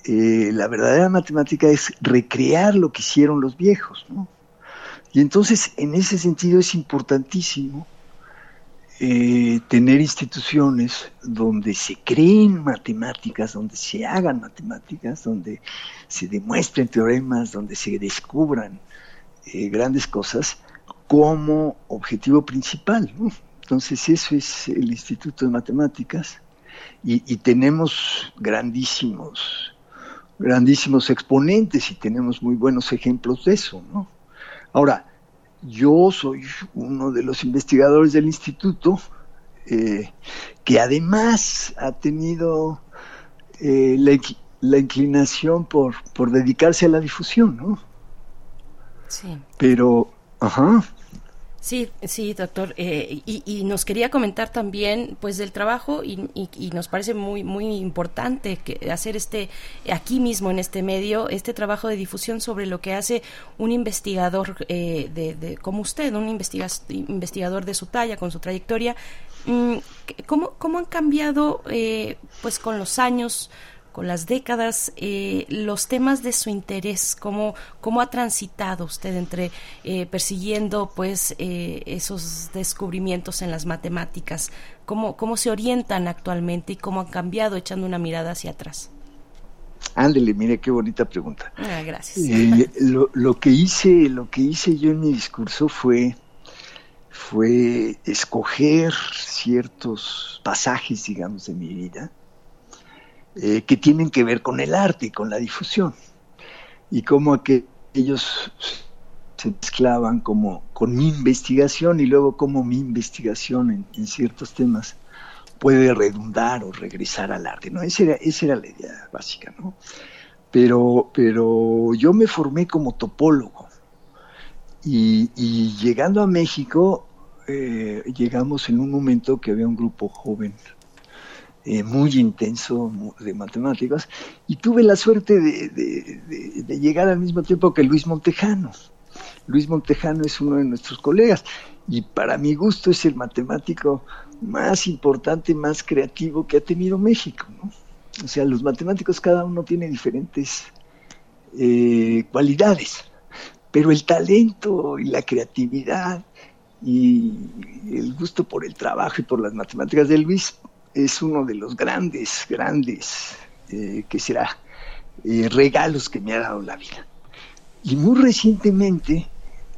Eh, la verdadera matemática es recrear lo que hicieron los viejos, ¿no? Y entonces, en ese sentido, es importantísimo eh, tener instituciones donde se creen matemáticas, donde se hagan matemáticas, donde se demuestren teoremas, donde se descubran eh, grandes cosas como objetivo principal. Entonces, eso es el Instituto de Matemáticas y, y tenemos grandísimos grandísimos exponentes y tenemos muy buenos ejemplos de eso, ¿no? Ahora, yo soy uno de los investigadores del instituto eh, que además ha tenido eh, la, la inclinación por, por dedicarse a la difusión, ¿no? Sí. Pero, ajá, Sí, sí, doctor. Eh, y, y nos quería comentar también, pues, del trabajo y, y- y nos parece muy, muy importante que hacer este aquí mismo en este medio este trabajo de difusión sobre lo que hace un investigador eh, de, como usted, un investiga- investigador de su talla, con su trayectoria. Mm, ¿Cómo, cómo han cambiado, eh, pues, con los años? Con las décadas, eh, los temas de su interés, cómo, cómo ha transitado usted entre eh, persiguiendo pues eh, esos descubrimientos en las matemáticas, cómo, cómo se orientan actualmente y cómo han cambiado echando una mirada hacia atrás. ándele, mire qué bonita pregunta. Ah, gracias. Eh, lo, lo que hice, lo que hice yo en mi discurso fue, fue escoger ciertos pasajes, digamos, de mi vida eh, que tienen que ver con el arte y con la difusión y cómo que ellos se mezclaban como con mi investigación y luego cómo mi investigación en, ciertos temas puede redundar o regresar al arte, ¿no? Esa era, esa era la idea básica, ¿no? Pero, pero yo me formé como topólogo y, y llegando a México eh, llegamos en un momento que había un grupo joven eh, muy intenso de matemáticas y tuve la suerte de, llegar al mismo tiempo que Luis Montejano. Luis Montejano es uno de nuestros colegas y para mi gusto es el matemático más importante, más creativo que ha tenido México. O sea, los matemáticos cada uno tiene diferentes eh, cualidades, pero el talento y la creatividad y el gusto por el trabajo y por las matemáticas de Luis es uno de los grandes, grandes, eh, que será, eh, regalos que me ha dado la vida. Y muy recientemente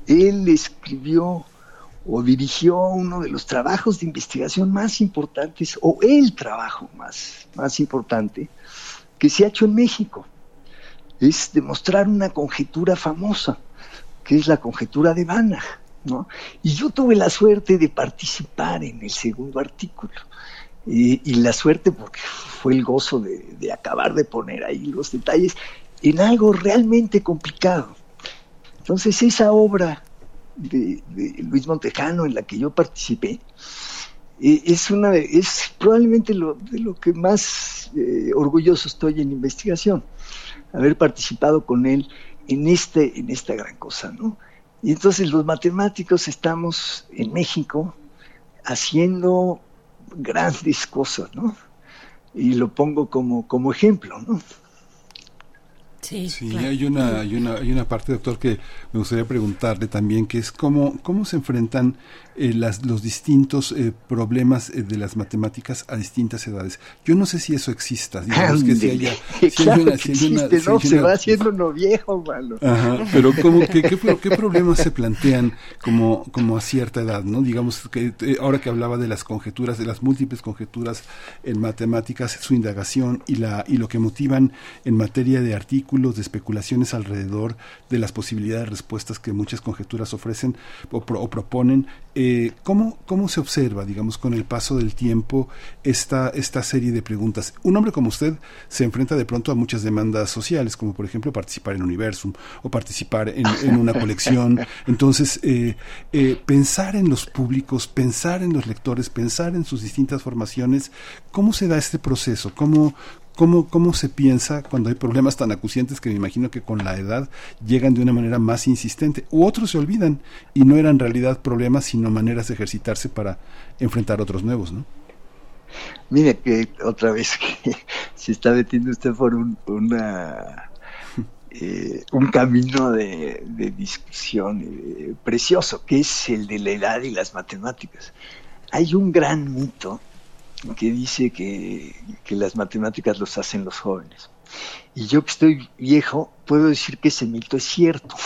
él escribió o dirigió uno de los trabajos de investigación más importantes, o el trabajo más, más importante que se ha hecho en México. Es demostrar una conjetura famosa, que es la conjetura de Banach. ¿no? Y yo tuve la suerte de participar en el segundo artículo. Y, y la suerte porque fue el gozo de, de acabar de poner ahí los detalles en algo realmente complicado. Entonces esa obra de, de Luis Montejano en la que yo participé eh, es una es probablemente lo, de lo que más eh, orgulloso estoy en investigación haber participado con él en este en esta gran cosa no y entonces los matemáticos estamos en México haciendo grandes cosas no y lo pongo como, como ejemplo, ¿no? Sí, Sí, claro. hay una, hay una, hay una parte, doctor, que me gustaría preguntarle también, que es cómo, cómo se enfrentan eh, las, los distintos eh, problemas eh, de las matemáticas a distintas edades. Yo no sé si eso exista, digamos que si haya, si hay claro una- que si hay una- existe, si Se una- va haciendo uno viejo, malo. Ajá, pero ¿cómo, qué, qué, qué problemas se plantean como, como a cierta edad? no Digamos que eh, ahora que hablaba de las conjeturas, de las múltiples conjeturas en matemáticas, su indagación y, la, y lo que motivan en materia de artículos, de especulaciones alrededor de las posibilidades de respuestas que muchas conjeturas ofrecen o, pro- o proponen, eh, ¿cómo, ¿cómo se observa, digamos, con el paso del tiempo esta, esta serie de preguntas? Un hombre como usted se enfrenta de pronto a muchas demandas sociales, como por ejemplo participar en Universum o participar en, en una colección. Entonces, eh, eh, pensar en los públicos, pensar en los lectores, pensar en sus distintas formaciones, ¿cómo se da este proceso? ¿Cómo, ¿Cómo, ¿Cómo se piensa cuando hay problemas tan acuciantes que me imagino que con la edad llegan de una manera más insistente? U otros se olvidan y no eran en realidad problemas, sino maneras de ejercitarse para enfrentar otros nuevos, ¿no? Mire que otra vez que se está metiendo usted por un, una, eh, un camino de, de discusión eh, precioso, que es el de la edad y las matemáticas. Hay un gran mito que dice que, que las matemáticas los hacen los jóvenes. Y yo que estoy viejo, puedo decir que ese mito es cierto.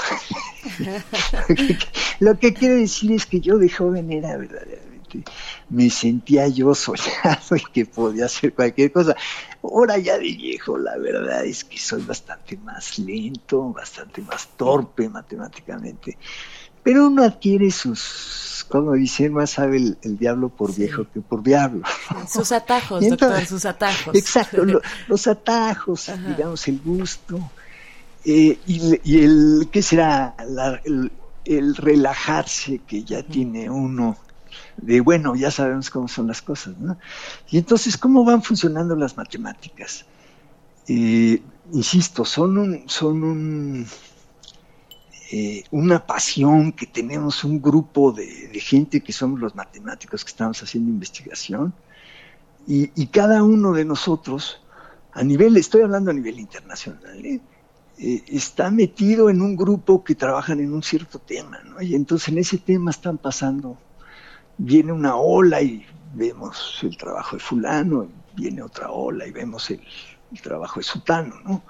Lo que quiere decir es que yo de joven era verdaderamente, me sentía yo soñado y que podía hacer cualquier cosa. Ahora ya de viejo, la verdad es que soy bastante más lento, bastante más torpe matemáticamente. Pero uno adquiere sus, como dicen, más sabe el, el diablo por viejo que por diablo. Sus atajos, doctor, sus atajos. Exacto, lo- los atajos, digamos, el gusto. eh, y, y el, ¿qué será? La- el, el relajarse que ya tiene uno de, bueno, ya sabemos cómo son las cosas, ¿no? Y entonces, ¿cómo van funcionando las matemáticas? Eh, insisto, son un, son un, eh, una pasión que tenemos un grupo de, de gente que somos los matemáticos que estamos haciendo investigación y, y cada uno de nosotros, a nivel, estoy hablando a nivel internacional, ¿eh? Eh, está metido en un grupo que trabajan en un cierto tema, ¿no? Y entonces en ese tema están pasando, viene una ola y vemos el trabajo de fulano, y viene otra ola y vemos el, trabajo de sutano, ¿no?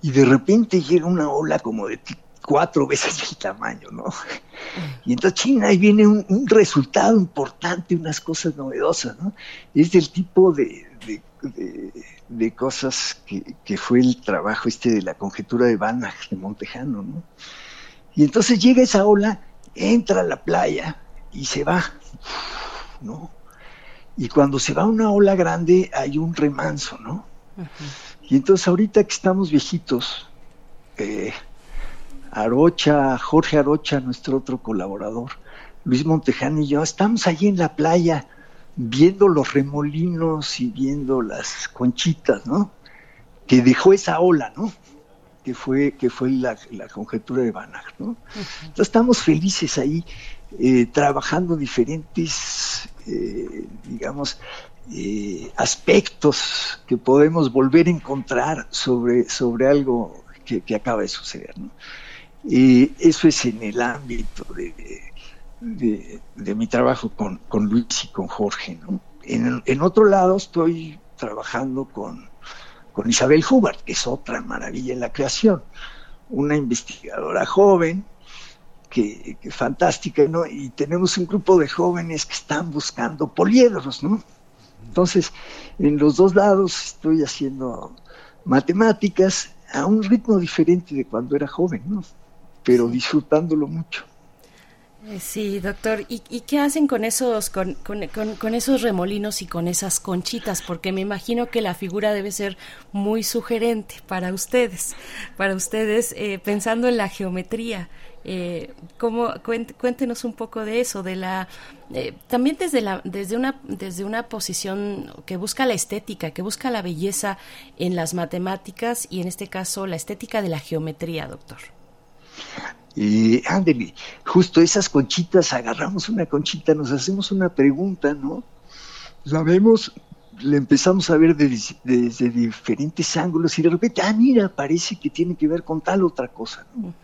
Y de repente llega una ola como de cuatro veces el tamaño, ¿no? Y entonces China ahí viene un, un resultado importante, unas cosas novedosas, ¿no? Es del tipo de, de, de- de cosas que, que fue el trabajo este de la conjetura de Banach de Montejano, ¿no? Y entonces llega esa ola, entra a la playa y se va, ¿no? Y cuando se va una ola grande hay un remanso, ¿no? Y entonces ahorita que estamos viejitos, eh, Arocha, Jorge Arocha, nuestro otro colaborador, Luis Montejano y yo, estamos allí en la playa viendo los remolinos y viendo las conchitas, ¿no? Que dejó esa ola, ¿no? Que fue, que fue la, la conjetura de Banach, ¿no? Entonces estamos felices ahí, eh, trabajando diferentes, eh, digamos, eh, aspectos que podemos volver a encontrar sobre, sobre algo que, que acaba de suceder, ¿no? Y eso es en el ámbito de, de, mi trabajo con, con Luis y con Jorge. ¿no? En, en otro lado estoy trabajando con, con Isabel Hubert, que es otra maravilla en la creación, una investigadora joven, que, que fantástica, ¿no? Y tenemos un grupo de jóvenes que están buscando poliedros, ¿no? Entonces, en los dos lados estoy haciendo matemáticas a un ritmo diferente de cuando era joven, ¿no? Pero disfrutándolo mucho. Eh, Sí, doctor. ¿Y, qué hacen con esos, con, con- con- con esos remolinos y con esas conchitas? Porque me imagino que la figura debe ser muy sugerente para ustedes, para ustedes eh, pensando en la geometría. Eh, ¿cómo, cuent- cuéntenos un poco de eso, de la eh, también desde la desde una desde una posición que busca la estética, que busca la belleza en las matemáticas y en este caso la estética de la geometría, doctor. Y ándele, justo esas conchitas, agarramos una conchita, nos hacemos una pregunta, ¿no? La vemos le empezamos a ver desde, desde diferentes ángulos y de repente, ah, mira, parece que tiene que ver con tal otra cosa. ¿no?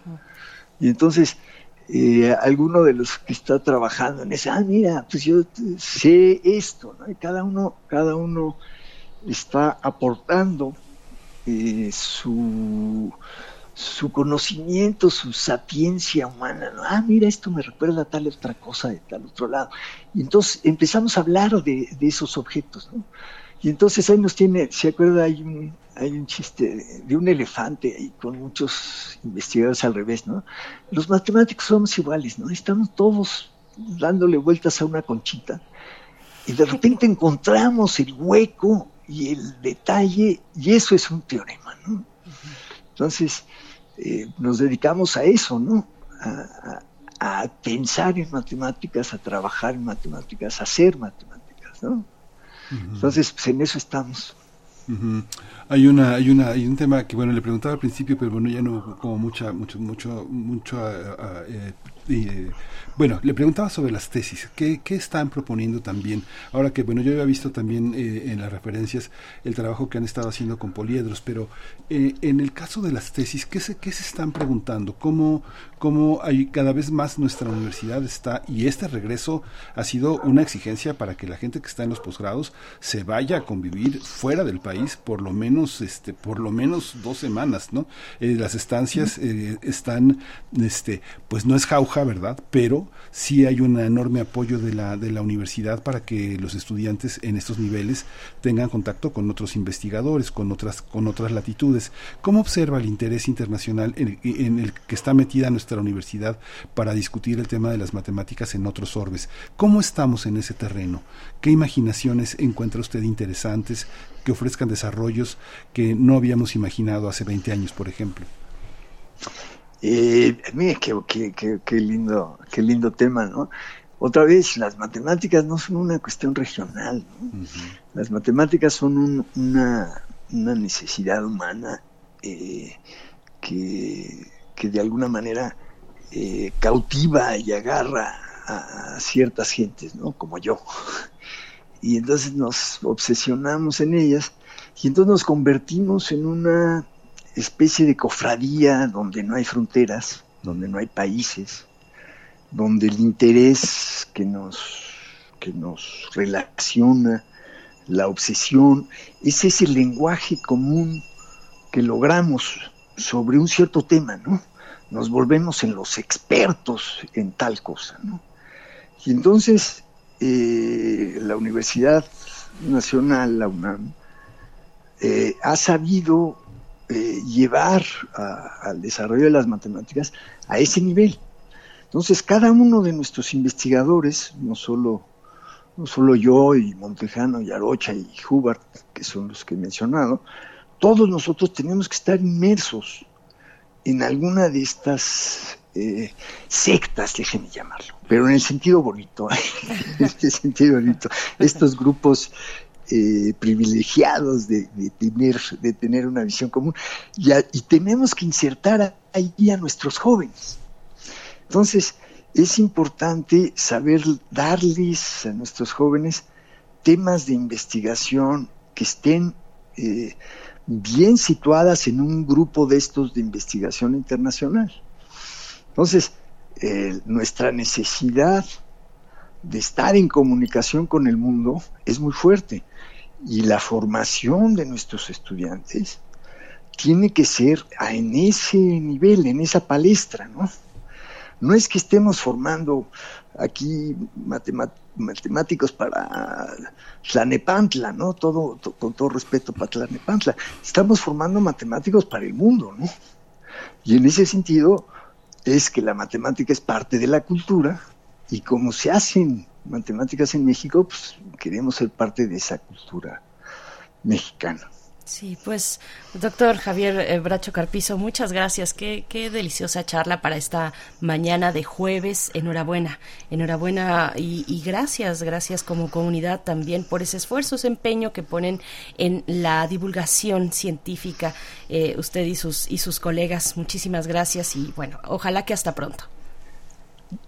Y entonces, eh, alguno de los que está trabajando en ese, ah, mira, pues yo sé esto, ¿no? Y cada uno, cada uno está aportando eh, su, su conocimiento, su sapiencia humana. ¿no? Ah, mira, esto me recuerda a tal otra cosa de tal otro lado. Y entonces empezamos a hablar de, de esos objetos, ¿no? Y entonces ahí nos tiene, ¿se acuerda? Hay un, hay un chiste de, de un elefante ahí con muchos investigadores al revés, ¿no? Los matemáticos somos iguales, ¿no? Estamos todos dándole vueltas a una conchita y de repente encontramos el hueco y el detalle y eso es un teorema, ¿no? Entonces eh, nos dedicamos a eso, ¿no? A, a- a pensar en matemáticas, a trabajar en matemáticas, a hacer matemáticas, ¿no? Entonces, pues en eso estamos. Hay una, hay una, hay un tema que bueno le preguntaba al principio, pero bueno ya no como mucha, mucho, mucho, mucho, eh, eh, bueno le preguntaba sobre las tesis, ¿qué, qué están proponiendo también? Ahora que bueno yo había visto también eh, en las referencias el trabajo que han estado haciendo con poliedros, pero eh, en el caso de las tesis, ¿qué se, qué se están preguntando? ¿Cómo, cómo hay cada vez más nuestra universidad está y este regreso ha sido una exigencia para que la gente que está en los posgrados se vaya a convivir fuera del país por lo menos este por lo menos dos semanas no Eh, las estancias eh, están este pues no es jauja verdad pero sí hay un enorme apoyo de la de la universidad para que los estudiantes en estos niveles tengan contacto con otros investigadores con otras con otras latitudes. Cómo observa el interés internacional en, en el que está metida nuestra universidad para discutir el tema de las matemáticas en otros orbes cómo estamos en ese terreno qué imaginaciones encuentra usted interesantes que ofrezcan desarrollos que no habíamos imaginado hace 20 años, por ejemplo. Eh, mire, qué, qué- qué- qué lindo, qué lindo tema, ¿no? Otra vez, las matemáticas no son una cuestión regional, ¿no? Las matemáticas son un- una, una necesidad humana eh, que, que de alguna manera eh, cautiva y agarra a, a ciertas gentes, ¿no? Como yo. Y entonces nos obsesionamos en ellas y entonces nos convertimos en una especie de cofradía donde no hay fronteras, donde no hay países, donde el interés que nos, que nos relaciona, la obsesión, es ese lenguaje común que logramos sobre un cierto tema, ¿no? Nos volvemos en los expertos en tal cosa, ¿no? Y entonces eh, la Universidad Nacional, la UNAM, eh, ha sabido eh, llevar al desarrollo de las matemáticas a ese nivel. Entonces, cada uno de nuestros investigadores, no solo, no solo yo y Montejano y Arocha y Hubert, que son los que he mencionado, todos nosotros tenemos que estar inmersos en alguna de estas eh, sectas, déjenme llamarlo, pero en el sentido bonito, en el sentido bonito, estos grupos eh, privilegiados de, tener, de tener una visión común y tenemos que insertar ahí a nuestros jóvenes. Entonces, es importante saber darles a nuestros jóvenes temas de investigación que estén eh, bien situadas en un grupo de estos de investigación internacional. Entonces, eh, nuestra necesidad de estar en comunicación con el mundo es muy fuerte y la formación de nuestros estudiantes tiene que ser en ese nivel, en esa palestra, ¿no? No es que estemos formando aquí matemáticos para Tlanepantla, ¿no? Todo, to- con todo respeto para Tlanepantla. Estamos formando matemáticos para el mundo, ¿no? Y en ese sentido es que la matemática es parte de la cultura y como se hacen matemáticas en México, pues queremos ser parte de esa cultura mexicana. Sí, pues, doctor Javier eh, Bracho Carpizo, muchas gracias. Qué, qué deliciosa charla para esta mañana de jueves. Enhorabuena, enhorabuena y, y gracias, gracias como comunidad también por ese esfuerzo, ese empeño que ponen en la divulgación científica, eh, usted y sus, y sus colegas. Muchísimas gracias y bueno, ojalá que hasta pronto.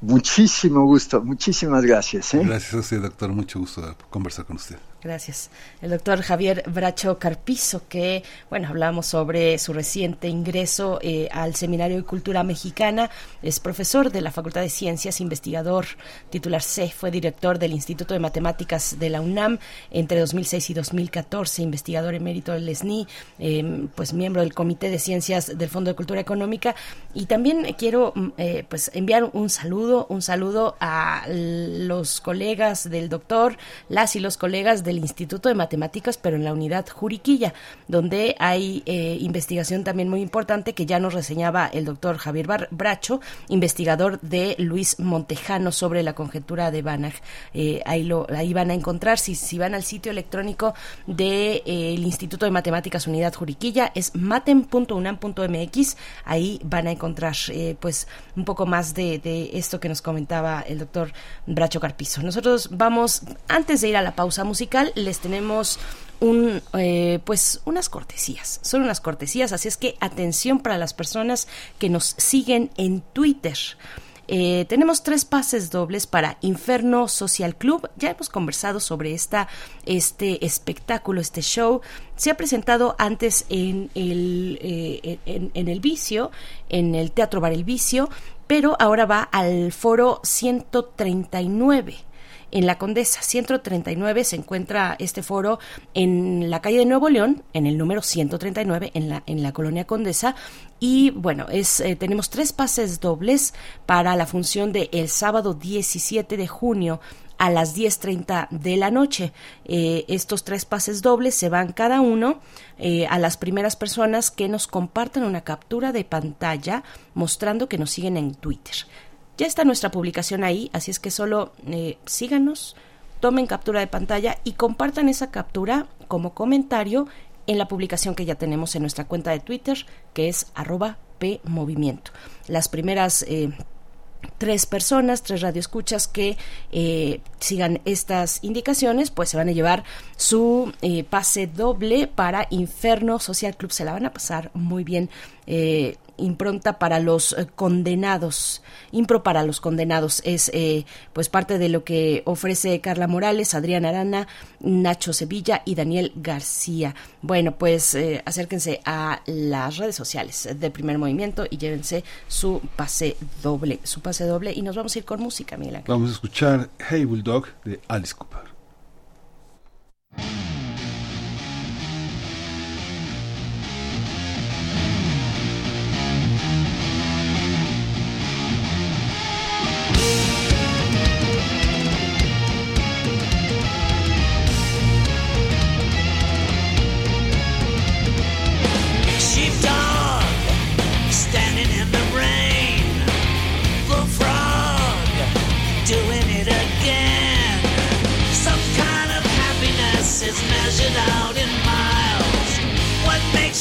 Muchísimo gusto, muchísimas gracias. ¿eh? Gracias a usted, doctor. Mucho gusto conversar con usted. Gracias. El doctor Javier Bracho Carpizo, que, bueno, hablamos sobre su reciente ingreso eh, al Seminario de Cultura Mexicana. Es profesor de la Facultad de Ciencias, investigador, titular C, fue director del Instituto de Matemáticas de la UNAM entre 2006 y 2014, investigador emérito del SNI, eh, pues miembro del Comité de Ciencias del Fondo de Cultura Económica. Y también quiero, mm, eh, pues, enviar un saludo, un saludo a los colegas del doctor, las y los colegas del Instituto de Matemáticas, pero en la unidad Juriquilla, donde hay eh, investigación también muy importante que ya nos reseñaba el doctor Javier Bar Bracho, investigador de Luis Montejano sobre la conjetura de Banach. Eh, ahí, lo, ahí van a encontrar, si, si van al sitio electrónico del de, eh, Instituto de Matemáticas Unidad Juriquilla, es matem.unam.mx, ahí van a encontrar pues un poco más de, de esto que nos comentaba el doctor Bracho Carpizo. Nosotros vamos, antes de ir a la pausa musical, les tenemos un eh, pues unas cortesías son unas cortesías así es que atención para las personas que nos siguen en Twitter eh, tenemos tres pases dobles para Inferno Social Club. Ya hemos conversado sobre esta, este espectáculo, este show. Se ha presentado antes en el, eh, en, el Vicio, en el Teatro Bar El Vicio, pero ahora va al foro 139 en la Condesa 139 se encuentra este foro en la calle de Nuevo León, en el número 139 en la en la colonia Condesa y bueno, es eh, tenemos tres pases dobles para la función de el sábado 17 de junio a las 10.30 de la noche. Eh, estos tres pases dobles se van cada uno eh, a las primeras personas que nos compartan una captura de pantalla mostrando que nos siguen en Twitter. Ya está nuestra publicación ahí, así es que solo eh, síganos, tomen captura de pantalla y compartan esa captura como comentario en la publicación que ya tenemos en nuestra cuenta de Twitter, que es arroba PMovimiento. Las primeras eh, tres personas, tres radioescuchas que eh, sigan estas indicaciones, pues se van a llevar su pase doble para Inferno Social Club. Se la van a pasar muy bien. Impronta para los eh, condenados, impro para los condenados es eh, pues parte de lo que ofrece Carla Morales, Adrián Arana, Nacho Sevilla y Daniel García. Bueno, pues eh, acérquense a las redes sociales de Primer Movimiento y llévense su pase doble, su pase doble y nos vamos a ir con música, Miguel. Vamos a escuchar Hey Bulldog de Alice Cooper.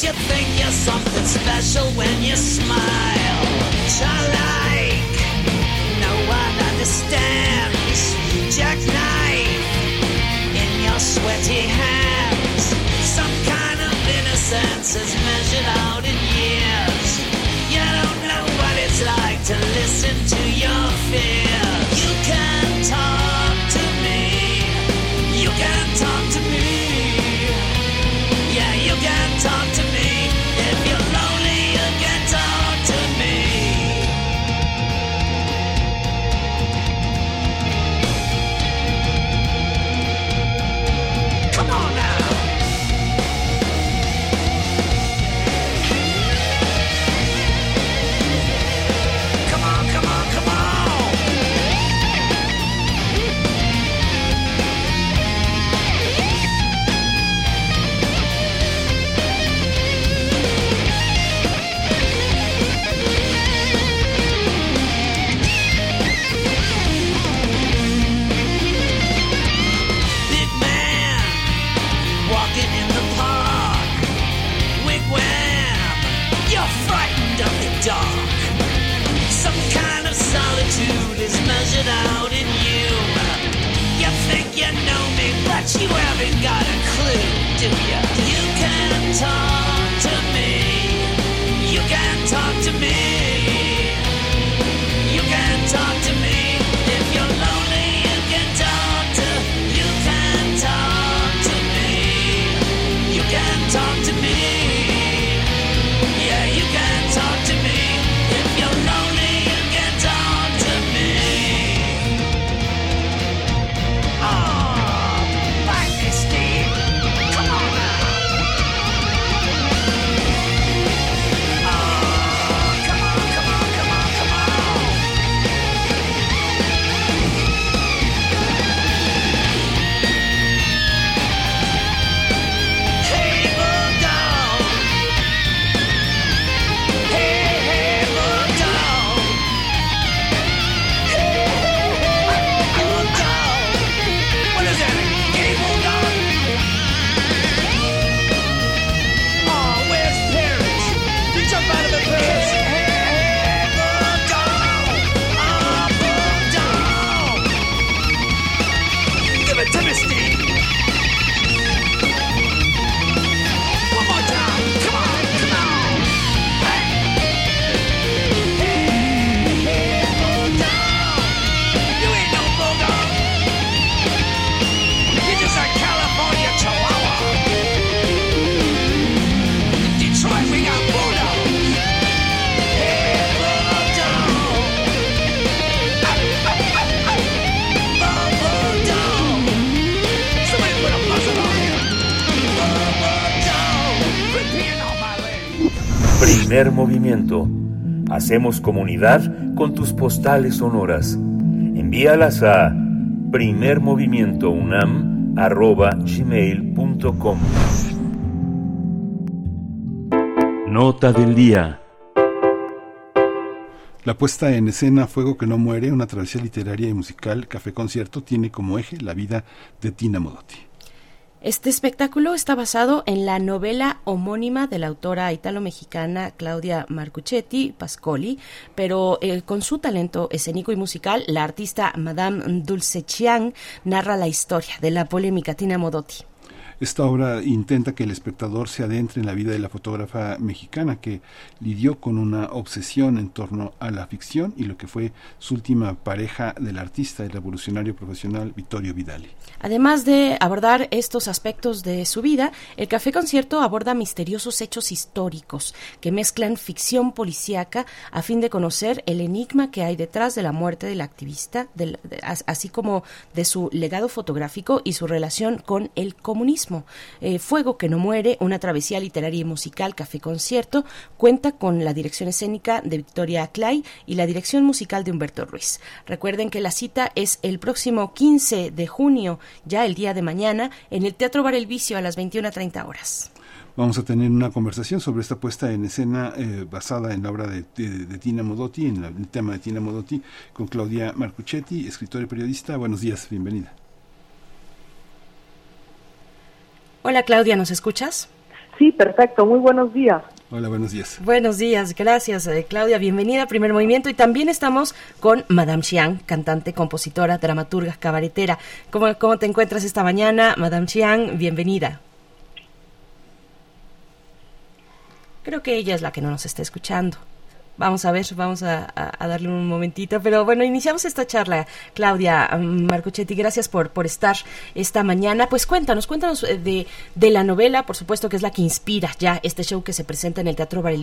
You think you're something special when you smile? Childlike, no one understands. Jackknife in your sweaty hands. Some kind of innocence is measured out in years. You don't know what it's like to listen to your fears. But you haven't got a clue, do you? You can talk to me. You can talk to me. You can talk to me. Primer movimiento. Hacemos comunidad con tus postales sonoras. Envíalas a primermovimientounam.gmail.com Nota del día. La puesta en escena Fuego que no muere, una travesía literaria y musical, café concierto, tiene como eje la vida de Tina Modotti. Este espectáculo está basado en la novela homónima de la autora italo-mexicana Claudia Marcuchetti Pascoli, pero eh, con su talento escénico y musical, la artista Madame Dulce Chiang narra la historia de la polémica Tina Modotti. Esta obra intenta que el espectador se adentre en la vida de la fotógrafa mexicana que lidió con una obsesión en torno a la ficción y lo que fue su última pareja del artista, el revolucionario profesional Vittorio Vidali. Además de abordar estos aspectos de su vida, el Café Concierto aborda misteriosos hechos históricos que mezclan ficción policíaca a fin de conocer el enigma que hay detrás de la muerte del activista, del- de- as- así como de su legado fotográfico y su relación con el comunismo. Eh, Fuego que no muere, una travesía literaria y musical Café Concierto, cuenta con la dirección escénica de Victoria Clay y la dirección musical de Humberto Ruiz. Recuerden que la cita es el próximo 15 de junio, ya el día de mañana, en el Teatro Bar El Vicio a las 21.30 horas. Vamos a tener una conversación sobre esta puesta en escena eh, basada en la obra de, Tina Modotti, en el tema de Tina Modotti, con Claudia Marcuchetti, escritora y periodista. Buenos días, bienvenida. Hola Claudia, ¿nos escuchas? Sí, perfecto. Muy buenos días. Hola, buenos días. Buenos días, gracias eh, Claudia, bienvenida a Primer Movimiento y también estamos con Madame Xiang, cantante, compositora, dramaturga, cabaretera. ¿Cómo, cómo te encuentras esta mañana, Madame Xiang? Bienvenida. Creo que ella es la que no nos está escuchando. Vamos a ver, vamos a, darle un momentito. Pero bueno, iniciamos esta charla. Claudia mm, Marcuchetti, gracias por, por estar esta mañana. Pues cuéntanos, cuéntanos eh, de, de la novela, por supuesto que es la que inspira ya este show que se presenta en el Teatro Bar.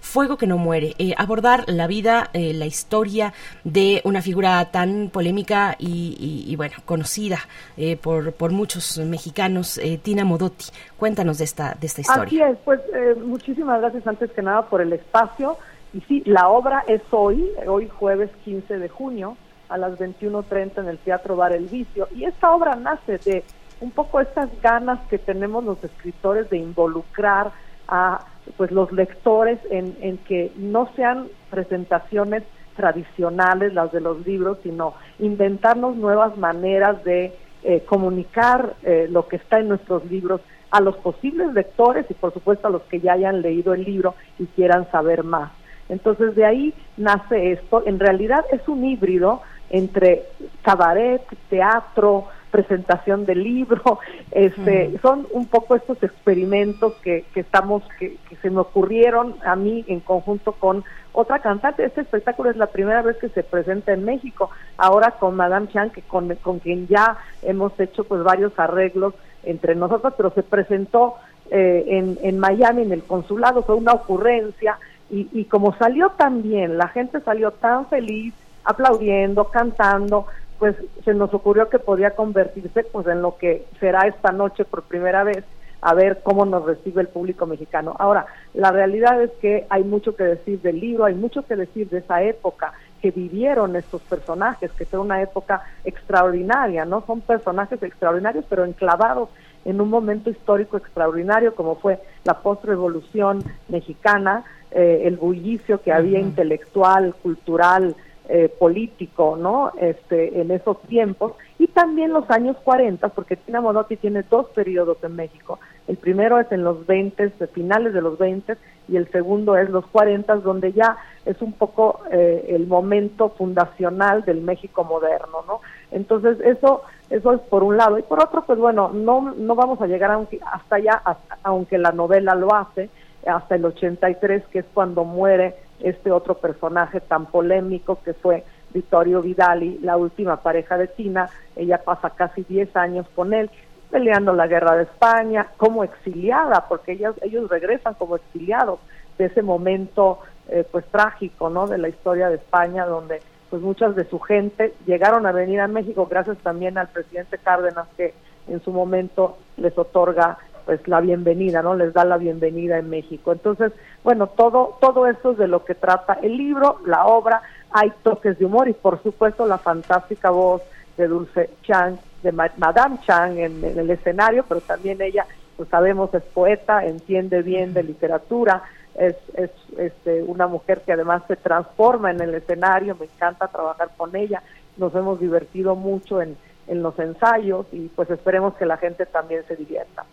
Fuego que no muere. Eh, abordar la vida, eh, la historia de una figura tan polémica y, y- y, bueno, conocida eh, por, por muchos mexicanos, eh, Tina Modotti. Cuéntanos de esta, de esta historia. Así es, pues muchísimas gracias antes que nada por el espacio. Y sí, la obra es hoy, hoy jueves 15 de junio, a las 21.30 en el Teatro Bar El Vicio. Y esta obra nace de un poco estas ganas que tenemos los escritores de involucrar a pues los lectores en, que no sean presentaciones tradicionales las de los libros, sino inventarnos nuevas maneras de eh, comunicar eh, lo que está en nuestros libros a los posibles lectores y por supuesto a los que ya hayan leído el libro y quieran saber más. Entonces de ahí nace esto. En realidad es un híbrido entre cabaret, teatro, presentación de libro, este, son un poco estos experimentos que, que estamos, que, que se me ocurrieron a mí en conjunto con otra cantante. Este espectáculo es la primera vez que se presenta en México, ahora con Madame Chan, que con, con quien ya hemos hecho pues varios arreglos entre nosotros, pero se presentó eh, en, en Miami, en el consulado, fue una ocurrencia, y, y como salió tan bien, la gente salió tan feliz, aplaudiendo, cantando, pues se nos ocurrió que podía convertirse pues en lo que será esta noche por primera vez a ver cómo nos recibe el público mexicano. Ahora, la realidad es que hay mucho que decir del libro, hay mucho que decir de esa época que vivieron estos personajes, que fue una época extraordinaria, ¿no? Son personajes extraordinarios, pero enclavados en un momento histórico extraordinario como fue la postrevolución mexicana, eh, el bullicio que había intelectual, cultural, eh, político, ¿no? Este, en esos tiempos y también los años 40, porque Tina Modotti tiene dos periodos en México. El primero es en los 20, de finales de los 20 y el segundo es los 40, donde ya es un poco eh, el momento fundacional del México moderno, ¿no? Entonces eso eso es por un lado y por otro, pues bueno, no no vamos a llegar aunque- hasta allá, hasta- aunque la novela lo hace hasta el 83, que es cuando muere este otro personaje tan polémico que fue Vittorio Vidali, la última pareja de Tina. Ella pasa casi 10 años con él, peleando la guerra de España, como exiliada, porque ellas, ellos regresan como exiliados de ese momento eh, pues trágico, ¿no? De la historia de España, donde pues muchas de su gente llegaron a venir a México gracias también al presidente Cárdenas que en su momento les otorga pues la bienvenida, ¿no? Les da la bienvenida en México. Entonces, bueno, todo todo esto es de lo que trata el libro, la obra, hay toques de humor y por supuesto la fantástica voz de Dulce Chang, de Ma- Madame Chang en, en el escenario, pero también ella, pues sabemos, es poeta, entiende bien de literatura, es, es este, una mujer que además se transforma en el escenario, me encanta trabajar con ella, nos hemos divertido mucho en, en los ensayos y pues esperemos que la gente también se divierta.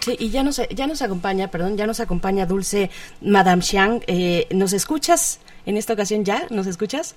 Sí, y ya nos, ya nos acompaña, perdón, ya nos acompaña Dulce Madame Xiang. Eh, ¿Nos escuchas en esta ocasión ya? ¿Nos escuchas?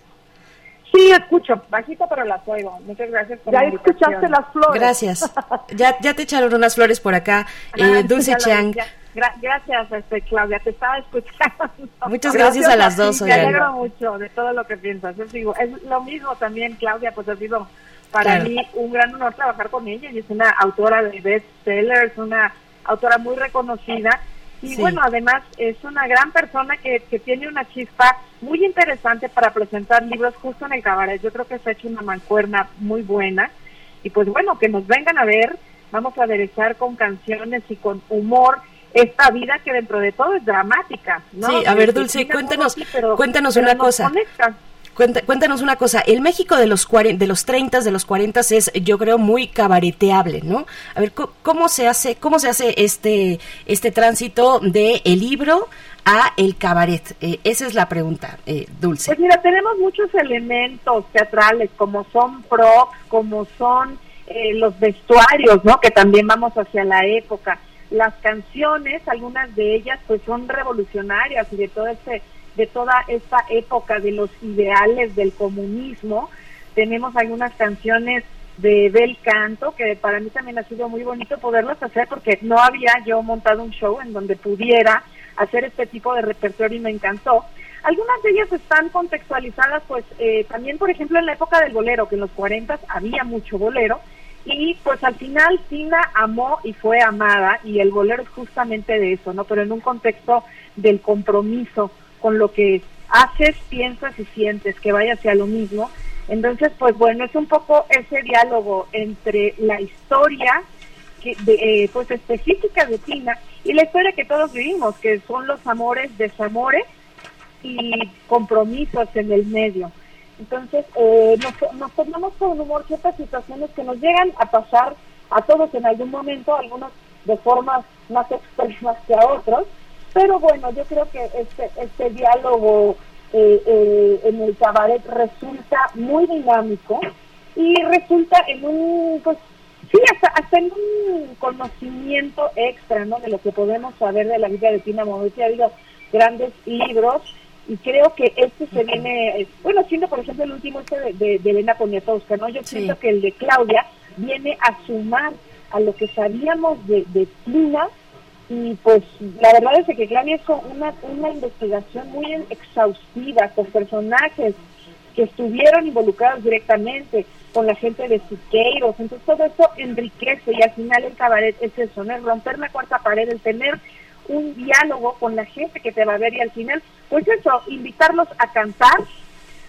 Sí, escucho, bajito pero las oigo. Muchas gracias por Ya la escuchaste las flores. Gracias. Ya, ya te echaron unas flores por acá. Eh, Ah, Dulce ya lo- Chang. gra- gracias, este, Claudia, te estaba escuchando. Muchas gracias a las dos, Me alegro mucho de todo lo que piensas. Es, digo, es lo mismo también, Claudia, pues ha sido para Claro. mí un gran honor trabajar con ella. Ella es una autora de bestsellers, una autora muy reconocida. Y Sí. bueno, además es una gran persona que, que tiene una chispa muy interesante para presentar libros justo en el cabaret. Yo creo que se ha hecho una mancuerna muy buena. Y pues bueno, que nos vengan a ver. Vamos a aderezar con canciones y con humor esta vida que dentro de todo es dramática. ¿no? Sí, a ver, Dulce, cuéntanos- así, pero- cuéntanos pero una cosa. conecta. Cuéntanos una cosa, el México de los de los 30, de los 40 es yo creo muy cabareteable, ¿no? A ver cómo se hace cómo se hace este este tránsito de el libro a el cabaret. Eh, esa es la pregunta, eh, Dulce. Pues mira, tenemos muchos elementos teatrales, como son props, como son eh, los vestuarios, ¿no? Que también vamos hacia la época. Las canciones, algunas de ellas, pues son revolucionarias y de todo este, de toda esta época de los ideales del comunismo. Tenemos algunas canciones de bel canto que para mí también ha sido muy bonito poderlas hacer porque no había yo montado un show en donde pudiera hacer este tipo de repertorio y me encantó. Algunas de ellas están contextualizadas, pues eh, también, por ejemplo, en la época del bolero, que en los 40 había mucho bolero, y pues al final Tina amó y fue amada, y el bolero es justamente de eso, ¿no? Pero en un contexto del compromiso con lo que haces, piensas y sientes, que vaya hacia lo mismo. Entonces, pues bueno, es un poco ese diálogo entre la historia que, eh, pues específica de Tina y la historia que todos vivimos, que son los amores, desamores y compromisos en el medio. Entonces, eh, nos, nos con humor ciertas situaciones que nos llegan a pasar a todos en algún momento, algunos de formas más expresas que a otros, pero bueno, yo creo que este, este diálogo eh, eh, en el cabaret resulta muy dinámico y resulta en un, pues, sí, hasta, hasta en un conocimiento extra, ¿no? De lo que podemos saber de la vida de Tina Modotti. Ha habido grandes libros y creo que este se viene, bueno, siendo por ejemplo el último este de, de, de Elena Poniatowska, ¿no? Yo siento que el de Claudia viene a sumar a lo que sabíamos de, de Tina y pues la verdad es que Claudia hizo una, una investigación muy exhaustiva con personajes que estuvieron involucrados directamente con la gente de Siqueiros, entonces todo eso enriquece y al final el cabaret es eso, ¿no? El romper la cuarta pared, el tener un diálogo con la gente que te va a ver y al final, pues eso, invitarlos a cantar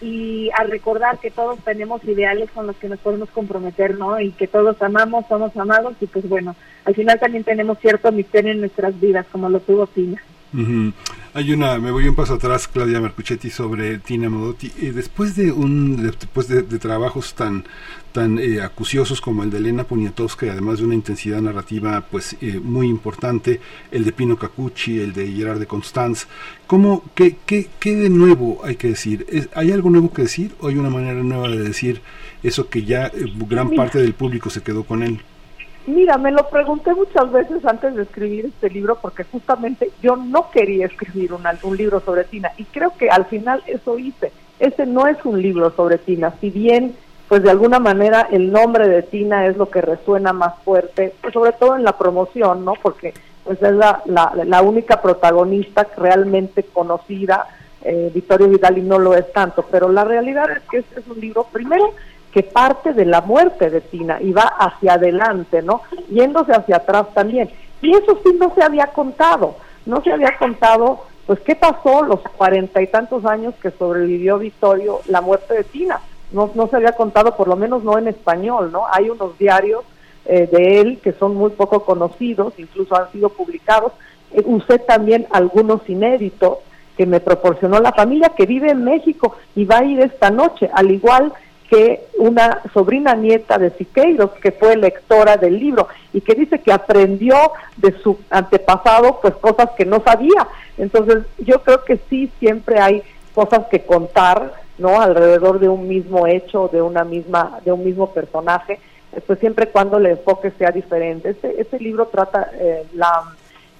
y a recordar que todos tenemos ideales con los que nos podemos comprometer, ¿no? Y que todos amamos, somos amados y pues bueno, al final también tenemos cierto misterio en nuestras vidas, como lo tuvo Tina. Ujú. Hay una, me voy un paso atrás, Claudia Marcuchetti, sobre Tina Modotti. Eh, después de un, de- después de, de trabajos tan, tan eh, acuciosos como el de Elena Poniatowska y además de una intensidad narrativa, pues eh, muy importante, el de Pino Cacucci, el de Gerard de Constance. ¿Cómo, qué, qué, qué de nuevo hay que decir? ¿Es- ¿Hay algo nuevo que decir o hay una manera nueva de decir eso que ya eh, gran parte del público se quedó con él? Mira, me lo pregunté muchas veces antes de escribir este libro porque justamente yo no quería escribir una- un libro sobre Tina y creo que al final eso hice. Ese no es un libro sobre Tina, si bien pues de alguna manera el nombre de Tina es lo que resuena más fuerte, pues sobre todo en la promoción, ¿no? Porque pues es la, la, la única protagonista realmente conocida, eh, Victoria Vidal y no lo es tanto, pero la realidad es que este es un libro primero que parte de la muerte de Tina y va hacia adelante, ¿no? Yéndose hacia atrás también. Y eso sí no se había contado, no se había contado, pues, qué pasó los cuarenta y tantos años que sobrevivió Victorio la muerte de Tina. No, no se había contado, por lo menos no en español, ¿no? Hay unos diarios eh, de él que son muy poco conocidos, incluso han sido publicados. Eh, usé también algunos inéditos que me proporcionó la familia que vive en México y va a ir esta noche, al igual que una sobrina nieta de Siqueiros, que fue lectora del libro y que dice que aprendió de su antepasado pues cosas que no sabía. Entonces yo creo que sí siempre hay cosas que contar, ¿no? Alrededor de un mismo hecho, de una misma, de un mismo personaje, eh, pues siempre cuando el enfoque sea diferente. Este, este libro trata eh, la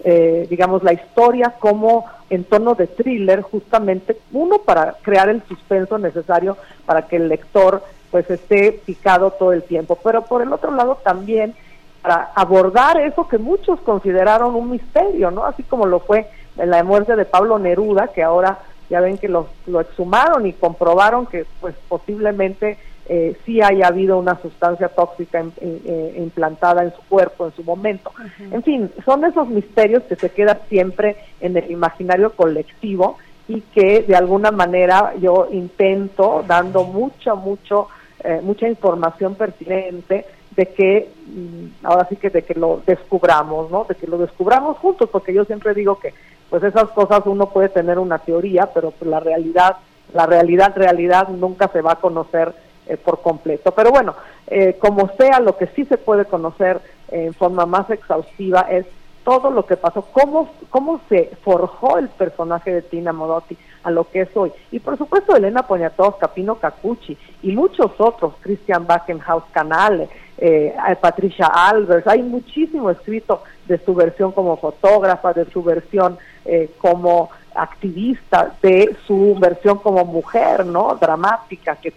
eh, digamos, la historia como en tono de thriller, justamente, uno, para crear el suspenso necesario para que el lector pues esté picado todo el tiempo, pero por el otro lado también para abordar eso que muchos consideraron un misterio, ¿no? Así como lo fue en la muerte de Pablo Neruda, que ahora ya ven que lo, lo exhumaron y comprobaron que pues posiblemente eh, sí haya habido una sustancia tóxica in- in- eh, implantada en su cuerpo en su momento. En fin, son esos misterios que se quedan siempre en el imaginario colectivo y que de alguna manera yo intento, dando mucho, mucho, eh, mucha información pertinente, de que mm, ahora sí que de que lo descubramos, ¿no? De que lo descubramos juntos, porque yo siempre digo que pues esas cosas uno puede tener una teoría, pero pues, la realidad, la realidad, realidad nunca se va a conocer eh, por completo. Pero bueno, eh, como sea, lo que sí se puede conocer eh, en forma más exhaustiva es todo lo que pasó, cómo, cómo se forjó el personaje de Tina Modotti a lo que es hoy. Y por supuesto Elena Poniatowska, Pino Cacucci y muchos otros, Christian Backenhaus Canale, eh, Patricia Albers, hay muchísimo escrito de su versión como fotógrafa, de su versión eh, como activista, de su versión como mujer, ¿no? Dramática, que,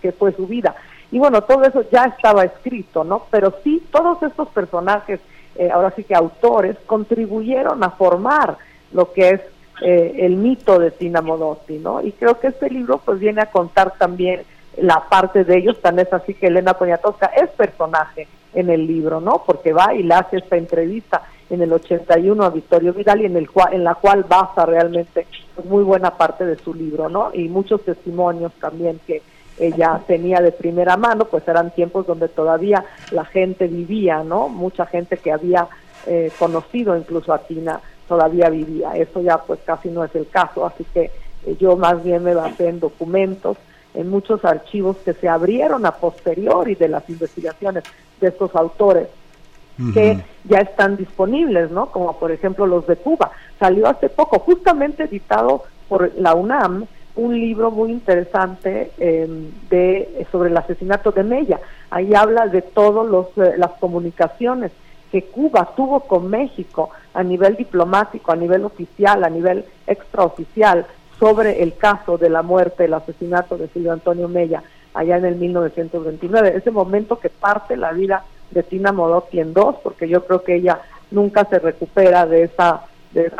que fue su vida. Y bueno, todo eso ya estaba escrito, ¿no? Pero sí, todos estos personajes, eh, ahora sí que autores, contribuyeron a formar lo que es eh, el mito de Tina Modotti, ¿no? Y creo que este libro pues viene a contar también la parte de ellos, tan es así que Elena Poniatowska es personaje en el libro, ¿no? Porque va y le hace esta entrevista en el 81 a Victorio Vidal y en, el cual, en la cual basa realmente pues, muy buena parte de su libro, ¿no? Y muchos testimonios también que ella tenía de primera mano, pues eran tiempos donde todavía la gente vivía, ¿no? Mucha gente que había eh, conocido incluso a Tina todavía vivía. Eso ya pues casi no es el caso, así que eh, yo más bien me basé en documentos, en muchos archivos que se abrieron a posteriori de las investigaciones de estos autores que ya están disponibles, ¿no? Como por ejemplo los de Cuba. Salió hace poco, justamente editado por la UNAM, un libro muy interesante eh, de sobre el asesinato de Mella. Ahí habla de todas las comunicaciones que Cuba tuvo con México a nivel diplomático, a nivel oficial, a nivel extraoficial, sobre el caso de la muerte, el asesinato de Silvio Antonio Mella allá en el 1929. Ese momento que parte la vida de Tina Modotti en dos, porque yo creo que ella nunca se recupera de esa, de,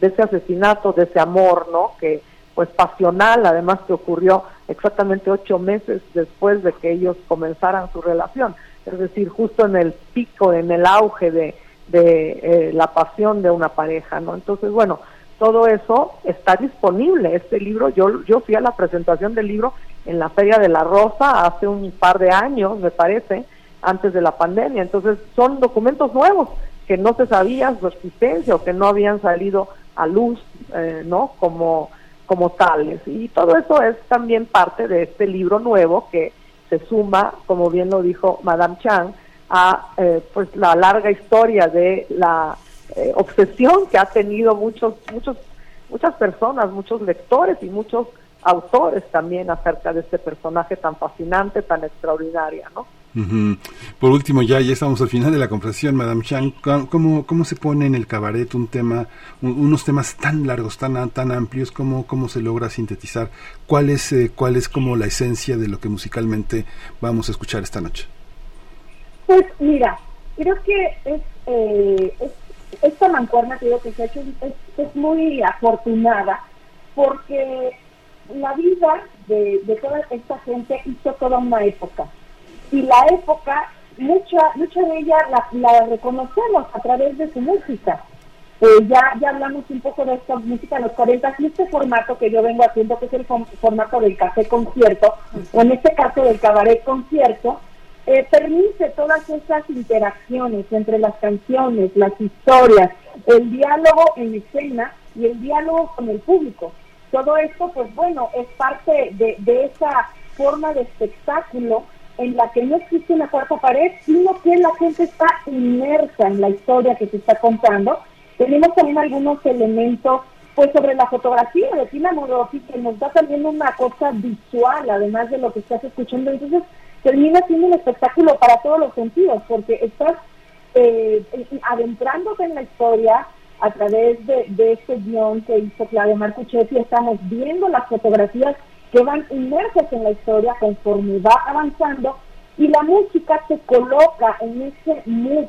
de ese asesinato, de ese amor, ¿no? Que pues pasional, además que ocurrió exactamente ocho meses después de que ellos comenzaran su relación, es decir, justo en el pico, en el auge de, de eh, la pasión de una pareja, ¿no? Entonces, bueno, todo eso está disponible. Este libro, yo, yo fui a la presentación del libro en la Feria de la Rosa hace un par de años, me parece, antes de la pandemia. Entonces, son documentos nuevos que no se sabía su existencia o que no habían salido a luz, eh, ¿no? Como, como tales. Y todo eso es también parte de este libro nuevo que se suma, como bien lo dijo Madame Chang, a eh, pues la larga historia de la eh, obsesión que ha tenido muchos, muchos, muchas personas, muchos lectores y muchos autores también acerca de este personaje tan fascinante, tan extraordinaria, ¿no? Ujú. Por último, ya, ya estamos al final de la conversación, Madame Chang. ¿Cómo, cómo se pone en el cabaret un tema, un- unos temas tan largos, tan, tan amplios? ¿Cómo, cómo se logra sintetizar? ¿Cuál es, eh, ¿Cuál es como la esencia de lo que musicalmente vamos a escuchar esta noche? Pues mira, creo que es, eh, es- esta mancuerna digo que se ha hecho es, es muy afortunada porque la vida de toda esta gente hizo toda una época y la época mucha mucha de ella la, reconocemos a través de su música Eh, ya ya hablamos un poco de esta música de los 40 y este formato que yo vengo haciendo que es el formato del café concierto o en este caso del cabaret concierto eh, permite todas esas interacciones entre las canciones, las historias, el diálogo en escena y el diálogo con el público. Todo esto, pues bueno, es parte de, de esa forma de espectáculo en la que no existe una cuarta pared, sino que la gente está inmersa en la historia que se está contando. Tenemos también algunos elementos pues sobre la fotografía de Tina Morosi, que nos da también una cosa visual, además de lo que estás escuchando. Entonces, termina siendo un espectáculo para todos los sentidos, porque estás eh, adentrándote en la historia a través de, de este guion que hizo Claudia Marcuchetti, estamos viendo las fotografías que van inmersas en la historia conforme va avanzando y la música se coloca en ese mood,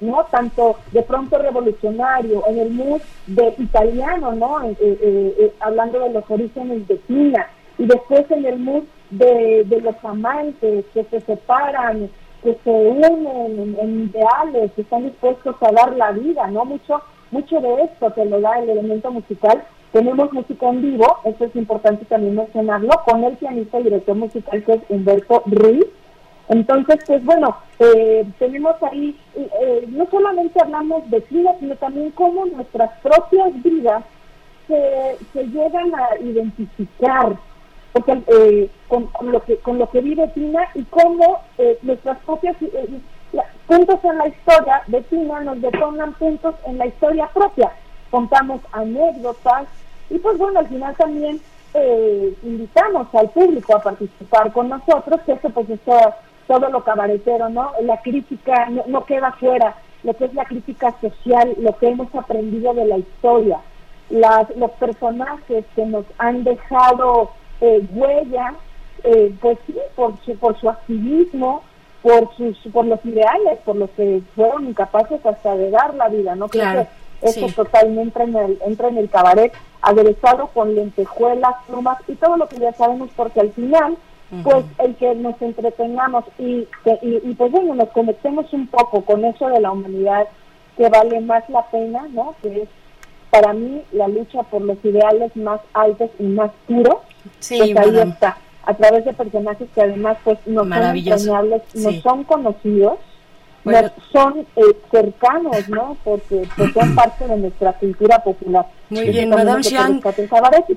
¿no? Tanto de pronto revolucionario, en el mood de italiano, ¿no? Eh, eh, eh, hablando de los orígenes de Tina, y después en el mood de, de los amantes que se separan, que se unen en, en ideales, que están dispuestos a dar la vida, ¿no? Mucho, mucho de esto te lo da el elemento musical tenemos música en vivo, esto es importante también mencionarlo, con el pianista y director musical que es Humberto Ruiz. Entonces, pues bueno, eh, tenemos ahí, eh, no solamente hablamos de Tina, sino también cómo nuestras propias vidas se, llegan a identificar eh, con, con lo que, con lo que vive Tina y cómo eh, nuestras propias eh, puntos en la historia de Tina nos detonan puntos en la historia propia contamos anécdotas y pues bueno, al final también eh, invitamos al público a participar con nosotros, que eso pues es todo, todo lo cabaretero, ¿no? La crítica no, no queda fuera, lo que es la crítica social, lo que hemos aprendido de la historia, las, los personajes que nos han dejado eh, huella, eh, pues sí, por su, por su activismo, por sus por los ideales, por los que fueron incapaces hasta de dar la vida, ¿no? Creo Claro, que eso sí. totalmente entra en el, entra en el cabaret, aderezado con lentejuelas, plumas y todo lo que ya sabemos, porque al final, pues el que nos entretengamos y, que- y, y, pues bueno, nos conectemos un poco con eso de la humanidad que vale más la pena, ¿no? Que es para mí la lucha por los ideales más altos y más puros, Sí, pues ahí está, a través de personajes que además pues no son entrañables, no Sí. son conocidos, Bueno. no son eh, cercanos, ¿no? Porque pues, son parte de nuestra cultura popular. Muy bien, Madame Jean. pues,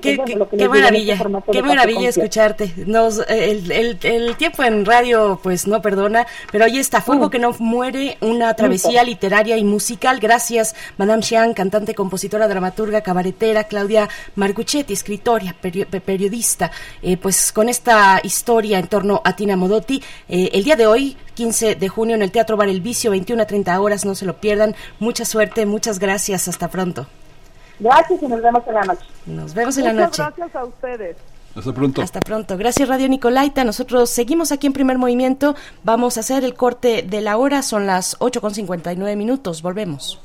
Qué, qué- maravilla, este formato qué maravilla escucharte. Nos, eh, el, el- el tiempo en radio pues no perdona, pero ahí está, Fuego que no muere, una travesía literaria y musical. Gracias, Madame Xian, cantante, compositora, dramaturga, cabaretera, Claudia Marcuchetti, escritora, perio- pe- periodista. Eh, pues con esta historia en torno a Tina Modotti, eh, el día de hoy, 15 de junio, en el Teatro Bar El Vicio, 21 a 30 horas, no se lo pierdan. Mucha suerte, muchas gracias, hasta pronto. Gracias y nos vemos en la noche. Nos vemos en la Muchas noche. gracias a ustedes. Hasta pronto. Hasta pronto. Gracias Radio Nicolaita. Nosotros seguimos aquí en primer movimiento. Vamos a hacer el corte de la hora. Son las 8 con 59 minutos. Volvemos.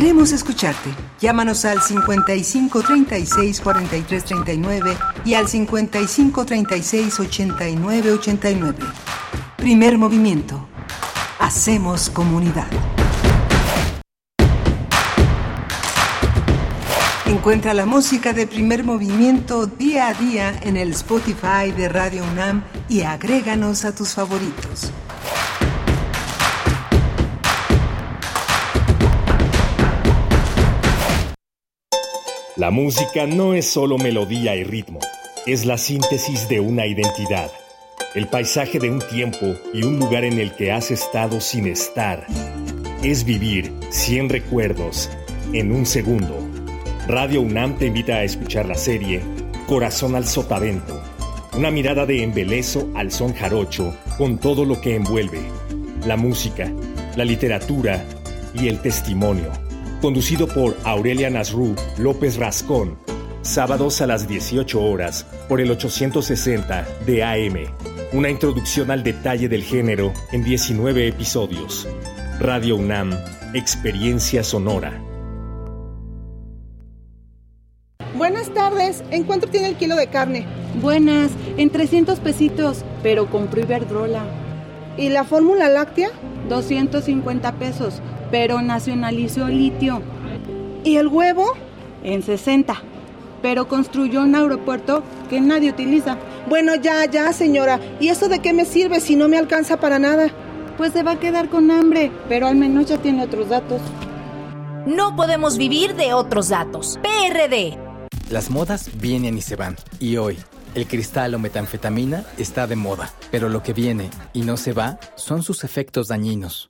Queremos escucharte. Llámanos al 55 36 43 39 y al 55 36 89 89. Primer movimiento. Hacemos comunidad. Encuentra la música de primer movimiento día a día en el Spotify de Radio UNAM y agréganos a tus favoritos. La música no es solo melodía y ritmo, es la síntesis de una identidad, el paisaje de un tiempo y un lugar en el que has estado sin estar. Es vivir 100 recuerdos en un segundo. Radio UNAM te invita a escuchar la serie Corazón al Sotavento, una mirada de embelezo al son jarocho con todo lo que envuelve, la música, la literatura y el testimonio conducido por Aurelia Nasrú López Rascón, sábados a las 18 horas por el 860 de AM. Una introducción al detalle del género en 19 episodios. Radio UNAM, Experiencia Sonora. Buenas tardes. ¿En cuánto tiene el kilo de carne? Buenas, en 300 pesitos, pero compré Iberdrola. ¿Y la fórmula láctea? 250 pesos, pero nacionalizó litio. ¿Y el huevo? En 60. pero construyó un aeropuerto que nadie utiliza. Bueno, ya, ya, señora. ¿Y eso de qué me sirve si no me alcanza para nada? Pues se va a quedar con hambre, pero al menos ya tiene otros datos. No podemos vivir de otros datos. PRD. Las modas vienen y se van. Y hoy, el cristal o metanfetamina está de moda. Pero lo que viene y no se va son sus efectos dañinos.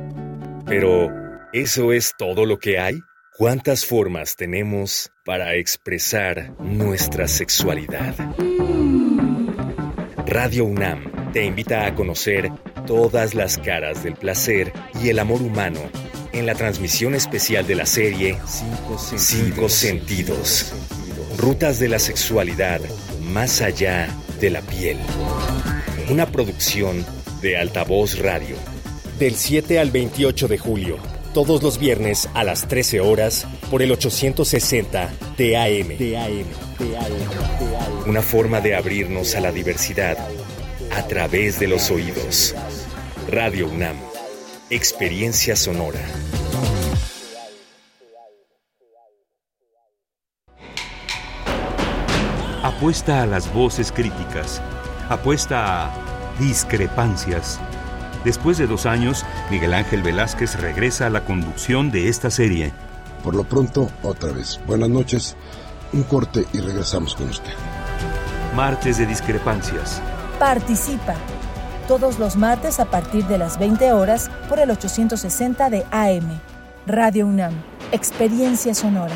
Pero, ¿eso es todo lo que hay? ¿Cuántas formas tenemos para expresar nuestra sexualidad? Radio UNAM te invita a conocer todas las caras del placer y el amor humano en la transmisión especial de la serie Cinco Sentidos. Rutas de la sexualidad más allá de la piel. Una producción de Altavoz Radio. Del 7 al 28 de julio, todos los viernes a las 13 horas por el 860 TAM. Una forma de abrirnos a la diversidad a través de los oídos. Radio UNAM. Experiencia sonora. Apuesta a las voces críticas. Apuesta a discrepancias. Después de dos años, Miguel Ángel Velázquez regresa a la conducción de esta serie. Por lo pronto, otra vez. Buenas noches, un corte y regresamos con usted. Martes de discrepancias. Participa. Todos los martes a partir de las 20 horas por el 860 de AM. Radio UNAM. Experiencia sonora.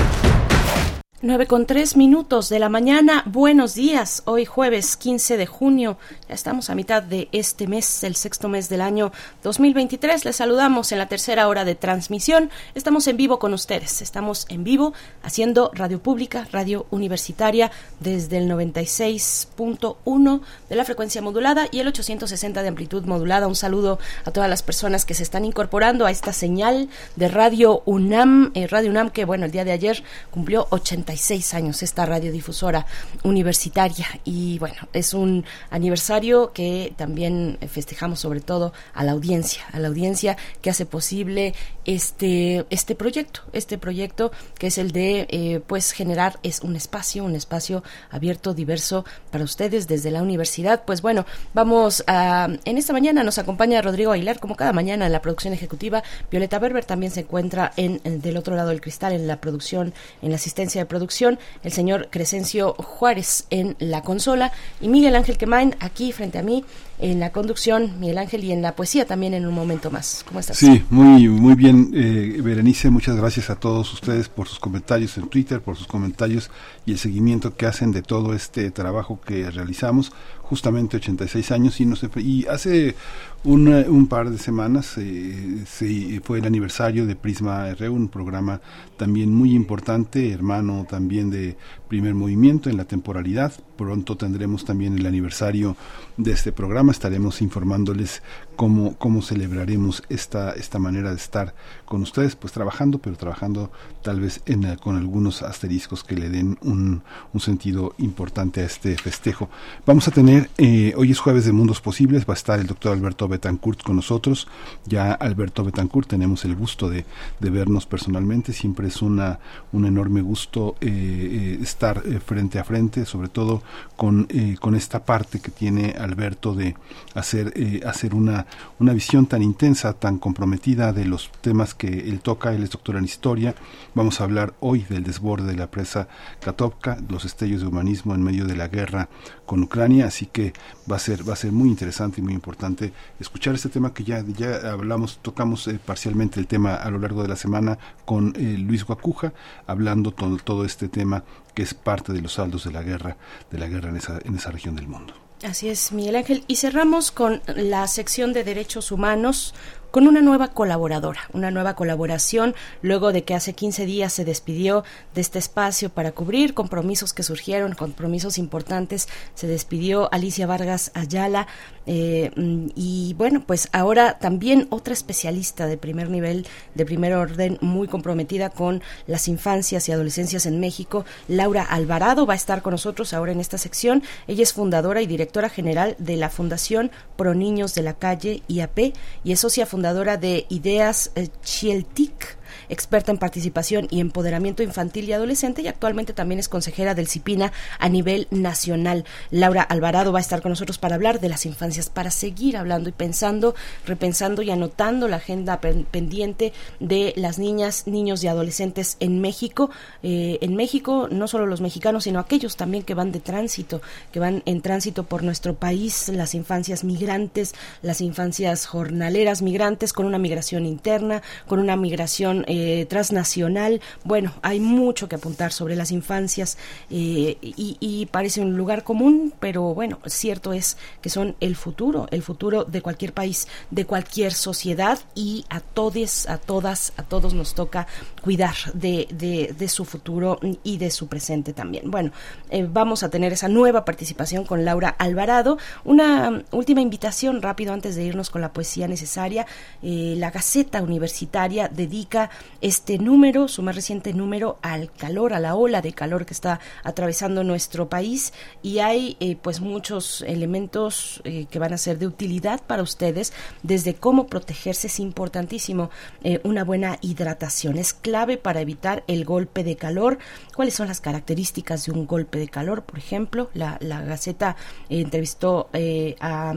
9 con 3 minutos de la mañana. Buenos días. Hoy jueves 15 de junio. Ya estamos a mitad de este mes, el sexto mes del año 2023. Les saludamos en la tercera hora de transmisión. Estamos en vivo con ustedes. Estamos en vivo haciendo radio pública, radio universitaria desde el 96.1 de la frecuencia modulada y el 860 de amplitud modulada. Un saludo a todas las personas que se están incorporando a esta señal de Radio UNAM. Eh, radio UNAM que, bueno, el día de ayer cumplió 80 años esta radiodifusora universitaria. Y bueno, es un aniversario que también festejamos sobre todo a la audiencia, a la audiencia que hace posible este este proyecto, este proyecto que es el de eh, pues generar es un espacio, un espacio abierto, diverso para ustedes desde la universidad. Pues bueno, vamos a en esta mañana nos acompaña Rodrigo Aguilar como cada mañana en la producción ejecutiva, Violeta Berber también se encuentra en, en del otro lado del cristal en la producción, en la asistencia de producción el señor Crescencio Juárez en la consola y Miguel Ángel Quemain aquí frente a mí en la conducción, Miguel Ángel, y en la poesía también en un momento más. ¿Cómo estás? Sí, muy, muy bien, eh, Berenice. Muchas gracias a todos ustedes por sus comentarios en Twitter, por sus comentarios y el seguimiento que hacen de todo este trabajo que realizamos. Justamente 86 años y, no y hace un, un par de semanas eh, se, fue el aniversario de Prisma R, un programa también muy importante, hermano también de primer movimiento en la temporalidad. Pronto tendremos también el aniversario de este programa. Estaremos informándoles cómo, cómo celebraremos esta, esta manera de estar con ustedes, pues trabajando, pero trabajando tal vez en, con algunos asteriscos que le den un, un, sentido importante a este festejo. Vamos a tener, eh, hoy es jueves de Mundos Posibles, va a estar el doctor Alberto Betancourt con nosotros. Ya Alberto Betancourt tenemos el gusto de, vernos personalmente, siempre es una, un enorme gusto eh, eh, estar frente a frente, sobre todo con, eh, con esta parte que tiene Alberto de hacer, eh, hacer una, una visión tan intensa, tan comprometida de los temas que él toca. Él es doctor en historia. Vamos a hablar hoy del desborde de la presa Katovka, los estellos de humanismo en medio de la guerra con Ucrania, así que va a ser va a ser muy interesante y muy importante escuchar este tema que ya ya hablamos, tocamos eh, parcialmente el tema a lo largo de la semana con eh, Luis Guacuja, hablando todo, todo este tema que es parte de los saldos de la guerra, de la guerra en esa, en esa región del mundo. Así es, Miguel Ángel. Y cerramos con la sección de derechos humanos con una nueva colaboradora, una nueva colaboración, luego de que hace 15 días se despidió de este espacio para cubrir compromisos que surgieron, compromisos importantes, se despidió Alicia Vargas Ayala, eh, y bueno, pues ahora también otra especialista de primer nivel, de primer orden, muy comprometida con las infancias y adolescencias en México, Laura Alvarado va a estar con nosotros ahora en esta sección. Ella es fundadora y directora general de la Fundación Pro Niños de la Calle, IAP, y es socia fundadora de Ideas eh, Chieltic experta en participación y empoderamiento infantil y adolescente y actualmente también es consejera del CIPINA a nivel nacional. Laura Alvarado va a estar con nosotros para hablar de las infancias, para seguir hablando y pensando, repensando y anotando la agenda pendiente de las niñas, niños y adolescentes en México. Eh, en México, no solo los mexicanos, sino aquellos también que van de tránsito, que van en tránsito por nuestro país, las infancias migrantes, las infancias jornaleras migrantes, con una migración interna, con una migración eh, transnacional. Bueno, hay mucho que apuntar sobre las infancias eh, y, parece un lugar común, pero bueno, cierto es que son el futuro, el futuro de cualquier país, de cualquier sociedad y a todos, a todas, a todos nos toca cuidar de, de, de su futuro y de su presente también. Bueno, eh, vamos a tener esa nueva participación con Laura Alvarado. Una última invitación rápido antes de irnos con la poesía necesaria. la Gaceta Universitaria dedica este número, su más reciente número, al calor, a la ola de calor que está atravesando nuestro país y hay eh, pues muchos elementos eh, que van a ser de utilidad para ustedes, desde cómo protegerse es importantísimo eh, una buena hidratación, es clave para evitar el golpe de calor. ¿Cuáles son las características de un golpe de calor? Por ejemplo, la, la Gaceta entrevistó a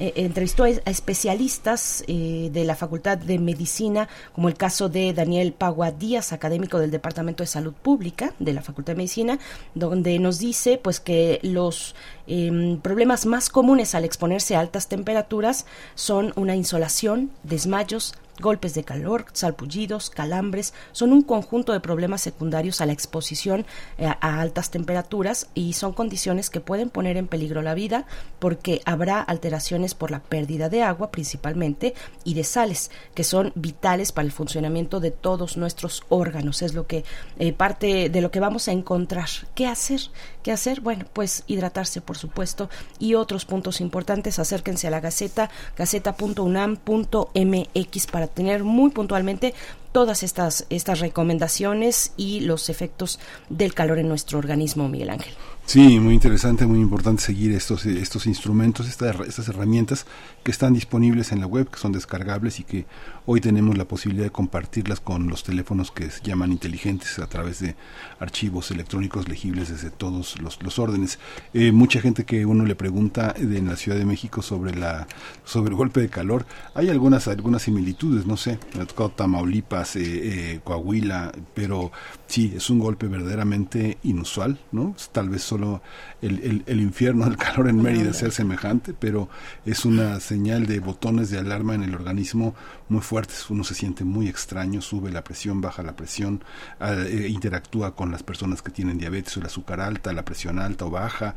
eh, entrevistó a especialistas eh, de la Facultad de Medicina, como el caso de Daniel Pagua Díaz, académico del Departamento de Salud Pública de la Facultad de Medicina, donde nos dice pues que los eh, problemas más comunes al exponerse a altas temperaturas son una insolación, desmayos, golpes de calor, salpullidos, calambres, son un conjunto de problemas secundarios a la exposición eh, a altas temperaturas y son condiciones que pueden poner en peligro la vida porque habrá alteraciones por la pérdida de agua principalmente y de sales que son vitales para el funcionamiento de todos nuestros órganos. Es lo que eh, parte de lo que vamos a encontrar. ¿Qué hacer? ¿Qué hacer? Bueno, pues hidratarse, por supuesto, y otros puntos importantes. Acérquense a la Gaceta, gaceta.unam.mx para tener muy puntualmente todas estas, estas recomendaciones y los efectos del calor en nuestro organismo, Miguel Ángel. Sí, muy interesante, muy importante seguir estos, estos instrumentos, estas, estas herramientas que están disponibles en la web, que son descargables y que hoy tenemos la posibilidad de compartirlas con los teléfonos que se llaman inteligentes a través de archivos electrónicos legibles desde todos los, los órdenes. Eh, mucha gente que uno le pregunta en la Ciudad de México sobre la sobre el golpe de calor, hay algunas algunas similitudes, no sé, me ha tocado Tamaulipas, eh, eh, Coahuila, pero sí, es un golpe verdaderamente inusual, ¿no? Tal vez solo el, el, el infierno del calor en Mérida sea semejante, pero es una señal de botones de alarma en el organismo muy fuertes. Uno se siente muy extraño, sube la presión, baja la presión, eh, interactúa con las personas que tienen diabetes o el azúcar alta, la presión alta o baja.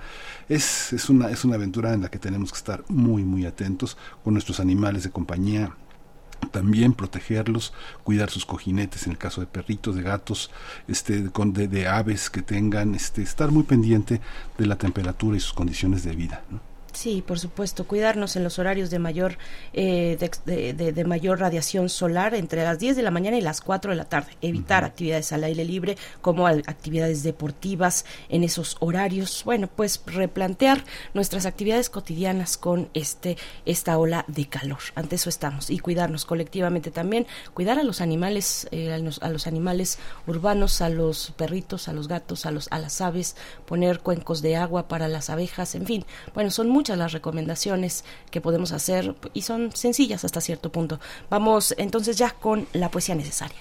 Es, es, una, es una aventura en la que tenemos que estar muy, muy atentos con nuestros animales de compañía también protegerlos, cuidar sus cojinetes en el caso de perritos, de gatos, este, de, de aves que tengan, este, estar muy pendiente de la temperatura y sus condiciones de vida. Sí, por supuesto, cuidarnos en los horarios de mayor eh, de, de, de, mayor radiación solar entre las 10 de la mañana y las 4 de la tarde. Evitar uh -huh. actividades al aire libre como actividades deportivas en esos horarios. Bueno, pues replantear nuestras actividades cotidianas con este esta ola de calor. Ante eso estamos y cuidarnos colectivamente también, cuidar a los animales, eh, a, los, a los animales urbanos, a los perritos, a los gatos, a los a las aves, poner cuencos de agua para las abejas, en fin. Bueno, son muchas las recomendaciones que podemos hacer y son sencillas hasta cierto punto. Vamos entonces ya con la poesía necesaria.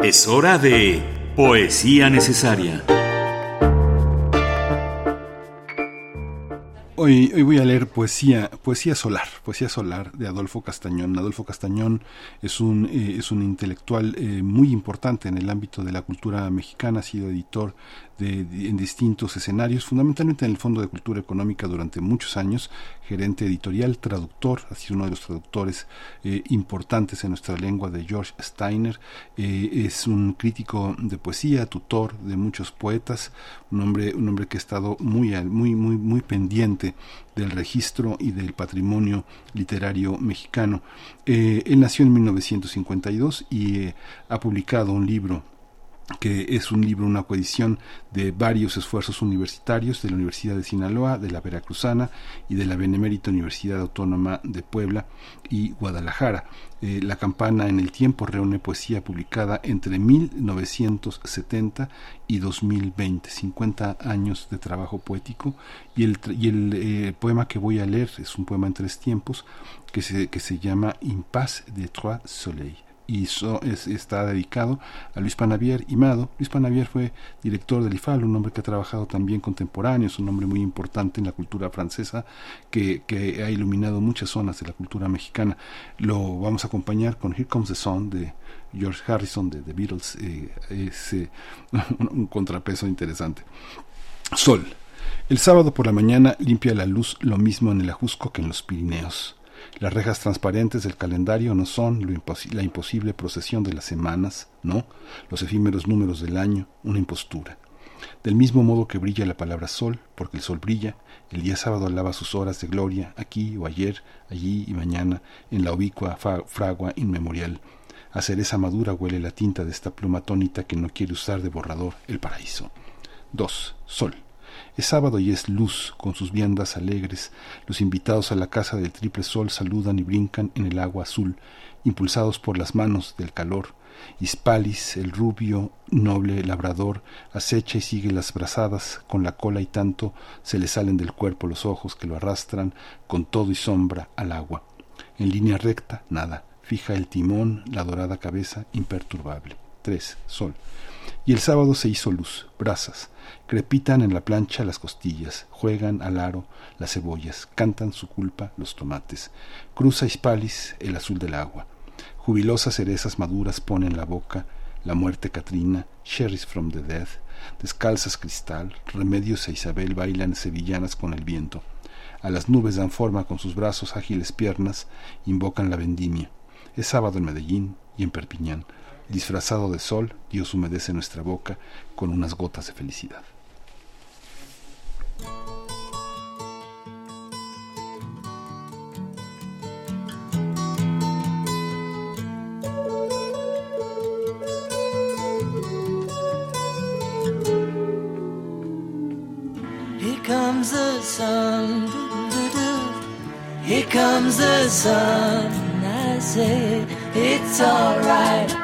Es hora de poesía necesaria. Hoy, hoy, voy a leer poesía, poesía solar, poesía solar de Adolfo Castañón. Adolfo Castañón es un, eh, es un intelectual eh, muy importante en el ámbito de la cultura mexicana, ha sido editor de, de, en distintos escenarios, fundamentalmente en el Fondo de Cultura Económica durante muchos años, gerente editorial, traductor, ha sido uno de los traductores eh, importantes en nuestra lengua de George Steiner, eh, es un crítico de poesía, tutor de muchos poetas, un hombre, un hombre que ha estado muy, muy, muy, muy pendiente del registro y del patrimonio literario mexicano. Eh, él nació en 1952 y ha publicado un libro que es un libro, una coedición de varios esfuerzos universitarios de la Universidad de Sinaloa, de la Veracruzana y de la Benemérita Universidad Autónoma de Puebla y Guadalajara. Eh, la campana en el tiempo reúne poesía publicada entre 1970 y 2020, 50 años de trabajo poético y el, y el eh, poema que voy a leer es un poema en tres tiempos que se, que se llama Impasse de Trois Soleils y so, es, está dedicado a Luis Panavier Imado. Luis Panavier fue director del IFAL, un hombre que ha trabajado también contemporáneo, es un hombre muy importante en la cultura francesa que, ha iluminado muchas zonas de la cultura mexicana. Lo vamos a acompañar con Here Comes the Sun de George Harrison de The Beatles, eh, es eh, un contrapeso interesante. Sol. El sábado por la mañana limpia la luz lo mismo en el Ajusco que en los Pirineos. Las rejas transparentes del calendario no son la imposible procesión de las semanas, no, los efímeros números del año, una impostura. Del mismo modo que brilla la palabra sol, porque el sol brilla, el día sábado alaba sus horas de gloria, aquí o ayer, allí y mañana, en la ubicua fragua inmemorial. A cereza madura huele la tinta de esta pluma tónita que no quiere usar de borrador el paraíso. 2. Sol. Es sábado y es luz, con sus viandas alegres. Los invitados a la casa del triple sol saludan y brincan en el agua azul, impulsados por las manos del calor. Hispalis, el rubio, noble labrador, acecha y sigue las brazadas, con la cola y tanto se le salen del cuerpo los ojos que lo arrastran, con todo y sombra, al agua. En línea recta, nada. Fija el timón, la dorada cabeza, imperturbable. 3. Sol. Y el sábado se hizo luz, brasas crepitan en la plancha las costillas, juegan al aro las cebollas, cantan su culpa los tomates. Cruza Hispalis el azul del agua. Jubilosas cerezas maduras ponen la boca, la muerte Catrina, cherries from the death, descalzas cristal, remedios e Isabel bailan sevillanas con el viento. A las nubes dan forma con sus brazos ágiles piernas, invocan la vendimia. Es sábado en Medellín y en Perpiñán. Disfrazado de sol, Dios humedece nuestra boca con unas gotas de felicidad. Comes the sun, here comes the sun. I say it's alright.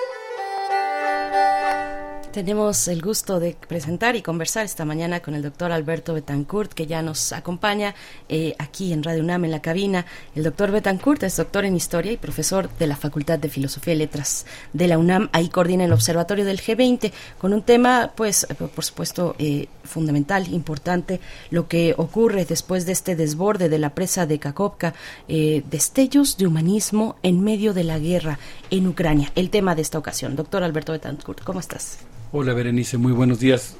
Tenemos el gusto de presentar y conversar esta mañana con el doctor Alberto Betancourt, que ya nos acompaña eh, aquí en Radio UNAM en la cabina. El doctor Betancourt es doctor en Historia y profesor de la Facultad de Filosofía y Letras de la UNAM. Ahí coordina el Observatorio del G20 con un tema, pues, eh, por supuesto, eh, fundamental, importante, lo que ocurre después de este desborde de la presa de Kakovka, eh, destellos de humanismo en medio de la guerra en Ucrania. El tema de esta ocasión. Doctor Alberto Betancourt, ¿cómo estás? Hola Berenice, muy buenos días.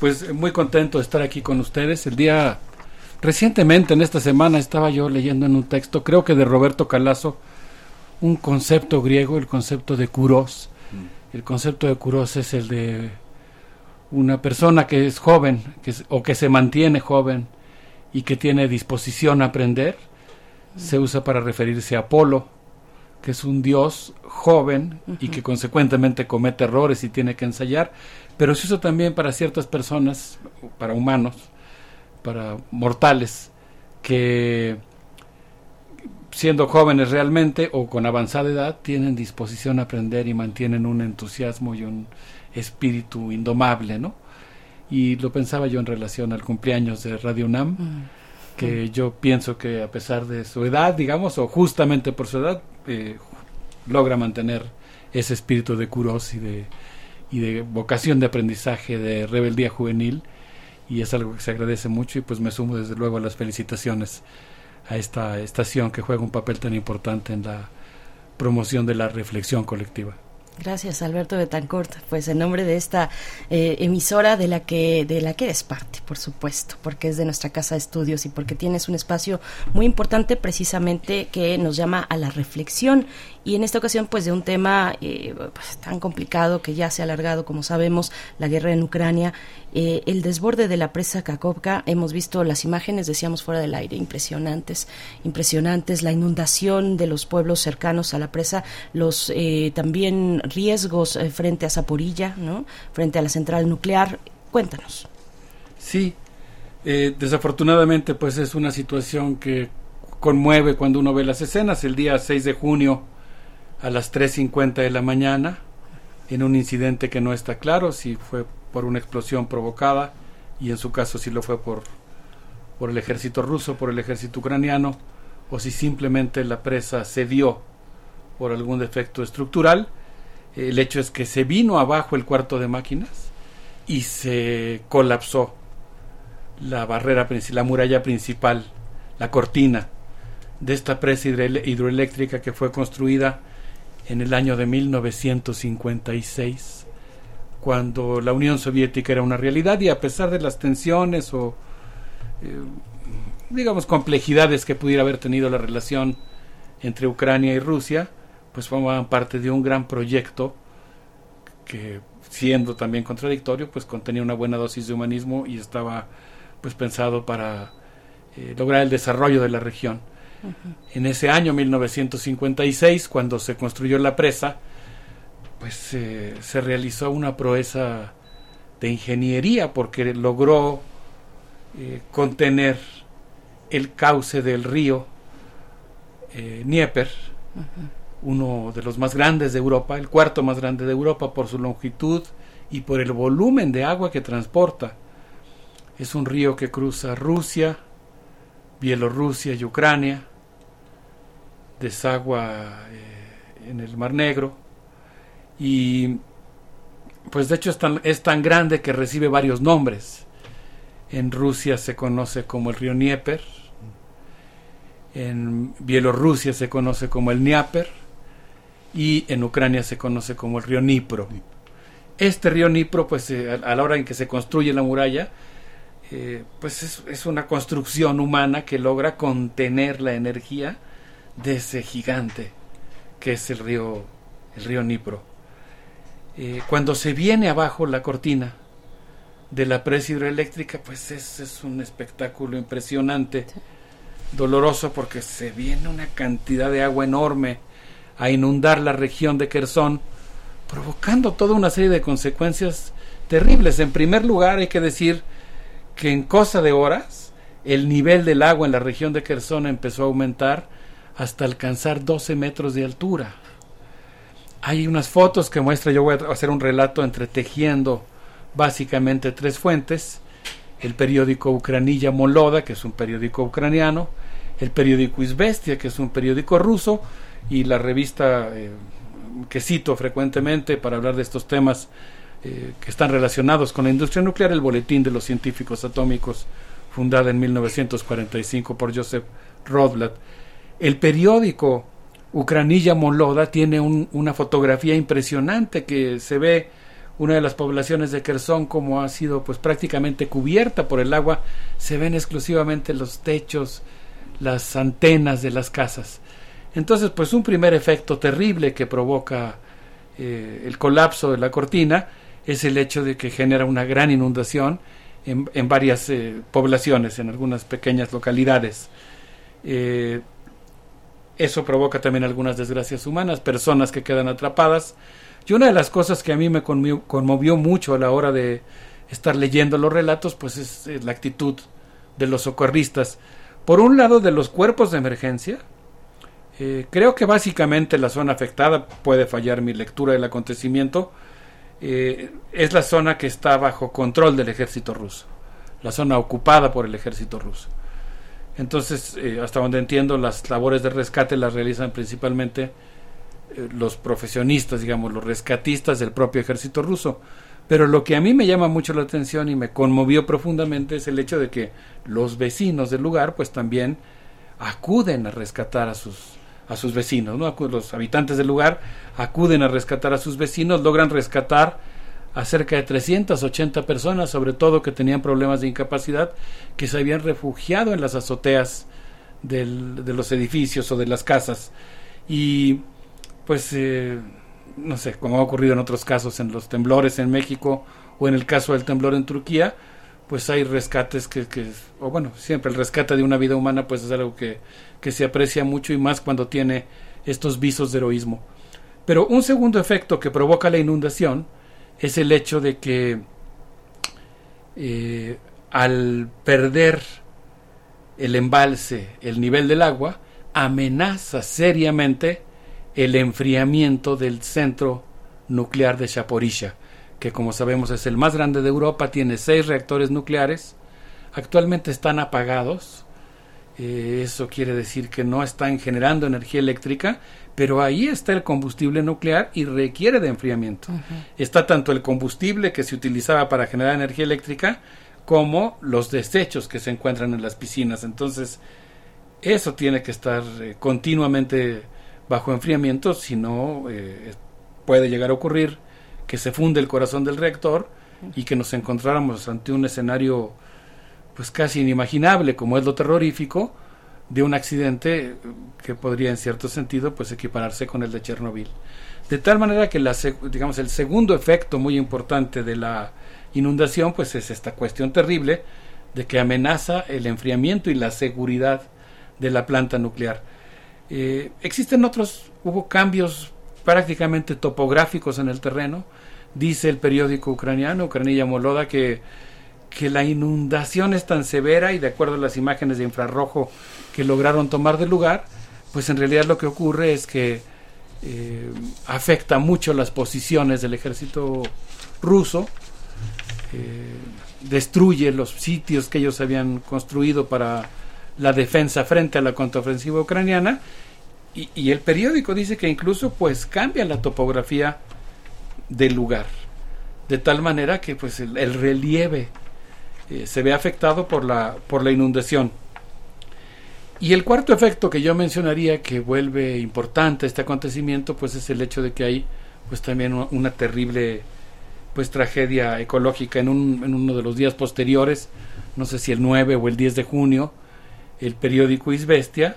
Pues eh, muy contento de estar aquí con ustedes. El día recientemente en esta semana estaba yo leyendo en un texto, creo que de Roberto Calazo, un concepto griego, el concepto de kuros. El concepto de kuros es el de una persona que es joven que es- o que se mantiene joven y que tiene disposición a aprender. Se usa para referirse a Apolo, que es un dios joven y que consecuentemente comete errores y tiene que ensayar, pero se usa también para ciertas personas, para humanos, para mortales, que siendo jóvenes realmente o con avanzada edad tienen disposición a aprender y mantienen un entusiasmo y un espíritu indomable, ¿no? Y lo pensaba yo en relación al cumpleaños de Radio UNAM, que yo pienso que a pesar de su edad, digamos, o justamente por su edad, eh, logra mantener ese espíritu de curos y de, y de vocación de aprendizaje, de rebeldía juvenil, y es algo que se agradece mucho y pues me sumo desde luego a las felicitaciones a esta estación que juega un papel tan importante en la promoción de la reflexión colectiva. Gracias, Alberto Betancourt. Pues en nombre de esta eh, emisora de la que de la que eres parte, por supuesto, porque es de nuestra casa de estudios y porque tienes un espacio muy importante precisamente que nos llama a la reflexión y en esta ocasión pues de un tema eh, pues, tan complicado que ya se ha alargado, como sabemos, la guerra en Ucrania, eh, el desborde de la presa Kakovka. Hemos visto las imágenes, decíamos fuera del aire, impresionantes, impresionantes, la inundación de los pueblos cercanos a la presa, los eh, también riesgos eh, frente a Zaporilla, ¿no? Frente a la central nuclear. Cuéntanos. Sí, eh, desafortunadamente pues es una situación que conmueve cuando uno ve las escenas. El día 6 de junio a las 3.50 de la mañana, en un incidente que no está claro si fue por una explosión provocada y en su caso si lo fue por, por el ejército ruso, por el ejército ucraniano, o si simplemente la presa cedió por algún defecto estructural. El hecho es que se vino abajo el cuarto de máquinas y se colapsó la barrera, la muralla principal, la cortina de esta presa hidroeléctrica que fue construida en el año de 1956, cuando la Unión Soviética era una realidad y a pesar de las tensiones o, eh, digamos, complejidades que pudiera haber tenido la relación entre Ucrania y Rusia, pues formaban parte de un gran proyecto que siendo también contradictorio, pues contenía una buena dosis de humanismo y estaba pues pensado para eh, lograr el desarrollo de la región. En ese año 1956, cuando se construyó la presa, pues eh, se realizó una proeza de ingeniería porque logró eh, contener el cauce del río eh, uno de los más grandes de Europa, el cuarto más grande de Europa por su longitud y por el volumen de agua que transporta. Es un río que cruza Rusia, Bielorrusia y Ucrania, desagua eh, en el Mar Negro y pues de hecho es tan, es tan grande que recibe varios nombres. En Rusia se conoce como el río Dnieper, en Bielorrusia se conoce como el Dnieper y en Ucrania se conoce como el río Dnipro. Este río Dnipro, pues eh, a, la hora en que se construye la muralla, eh, pues es, es una construcción humana que logra contener la energía de ese gigante que es el río, el río Dnipro. Eh, cuando se viene abajo la cortina de la presa hidroeléctrica, pues es, es un espectáculo impresionante, doloroso porque se viene una cantidad de agua enorme a inundar la región de Kherson, provocando toda una serie de consecuencias terribles. En primer lugar, hay que decir que en cosa de horas el nivel del agua en la región de Kherson empezó a aumentar hasta alcanzar 12 metros de altura. Hay unas fotos que muestra, yo voy a hacer un relato entretejiendo básicamente tres fuentes, el periódico Ucranilla Moloda, que es un periódico ucraniano, el periódico Izvestia, que es un periódico ruso, y la revista eh, que cito frecuentemente para hablar de estos temas eh, que están relacionados con la industria nuclear, el Boletín de los Científicos Atómicos, fundada en 1945 por Joseph Rodblat. El periódico Ucranilla Moloda tiene un- una fotografía impresionante que se ve una de las poblaciones de Kherson como ha sido pues prácticamente cubierta por el agua, se ven exclusivamente los techos, las antenas de las casas. Entonces, pues un primer efecto terrible que provoca eh, el colapso de la cortina es el hecho de que genera una gran inundación en, varias eh, poblaciones, en algunas pequeñas localidades. Eh, eso provoca también algunas desgracias humanas, personas que quedan atrapadas. Y una de las cosas que a mí me conmovió, conmovió mucho a la hora de estar leyendo los relatos, pues es, la actitud de los socorristas. Por un lado, de los cuerpos de emergencia, eh, creo que básicamente la zona afectada, puede fallar mi lectura del acontecimiento, eh, es la zona que está bajo control del ejército ruso, la zona ocupada por el ejército ruso. Entonces, eh, hasta donde entiendo, las labores de rescate las realizan principalmente eh, los profesionistas, digamos, los rescatistas del propio ejército ruso. Pero lo que a mí me llama mucho la atención y me conmovió profundamente es el hecho de que los vecinos del lugar, pues también acuden a rescatar a sus a sus vecinos, ¿no? Los habitantes del lugar acuden a rescatar a sus vecinos, logran rescatar a cerca de 380 personas, sobre todo que tenían problemas de incapacidad, que se habían refugiado en las azoteas del- de los edificios o de las casas. Y pues, eh, no sé, como ha ocurrido en otros casos, en los temblores en México o en el caso del temblor en Turquía, pues hay rescates que, o bueno, siempre el rescate de una vida humana pues es algo que, que se aprecia mucho y más cuando tiene estos visos de heroísmo. Pero un segundo efecto que provoca la inundación es el hecho de que eh, al perder el embalse, el nivel del agua, amenaza seriamente el enfriamiento del centro nuclear de Zaporizhia, que como sabemos es el más grande de Europa, tiene seis reactores nucleares, actualmente están apagados, eh, eso quiere decir que no están generando energía eléctrica, pero ahí está el combustible nuclear y requiere de enfriamiento. Está tanto el combustible que se utilizaba para generar energía eléctrica como los desechos que se encuentran en las piscinas. Entonces, eso tiene que estar eh, continuamente bajo enfriamiento, si no eh, puede llegar a ocurrir que se funde el corazón del reactor y que nos encontráramos ante un escenario pues casi inimaginable como es lo terrorífico de un accidente que podría en cierto sentido pues equipararse con el de Chernobyl. De tal manera que la, digamos el segundo efecto muy importante de la inundación pues es esta cuestión terrible de que amenaza el enfriamiento y la seguridad de la planta nuclear. Eh, existen otros, hubo cambios prácticamente topográficos en el terreno. Dice el periódico ucraniano, Ucranilla Moloda, que, que la inundación es tan severa y de acuerdo a las imágenes de infrarrojo que lograron tomar del lugar, pues en realidad lo que ocurre es que eh, afecta mucho las posiciones del ejército ruso, eh, destruye los sitios que ellos habían construido para la defensa frente a la contraofensiva ucraniana y, y el periódico dice que incluso pues cambia la topografía del lugar de tal manera que pues el, el relieve eh, se ve afectado por la por la inundación y el cuarto efecto que yo mencionaría que vuelve importante este acontecimiento pues es el hecho de que hay pues también una, terrible pues tragedia ecológica en, un, en uno de los días posteriores no sé si el 9 o el 10 de junio el periódico Izvestia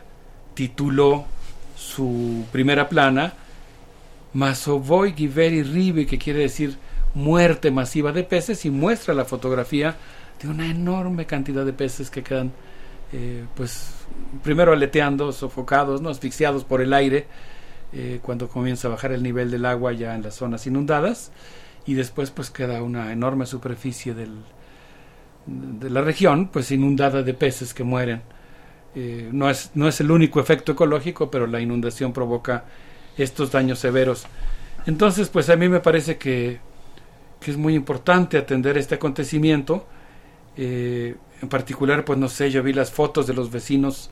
tituló su primera plana Masovoy Giveri Ribe, que quiere decir muerte masiva de peces, y muestra la fotografía de una enorme cantidad de peces que quedan, eh, pues, primero aleteando, sofocados, no asfixiados por el aire, eh, cuando comienza a bajar el nivel del agua ya en las zonas inundadas y después pues queda una enorme superficie del, de la región pues inundada de peces que mueren. Eh, no, es, no es el único efecto ecológico, pero la inundación provoca estos daños severos. Entonces, pues a mí me parece que, que es muy importante atender este acontecimiento. Eh, en particular, pues no sé, yo vi las fotos de los vecinos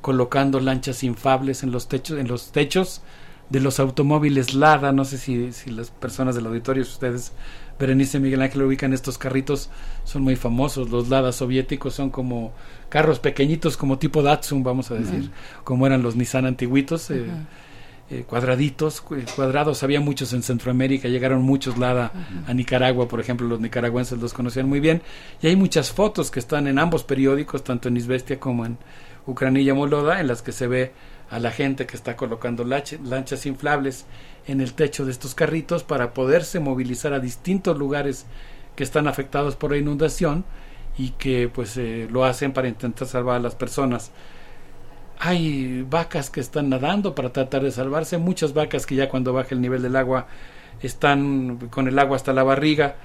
colocando lanchas infables en los techos, en los techos de los automóviles Lada. No sé si, si las personas del auditorio, si ustedes, Berenice y Miguel Ángel, ubican estos carritos, son muy famosos. Los Lada soviéticos son como carros pequeñitos, como tipo Datsun, vamos a decir, como eran los Nissan antiguitos. eh. Eh, cuadraditos, cu- cuadrados, había muchos en Centroamérica, llegaron muchos Lada a Nicaragua, por ejemplo, los nicaragüenses los conocían muy bien, y hay muchas fotos que están en ambos periódicos, tanto en Isvestia como en Ucranilla Moloda, en las que se ve a la gente que está colocando lanchas inflables en el techo de estos carritos para poderse movilizar a distintos lugares que están afectados por la inundación y que pues eh, lo hacen para intentar salvar a las personas hay vacas que están nadando para tratar de salvarse, muchas vacas que ya cuando baja el nivel del agua están con el agua hasta la barriga.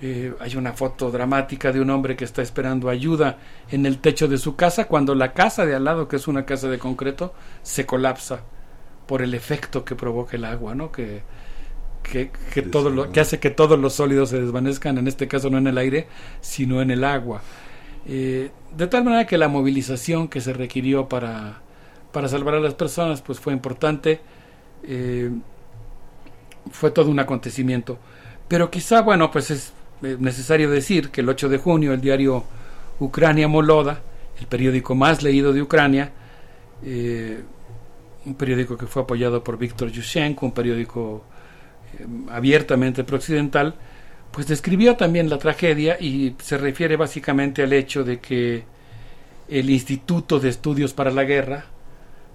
Eh, hay una foto dramática de un hombre que está esperando ayuda en el techo de su casa cuando la casa de al lado, que es una casa de concreto, se colapsa por el efecto que provoca el agua, ¿no? Que, que, que todo lo, que hace que todos los sólidos se desvanezcan, en este caso no en el aire, sino en el agua. Eh, de tal manera que la movilización que se requirió para, para salvar a las personas pues fue importante, eh, fue todo un acontecimiento. Pero quizá, bueno, pues es eh, necesario decir que el 8 de junio el diario Ucrania Moloda, el periódico más leído de Ucrania, eh, un periódico que fue apoyado por Víctor Yushchenko, un periódico abiertamente prooccidental, pues describió también la tragedia y se refiere básicamente al hecho de que el Instituto de Estudios para la Guerra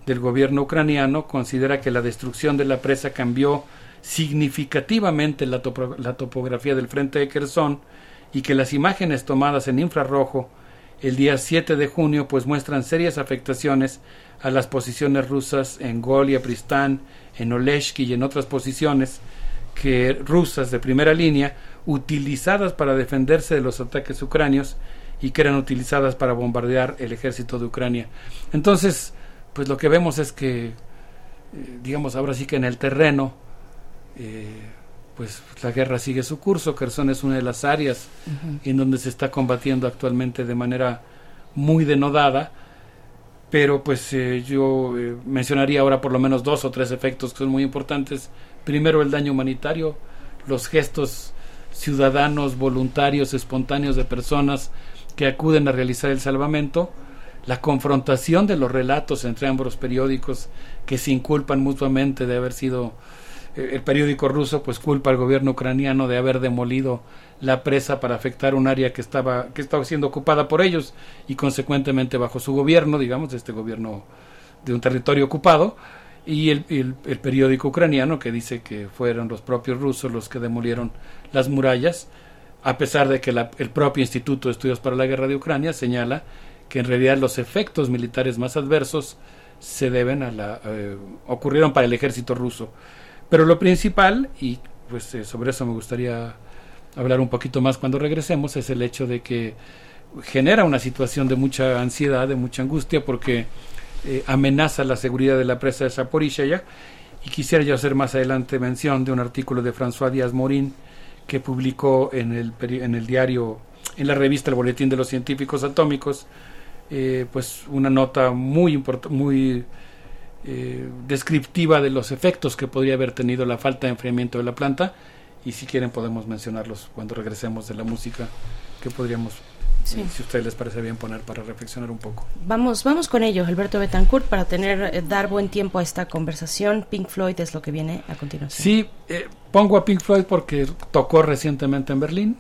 del gobierno ucraniano considera que la destrucción de la presa cambió significativamente la, la topografía del frente de Kherson y que las imágenes tomadas en infrarrojo el día 7 de junio pues muestran serias afectaciones a las posiciones rusas en Golia, Pristán, en Oleshki y en otras posiciones que rusas de primera línea utilizadas para defenderse de los ataques ucranios y que eran utilizadas para bombardear el ejército de Ucrania. Entonces, pues lo que vemos es que, eh, digamos, ahora sí que en el terreno, eh, pues la guerra sigue su curso. Kherson es una de las áreas en donde se está combatiendo actualmente de manera muy denodada. Pero pues eh, yo eh, mencionaría ahora por lo menos dos o tres efectos que son muy importantes. Primero el daño humanitario, los gestos ciudadanos, voluntarios, espontáneos de personas que acuden a realizar el salvamento, la confrontación de los relatos entre ambos periódicos que se inculpan mutuamente de haber sido eh, el periódico ruso pues culpa al gobierno ucraniano de haber demolido la presa para afectar un área que estaba que estaba siendo ocupada por ellos y consecuentemente bajo su gobierno, digamos, este gobierno de un territorio ocupado. Y el, el- el periódico ucraniano que dice que fueron los propios rusos los que demolieron las murallas, a pesar de que la- el propio Instituto de Estudios para la Guerra de Ucrania señala que en realidad los efectos militares más adversos se deben a la eh, ocurrieron para el ejército ruso. Pero lo principal y pues eh, sobre eso me gustaría hablar un poquito más cuando regresemos es el hecho de que genera una situación de mucha ansiedad, de mucha angustia porque eh, amenaza la seguridad de la presa de Zaporizhia y quisiera yo hacer más adelante mención de un artículo de François Díaz Morín que publicó en el, en el diario, en la revista El Boletín de los Científicos Atómicos, eh, pues una nota muy muy eh, descriptiva de los efectos que podría haber tenido la falta de enfriamiento de la planta. Y si quieren podemos mencionarlos cuando regresemos de la música que podríamos Sí. si a ustedes les parece bien poner para reflexionar un poco. Vamos, vamos con ello, Alberto Betancourt, para tener eh, dar buen tiempo a esta conversación. Pink Floyd es lo que viene a continuación. Sí, eh, pongo a Pink Floyd porque tocó recientemente en Berlín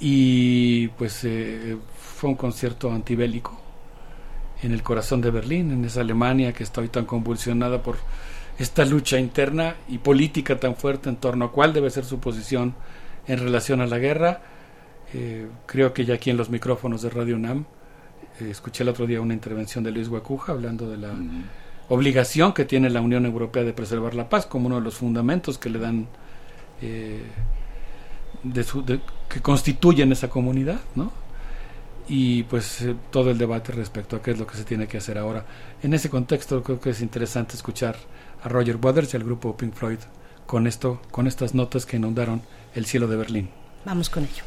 y pues eh, fue un concierto antibélico en el corazón de Berlín, en esa Alemania que está hoy tan convulsionada por esta lucha interna y política tan fuerte en torno a cuál debe ser su posición en relación a la guerra. Eh, creo que ya aquí en los micrófonos de Radio UNAM eh, escuché el otro día una intervención de Luis Guacuja hablando de la obligación que tiene la Unión Europea de preservar la paz como uno de los fundamentos que le dan eh, de su- de- que constituyen esa comunidad, ¿no? Y pues eh, todo el debate respecto a qué es lo que se tiene que hacer ahora. En ese contexto creo que es interesante escuchar a Roger Waters y al grupo Pink Floyd con esto, con estas notas que inundaron el cielo de Berlín. Vamos con ello.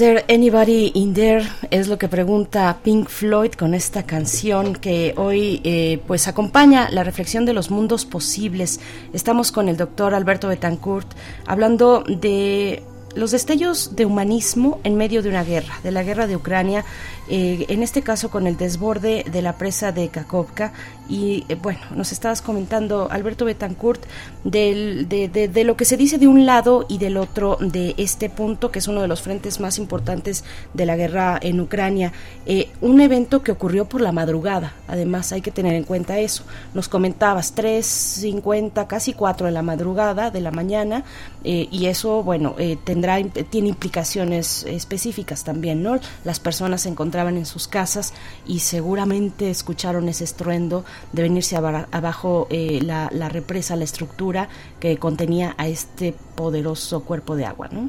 Anybody in there? Es lo que pregunta Pink Floyd con esta canción que hoy eh, pues acompaña la reflexión de los mundos posibles. Estamos con el doctor Alberto Betancourt hablando de los destellos de humanismo en medio de una guerra, de la guerra de Ucrania, eh, en este caso con el desborde de la presa de Kakovka. Y eh, bueno, nos estabas comentando, Alberto Betancourt, del- de, de- de lo que se dice de un lado y del otro de este punto, que es uno de los frentes más importantes de la guerra en Ucrania. Eh, un evento que ocurrió por la madrugada, además hay que tener en cuenta eso. Nos comentabas 3.50, casi 4 de la madrugada, de la mañana, eh, y eso, bueno, eh, tendrá, tiene implicaciones específicas también, ¿no? Las personas se encontraban en sus casas y seguramente escucharon ese estruendo de venirse aba- abajo eh, la, la represa, la estructura que contenía a este poderoso cuerpo de agua, ¿no?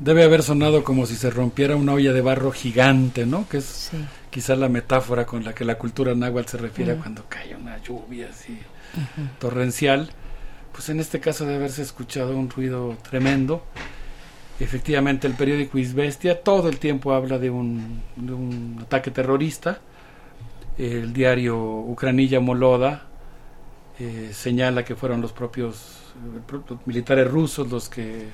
Debe haber sonado como si se rompiera una olla de barro gigante, ¿no? Que es quizás la metáfora con la que la cultura náhuatl se refiere Mm. cuando cae una lluvia así torrencial. Pues en este caso debe haberse escuchado un ruido tremendo. Efectivamente, el periódico Izvestia todo el tiempo habla de un, de ataque terrorista. El diario Ucranilla Moloda eh, señala que fueron los propios eh, militares rusos los que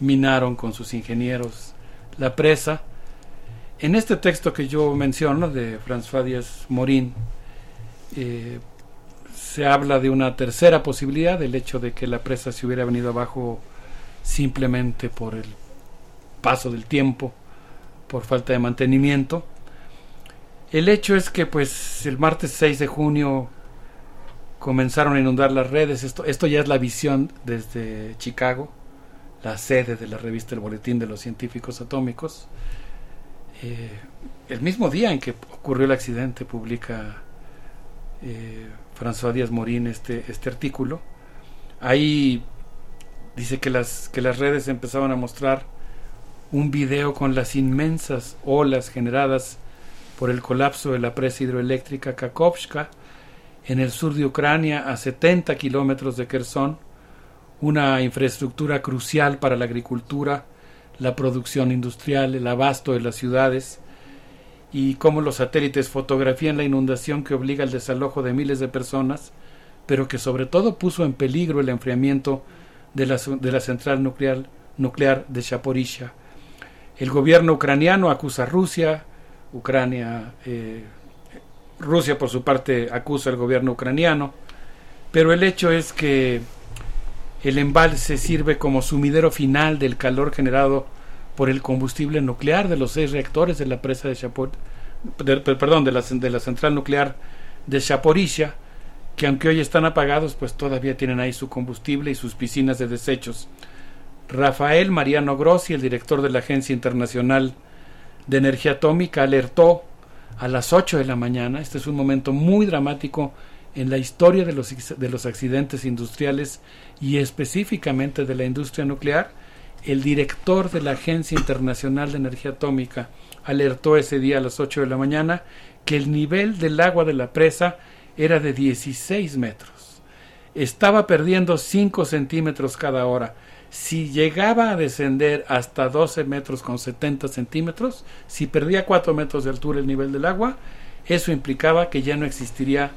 minaron con sus ingenieros la presa. En este texto que yo menciono de François Díaz Morín, eh, se habla de una tercera posibilidad, del hecho de que la presa se hubiera venido abajo simplemente por el paso del tiempo, por falta de mantenimiento. El hecho es que pues el martes 6 de junio comenzaron a inundar las redes. Esto, esto ya es la visión desde Chicago, la sede de la revista El Boletín de los Científicos Atómicos. Eh, el mismo día en que ocurrió el accidente publica eh, François Díaz Morín este, este artículo. Ahí dice que las, que las redes empezaban a mostrar un video con las inmensas olas generadas por el colapso de la presa hidroeléctrica Kakovska en el sur de Ucrania a 70 kilómetros de Kherson, una infraestructura crucial para la agricultura, la producción industrial, el abasto de las ciudades, y cómo los satélites fotografían la inundación que obliga al desalojo de miles de personas, pero que sobre todo puso en peligro el enfriamiento de la, de la central nuclear, nuclear de Zaporizhia. El gobierno ucraniano acusa a Rusia, Ucrania, eh, Rusia por su parte acusa al gobierno ucraniano, pero el hecho es que el embalse sirve como sumidero final del calor generado por el combustible nuclear de los seis reactores de la presa de de, perdón, de la, de la central nuclear de Zaporizhia, que aunque hoy están apagados, pues todavía tienen ahí su combustible y sus piscinas de desechos. Rafael Mariano Grossi, el director de la Agencia Internacional de Energía Atómica, alertó a las 8 de la mañana, este es un momento muy dramático en la historia de los, de los accidentes industriales y específicamente de la industria nuclear, el director de la Agencia Internacional de Energía Atómica alertó ese día a las 8 de la mañana que el nivel del agua de la presa era de 16 metros. Estaba perdiendo 5 centímetros cada hora. Si llegaba a descender hasta 12 metros con 70 centímetros, si perdía 4 metros de altura el nivel del agua, eso implicaba que ya no existiría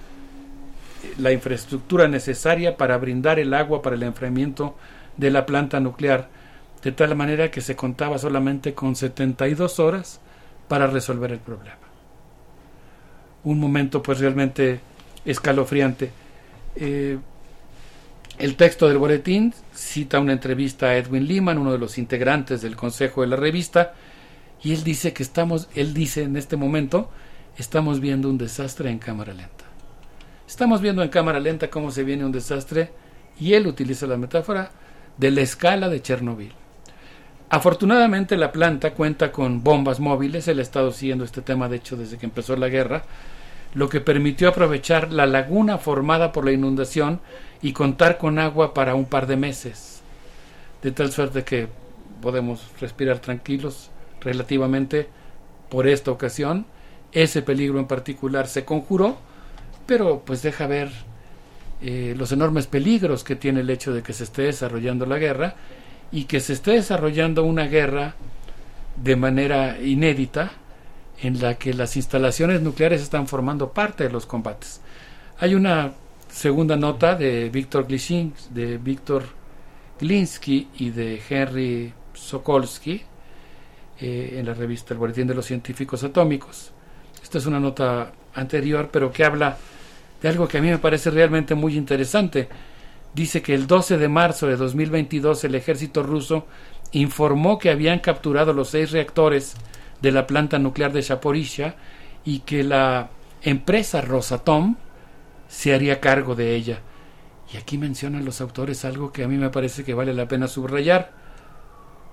la infraestructura necesaria para brindar el agua para el enfriamiento de la planta nuclear de tal manera que se contaba solamente con 72 horas para resolver el problema. Un momento pues realmente escalofriante. Eh, el texto del boletín cita una entrevista a Edwin Lehman, uno de los integrantes del consejo de la revista, y él dice que estamos, él dice en este momento, estamos viendo un desastre en cámara lenta. Estamos viendo en cámara lenta cómo se viene un desastre, y él utiliza la metáfora de la escala de Chernobyl. Afortunadamente la planta cuenta con bombas móviles, él ha estado siguiendo este tema de hecho desde que empezó la guerra, lo que permitió aprovechar la laguna formada por la inundación y contar con agua para un par de meses, de tal suerte que podemos respirar tranquilos relativamente por esta ocasión. Ese peligro en particular se conjuró, pero pues deja ver eh, los enormes peligros que tiene el hecho de que se esté desarrollando la guerra y que se esté desarrollando una guerra de manera inédita en la que las instalaciones nucleares están formando parte de los combates. Hay una segunda nota de Víctor de Víctor Glinsky y de Henry Sokolsky eh, en la revista El Boletín de los Científicos Atómicos. Esta es una nota anterior, pero que habla de algo que a mí me parece realmente muy interesante dice que el 12 de marzo de 2022 el ejército ruso informó que habían capturado los seis reactores de la planta nuclear de Zaporizhia y que la empresa Rosatom se haría cargo de ella. Y aquí mencionan los autores algo que a mí me parece que vale la pena subrayar.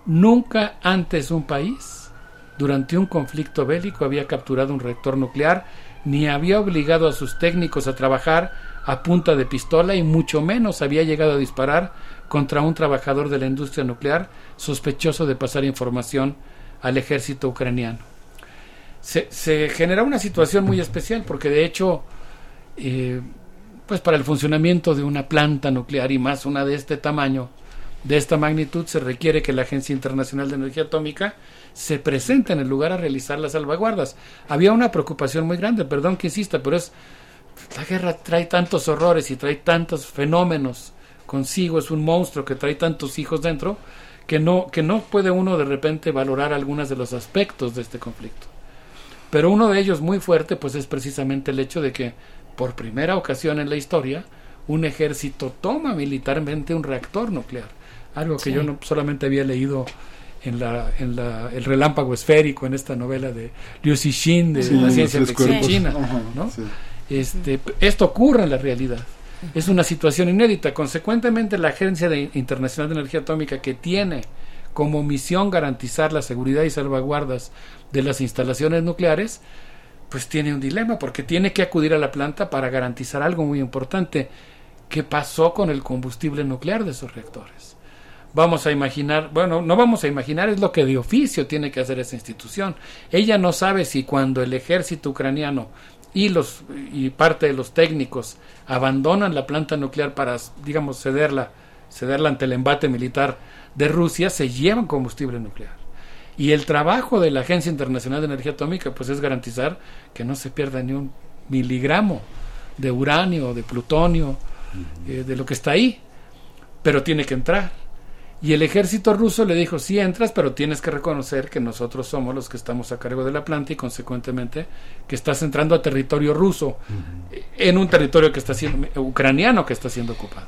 Nunca antes un país, durante un conflicto bélico, había capturado un reactor nuclear, ni había obligado a sus técnicos a trabajar a punta de pistola y mucho menos había llegado a disparar contra un trabajador de la industria nuclear sospechoso de pasar información al ejército ucraniano. Se, se genera una situación muy especial porque de hecho, eh, pues para el funcionamiento de una planta nuclear y más una de este tamaño, de esta magnitud, se requiere que la Agencia Internacional de Energía Atómica se presente en el lugar a realizar las salvaguardas. Había una preocupación muy grande, perdón que insista, pero es la guerra trae tantos horrores y trae tantos fenómenos consigo, es un monstruo que trae tantos hijos dentro, que no, que no puede uno de repente valorar algunos de los aspectos de este conflicto. Pero uno de ellos muy fuerte, pues es precisamente el hecho de que, por primera ocasión en la historia, un ejército toma militarmente un reactor nuclear. Algo que yo no solamente había leído en la, en la, el relámpago esférico en esta novela de Liu Cixin de la ciencia ficción china, ¿no? Este, esto ocurre en la realidad. Es una situación inédita. Consecuentemente, la Agencia de- Internacional de Energía Atómica, que tiene como misión garantizar la seguridad y salvaguardas de las instalaciones nucleares, pues tiene un dilema, porque tiene que acudir a la planta para garantizar algo muy importante. ¿Qué pasó con el combustible nuclear de esos reactores? Vamos a imaginar, bueno, no vamos a imaginar, es lo que de oficio tiene que hacer esa institución. Ella no sabe si cuando el ejército ucraniano y los y parte de los técnicos abandonan la planta nuclear para, digamos, cederla, cederla ante el embate militar de Rusia, se llevan combustible nuclear. Y el trabajo de la Agencia Internacional de Energía Atómica, pues es garantizar que no se pierda ni un miligramo de uranio, de plutonio, eh, de lo que está ahí, pero tiene que entrar. Y el ejército ruso le dijo, sí entras, pero tienes que reconocer que nosotros somos los que estamos a cargo de la planta y consecuentemente que estás entrando a territorio ruso, en un territorio que está siendo, ucraniano que está siendo ocupado.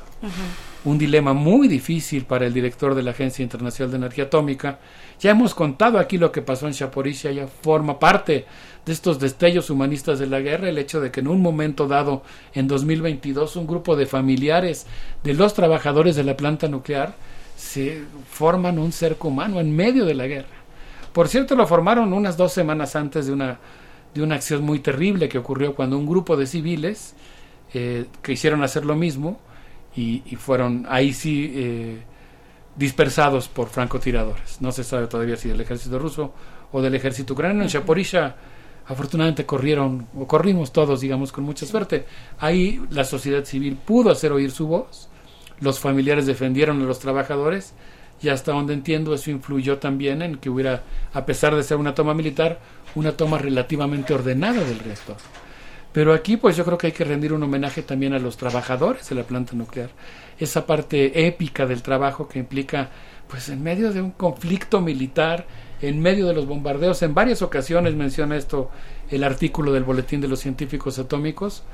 Un dilema muy difícil para el director de la Agencia Internacional de Energía Atómica. Ya hemos contado aquí lo que pasó en Zaporizhia, ya forma parte de estos destellos humanistas de la guerra, el hecho de que en un momento dado, en 2022, un grupo de familiares de los trabajadores de la planta nuclear se forman un cerco humano en medio de la guerra. Por cierto, lo formaron unas dos semanas antes de una, de una acción muy terrible que ocurrió cuando un grupo de civiles eh, quisieron hacer lo mismo y, y fueron ahí sí eh, dispersados por francotiradores. No se sabe todavía si del ejército ruso o del ejército ucraniano. En Zaporizhia afortunadamente corrieron, o corrimos todos, digamos, con mucha suerte. Ahí la sociedad civil pudo hacer oír su voz, los familiares defendieron a los trabajadores y hasta donde entiendo eso influyó también en que hubiera, a pesar de ser una toma militar, una toma relativamente ordenada del reactor. Pero aquí pues yo creo que hay que rendir un homenaje también a los trabajadores de la planta nuclear. Esa parte épica del trabajo que implica pues en medio de un conflicto militar, en medio de los bombardeos, en varias ocasiones menciona esto el artículo del Boletín de los Científicos Atómicos,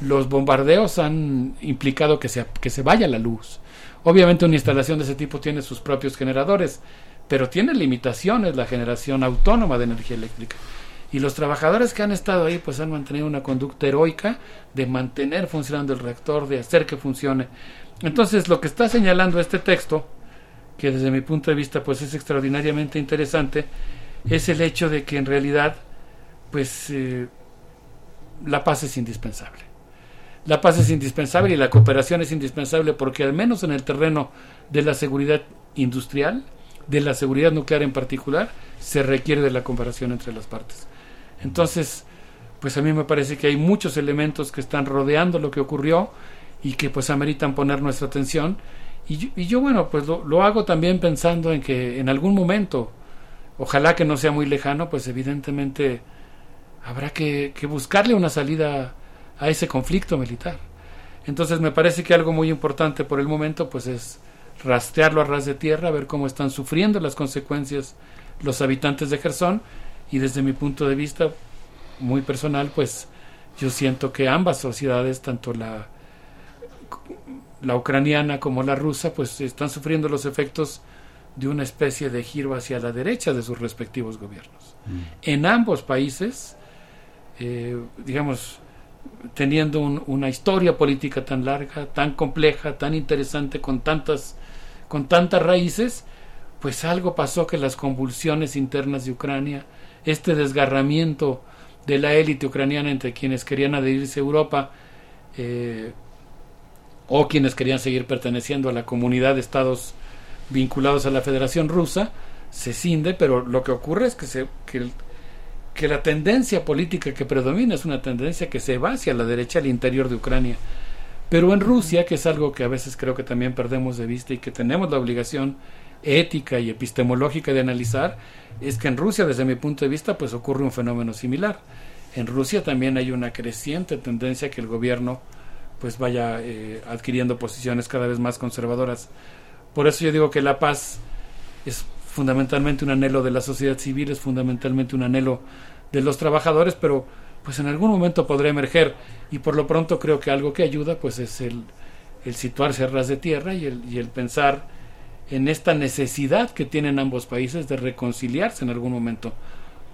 los bombardeos han implicado que se, que se vaya la luz. Obviamente una instalación de ese tipo tiene sus propios generadores, pero tiene limitaciones la generación autónoma de energía eléctrica. Y los trabajadores que han estado ahí pues han mantenido una conducta heroica de mantener funcionando el reactor, de hacer que funcione. Entonces lo que está señalando este texto, que desde mi punto de vista pues es extraordinariamente interesante, es el hecho de que en realidad pues eh, la paz es indispensable. La paz es indispensable y la cooperación es indispensable porque al menos en el terreno de la seguridad industrial, de la seguridad nuclear en particular, se requiere de la cooperación entre las partes. Entonces, pues a mí me parece que hay muchos elementos que están rodeando lo que ocurrió y que pues ameritan poner nuestra atención. Y yo, y yo bueno, pues lo, lo hago también pensando en que en algún momento, ojalá que no sea muy lejano, pues evidentemente habrá que, que buscarle una salida a ese conflicto militar. Entonces me parece que algo muy importante por el momento pues es rastrearlo a ras de tierra, ver cómo están sufriendo las consecuencias los habitantes de Gerson y desde mi punto de vista muy personal pues yo siento que ambas sociedades, tanto la la ucraniana como la rusa, pues están sufriendo los efectos de una especie de giro hacia la derecha de sus respectivos gobiernos. En ambos países, eh, digamos, teniendo un- una historia política tan larga, tan compleja, tan interesante, con tantas, con tantas raíces, pues algo pasó que las convulsiones internas de Ucrania, este desgarramiento de la élite ucraniana entre quienes querían adherirse a Europa eh, o quienes querían seguir perteneciendo a la comunidad de estados vinculados a la Federación Rusa, se cinde, pero lo que ocurre es que, se, que, el- que la tendencia política que predomina es una tendencia que se va hacia la derecha al interior de Ucrania. Pero en Rusia, que es algo que a veces creo que también perdemos de vista y que tenemos la obligación ética y epistemológica de analizar, es que en Rusia, desde mi punto de vista, pues ocurre un fenómeno similar. En Rusia también hay una creciente tendencia que el gobierno pues vaya eh, adquiriendo posiciones cada vez más conservadoras. Por eso yo digo que la paz es fundamentalmente un anhelo de la sociedad civil, es fundamentalmente un anhelo de los trabajadores, pero pues en algún momento podrá emerger y por lo pronto creo que algo que ayuda pues es el, el situarse a ras de tierra y el, y el pensar en esta necesidad que tienen ambos países de reconciliarse en algún momento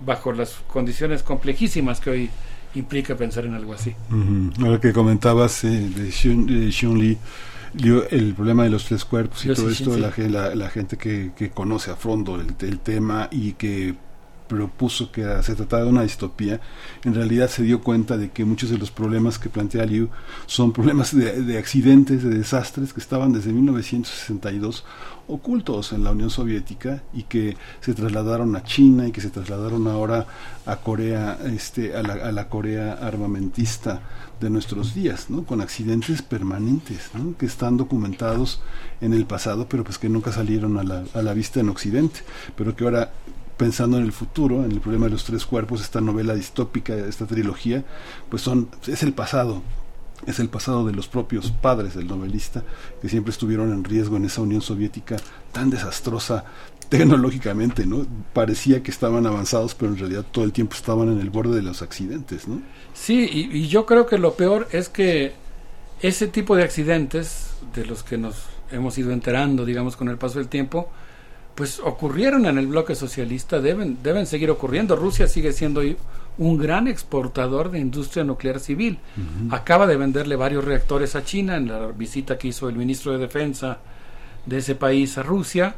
bajo las condiciones complejísimas que hoy implica pensar en algo así. Ujú. Ahora que comentabas eh, de Xun, de Xun Li, Liu, el problema de los tres cuerpos y Yo todo sí, esto, sí. la, ge- la, la gente que, que conoce a fondo el, el tema y que propuso que se trataba de una distopía, en realidad se dio cuenta de que muchos de los problemas que plantea Liu son problemas de, de accidentes, de desastres que estaban desde 1962 ocultos en la Unión Soviética y que se trasladaron a China y que se trasladaron ahora a Corea, este, a la, a la Corea armamentista de nuestros días, ¿no? con accidentes permanentes, ¿no? que están documentados en el pasado, pero pues que nunca salieron a la, a la vista en Occidente, pero que ahora pensando en el futuro, en el problema de los tres cuerpos, esta novela distópica, esta trilogía, pues son es el pasado, es el pasado de los propios padres del novelista que siempre estuvieron en riesgo en esa Unión Soviética tan desastrosa tecnológicamente, ¿no? Parecía que estaban avanzados, pero en realidad todo el tiempo estaban en el borde de los accidentes, ¿no? Sí, y, y yo creo que lo peor es que ese tipo de accidentes, de los que nos hemos ido enterando, digamos, con el paso del tiempo, pues ocurrieron en el bloque socialista, deben, deben seguir ocurriendo. Rusia sigue siendo un gran exportador de industria nuclear civil. Acaba de venderle varios reactores a China en la visita que hizo el ministro de Defensa de ese país a Rusia.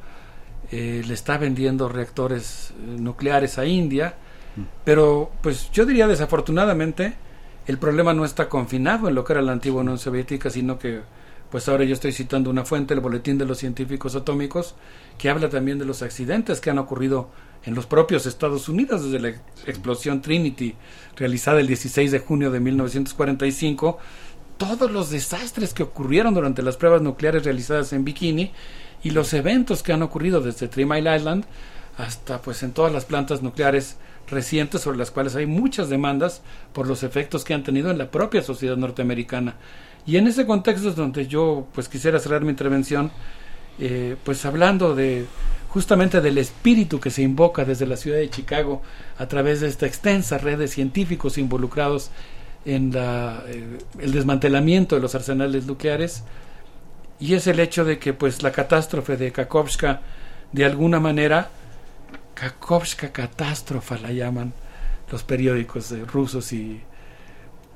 Eh, le está vendiendo reactores eh, nucleares a India. Pero, pues yo diría desafortunadamente, el problema no está confinado en lo que era la antigua Unión Soviética, sino que, pues ahora yo estoy citando una fuente, el Boletín de los Científicos Atómicos, que habla también de los accidentes que han ocurrido en los propios Estados Unidos desde la ex- explosión Trinity realizada el 16 de junio de 1945, todos los desastres que ocurrieron durante las pruebas nucleares realizadas en Bikini y los eventos que han ocurrido desde Three Mile Island hasta pues en todas las plantas nucleares recientes sobre las cuales hay muchas demandas por los efectos que han tenido en la propia sociedad norteamericana. Y en ese contexto es donde yo pues quisiera cerrar mi intervención eh, pues hablando de justamente del espíritu que se invoca desde la ciudad de Chicago a través de esta extensa red de científicos involucrados en la, eh, el desmantelamiento de los arsenales nucleares. Y es el hecho de que pues la catástrofe de Kakovska de alguna manera Kakovska catástrofa la llaman los periódicos rusos y,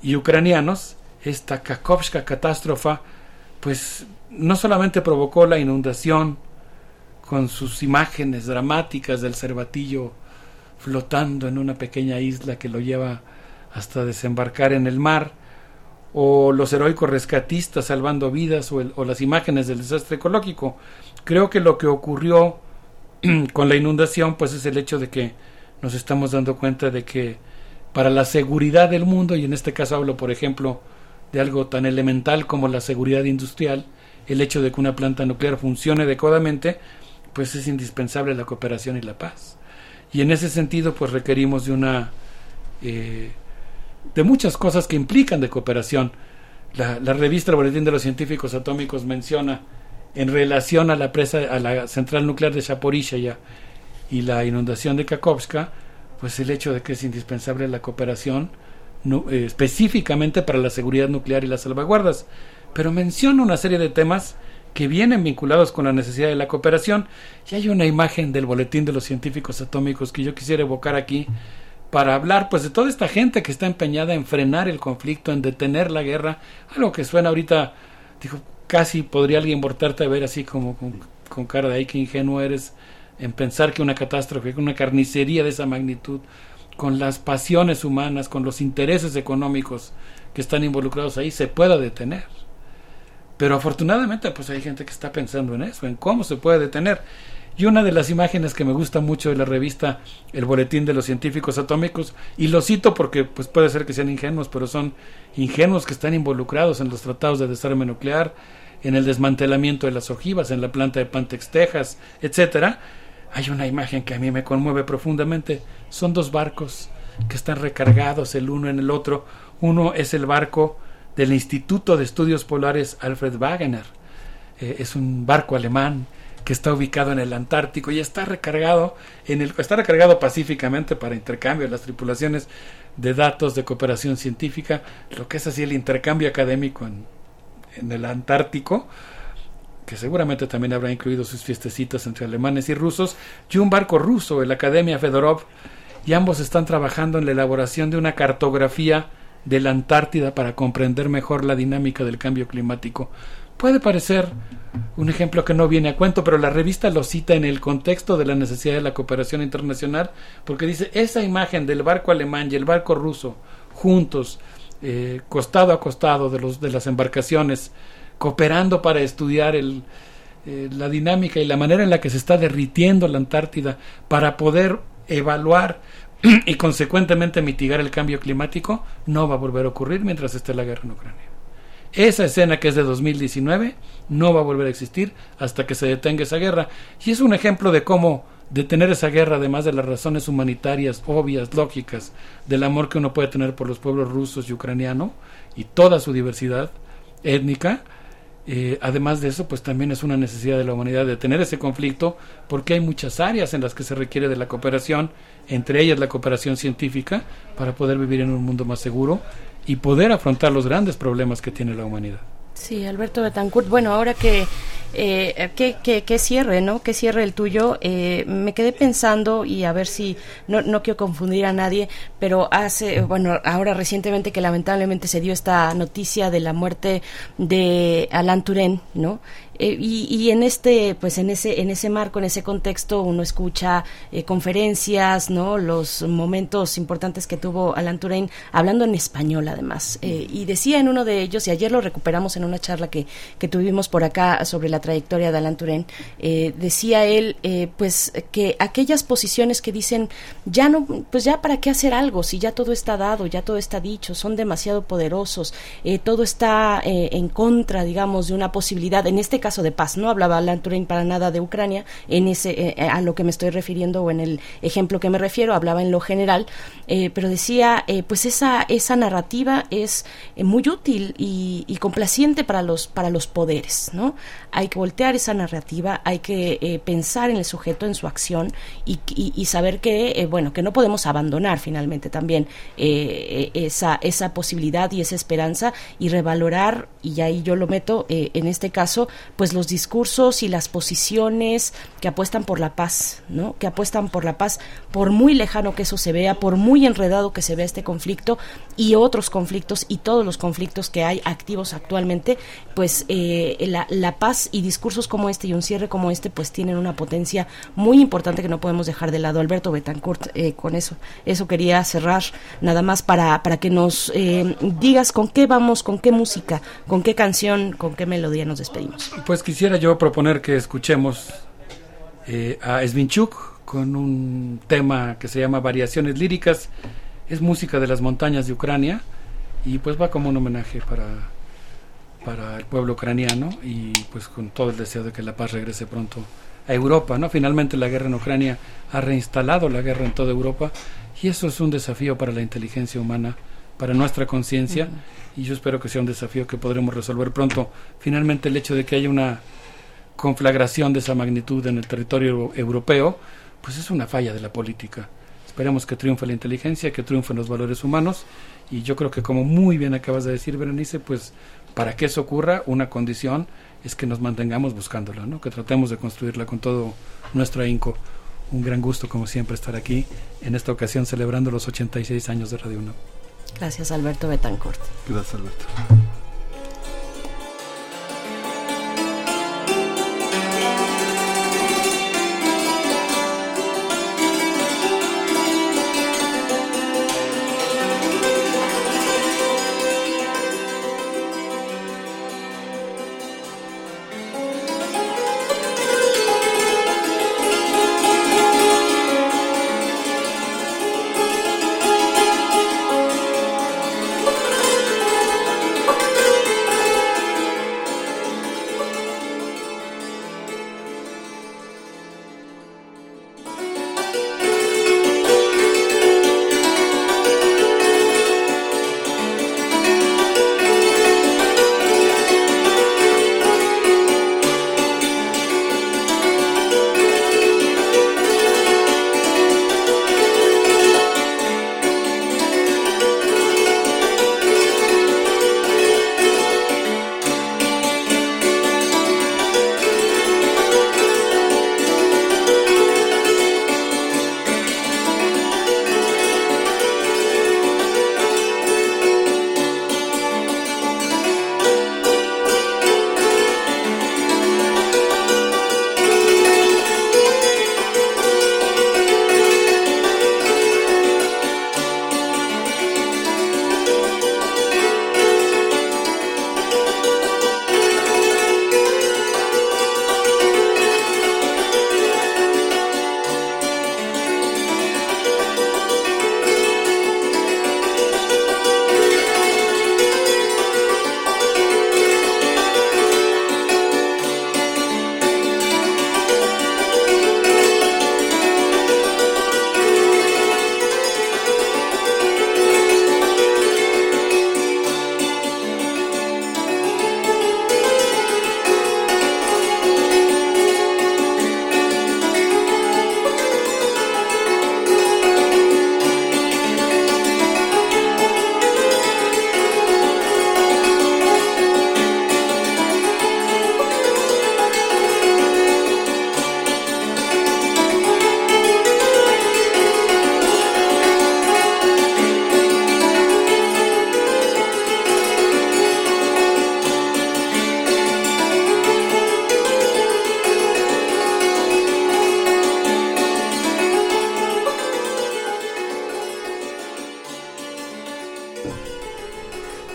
y ucranianos. Esta Kakovska catástrofa pues no solamente provocó la inundación con sus imágenes dramáticas del cervatillo flotando en una pequeña isla que lo lleva hasta desembarcar en el mar, o los heroicos rescatistas salvando vidas, o, el- o las imágenes del desastre ecológico. Creo que lo que ocurrió con la inundación, pues es el hecho de que nos estamos dando cuenta de que para la seguridad del mundo, y en este caso hablo, por ejemplo, de algo tan elemental como la seguridad industrial, el hecho de que una planta nuclear funcione adecuadamente, pues es indispensable la cooperación y la paz. Y en ese sentido, pues requerimos de una eh, de muchas cosas que implican de cooperación. La, la revista El Boletín de los Científicos Atómicos menciona en relación a la presa a la central nuclear de Zaporizhia y la inundación de Kakovska, pues el hecho de que es indispensable la cooperación eh, específicamente para la seguridad nuclear y las salvaguardas. Pero menciona una serie de temas que vienen vinculados con la necesidad de la cooperación y hay una imagen del boletín de los científicos atómicos que yo quisiera evocar aquí para hablar pues de toda esta gente que está empeñada en frenar el conflicto, en detener la guerra, algo que suena ahorita, digo, casi podría alguien voltarte a ver así como con, con cara de ahí que ingenuo eres en pensar que una catástrofe, que una carnicería de esa magnitud, con las pasiones humanas, con los intereses económicos que están involucrados ahí, se pueda detener. Pero afortunadamente, pues hay gente que está pensando en eso, en cómo se puede detener. Y una de las imágenes que me gusta mucho de la revista El Boletín de los Científicos Atómicos, y lo cito porque pues puede ser que sean ingenuos, pero son ingenuos que están involucrados en los tratados de desarme nuclear, en el desmantelamiento de las ojivas, en la planta de Pantex, Texas, etcétera. Hay una imagen que a mí me conmueve profundamente. Son dos barcos que están recargados el uno en el otro. Uno es el barco del Instituto de Estudios Polares Alfred Wegener. Eh, es un barco alemán que está ubicado en el Antártico y está recargado en el está recargado pacíficamente para intercambio de las tripulaciones de datos de cooperación científica, lo que es así el intercambio académico en, en el Antártico, que seguramente también habrá incluido sus fiestecitas entre alemanes y rusos, y un barco ruso, el Academia Fedorov, y ambos están trabajando en la elaboración de una cartografía de la Antártida para comprender mejor la dinámica del cambio climático. Puede parecer un ejemplo que no viene a cuento, pero la revista lo cita en el contexto de la necesidad de la cooperación internacional, porque dice, esa imagen del barco alemán y el barco ruso juntos, eh, costado a costado de, los, de las embarcaciones, cooperando para estudiar el, eh, la dinámica y la manera en la que se está derritiendo la Antártida para poder evaluar y consecuentemente mitigar el cambio climático, no va a volver a ocurrir mientras esté la guerra en Ucrania. Esa escena que es de 2019 no va a volver a existir hasta que se detenga esa guerra. Y es un ejemplo de cómo detener esa guerra, además de las razones humanitarias obvias, lógicas, del amor que uno puede tener por los pueblos rusos y ucraniano y toda su diversidad étnica, eh, además de eso, pues también es una necesidad de la humanidad de tener ese conflicto, porque hay muchas áreas en las que se requiere de la cooperación, entre ellas la cooperación científica, para poder vivir en un mundo más seguro y poder afrontar los grandes problemas que tiene la humanidad. Sí, Alberto Betancourt. Bueno, ahora que, eh, que, que, que, cierre, ¿no? Que cierre el tuyo. Eh, me quedé pensando y a ver si, no, no quiero confundir a nadie, pero hace, bueno, ahora recientemente que lamentablemente se dio esta noticia de la muerte de Alan Turen, ¿no? Eh, y, en este pues en ese en ese marco en ese contexto uno escucha eh, conferencias no los momentos importantes que tuvo Alan Turing hablando en español además. Eh, y decía en uno de ellos y ayer lo recuperamos en una charla que, que tuvimos por acá sobre la trayectoria de Alan Turing decía él pues que aquellas posiciones que dicen ya no pues ya para qué hacer algo si ya todo está dado ya todo está dicho son demasiado poderosos todo está en contra digamos de una posibilidad en este caso de paz. No hablaba Alan Turing para nada de Ucrania, en ese, eh, a lo que me estoy refiriendo o en el ejemplo que me refiero, hablaba en lo general, eh, pero decía, eh, pues esa, esa narrativa es muy útil y, complaciente para los, para los poderes, ¿no? Hay que voltear esa narrativa, hay que pensar en el sujeto, en su acción y saber que, bueno, que no podemos abandonar finalmente también esa, esa posibilidad y esa esperanza y revalorar, y ahí yo lo meto en este caso, pues los discursos y las posiciones que apuestan por la paz, ¿no? Que apuestan por la paz, por muy lejano que eso se vea, por muy enredado que se vea este conflicto y otros conflictos y todos los conflictos que hay activos actualmente, pues eh, la, paz y discursos como este y un cierre como este, pues tienen una potencia muy importante que no podemos dejar de lado. Alberto Betancourt, eh, con eso, eso quería cerrar nada más para, para que nos eh, digas con qué vamos, con qué música, con qué canción, con qué melodía nos despedimos. Pues quisiera yo proponer que escuchemos eh, a Svinchuk con un tema que se llama Variaciones Líricas. Es música de las montañas de Ucrania y pues va como un homenaje para, para el pueblo ucraniano y pues con todo el deseo de que la paz regrese pronto a Europa. ¿no? Finalmente la guerra en Ucrania ha reinstalado la guerra en toda Europa y eso es un desafío para la inteligencia humana, para nuestra conciencia. Y yo espero que sea un desafío que podremos resolver pronto. Finalmente, el hecho de que haya una conflagración de esa magnitud en el territorio europeo, pues es una falla de la política. Esperemos que triunfe la inteligencia, que triunfen los valores humanos y yo creo que como muy bien acabas de decir, Berenice, pues para que eso ocurra, una condición es que nos mantengamos buscándola, ¿no? que tratemos de construirla con todo nuestro ahínco. Un gran gusto, como siempre, estar aquí en esta ocasión celebrando los 86 años de Radio 1. Gracias, Alberto Betancourt. Gracias, Alberto.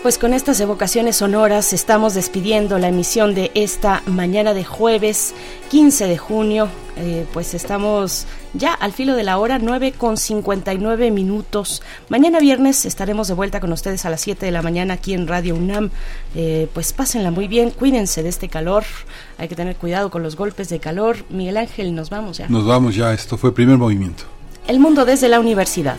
Pues con estas evocaciones sonoras estamos despidiendo la emisión de esta mañana de jueves 15 de junio. Eh, pues estamos ya al filo de la hora 9 con 59 minutos. Mañana viernes estaremos de vuelta con ustedes a las 7 de la mañana aquí en Radio UNAM. Eh, pues pásenla muy bien, cuídense de este calor. Hay que tener cuidado con los golpes de calor. Miguel Ángel, nos vamos ya. Nos vamos ya, esto fue primer movimiento. El mundo desde la universidad.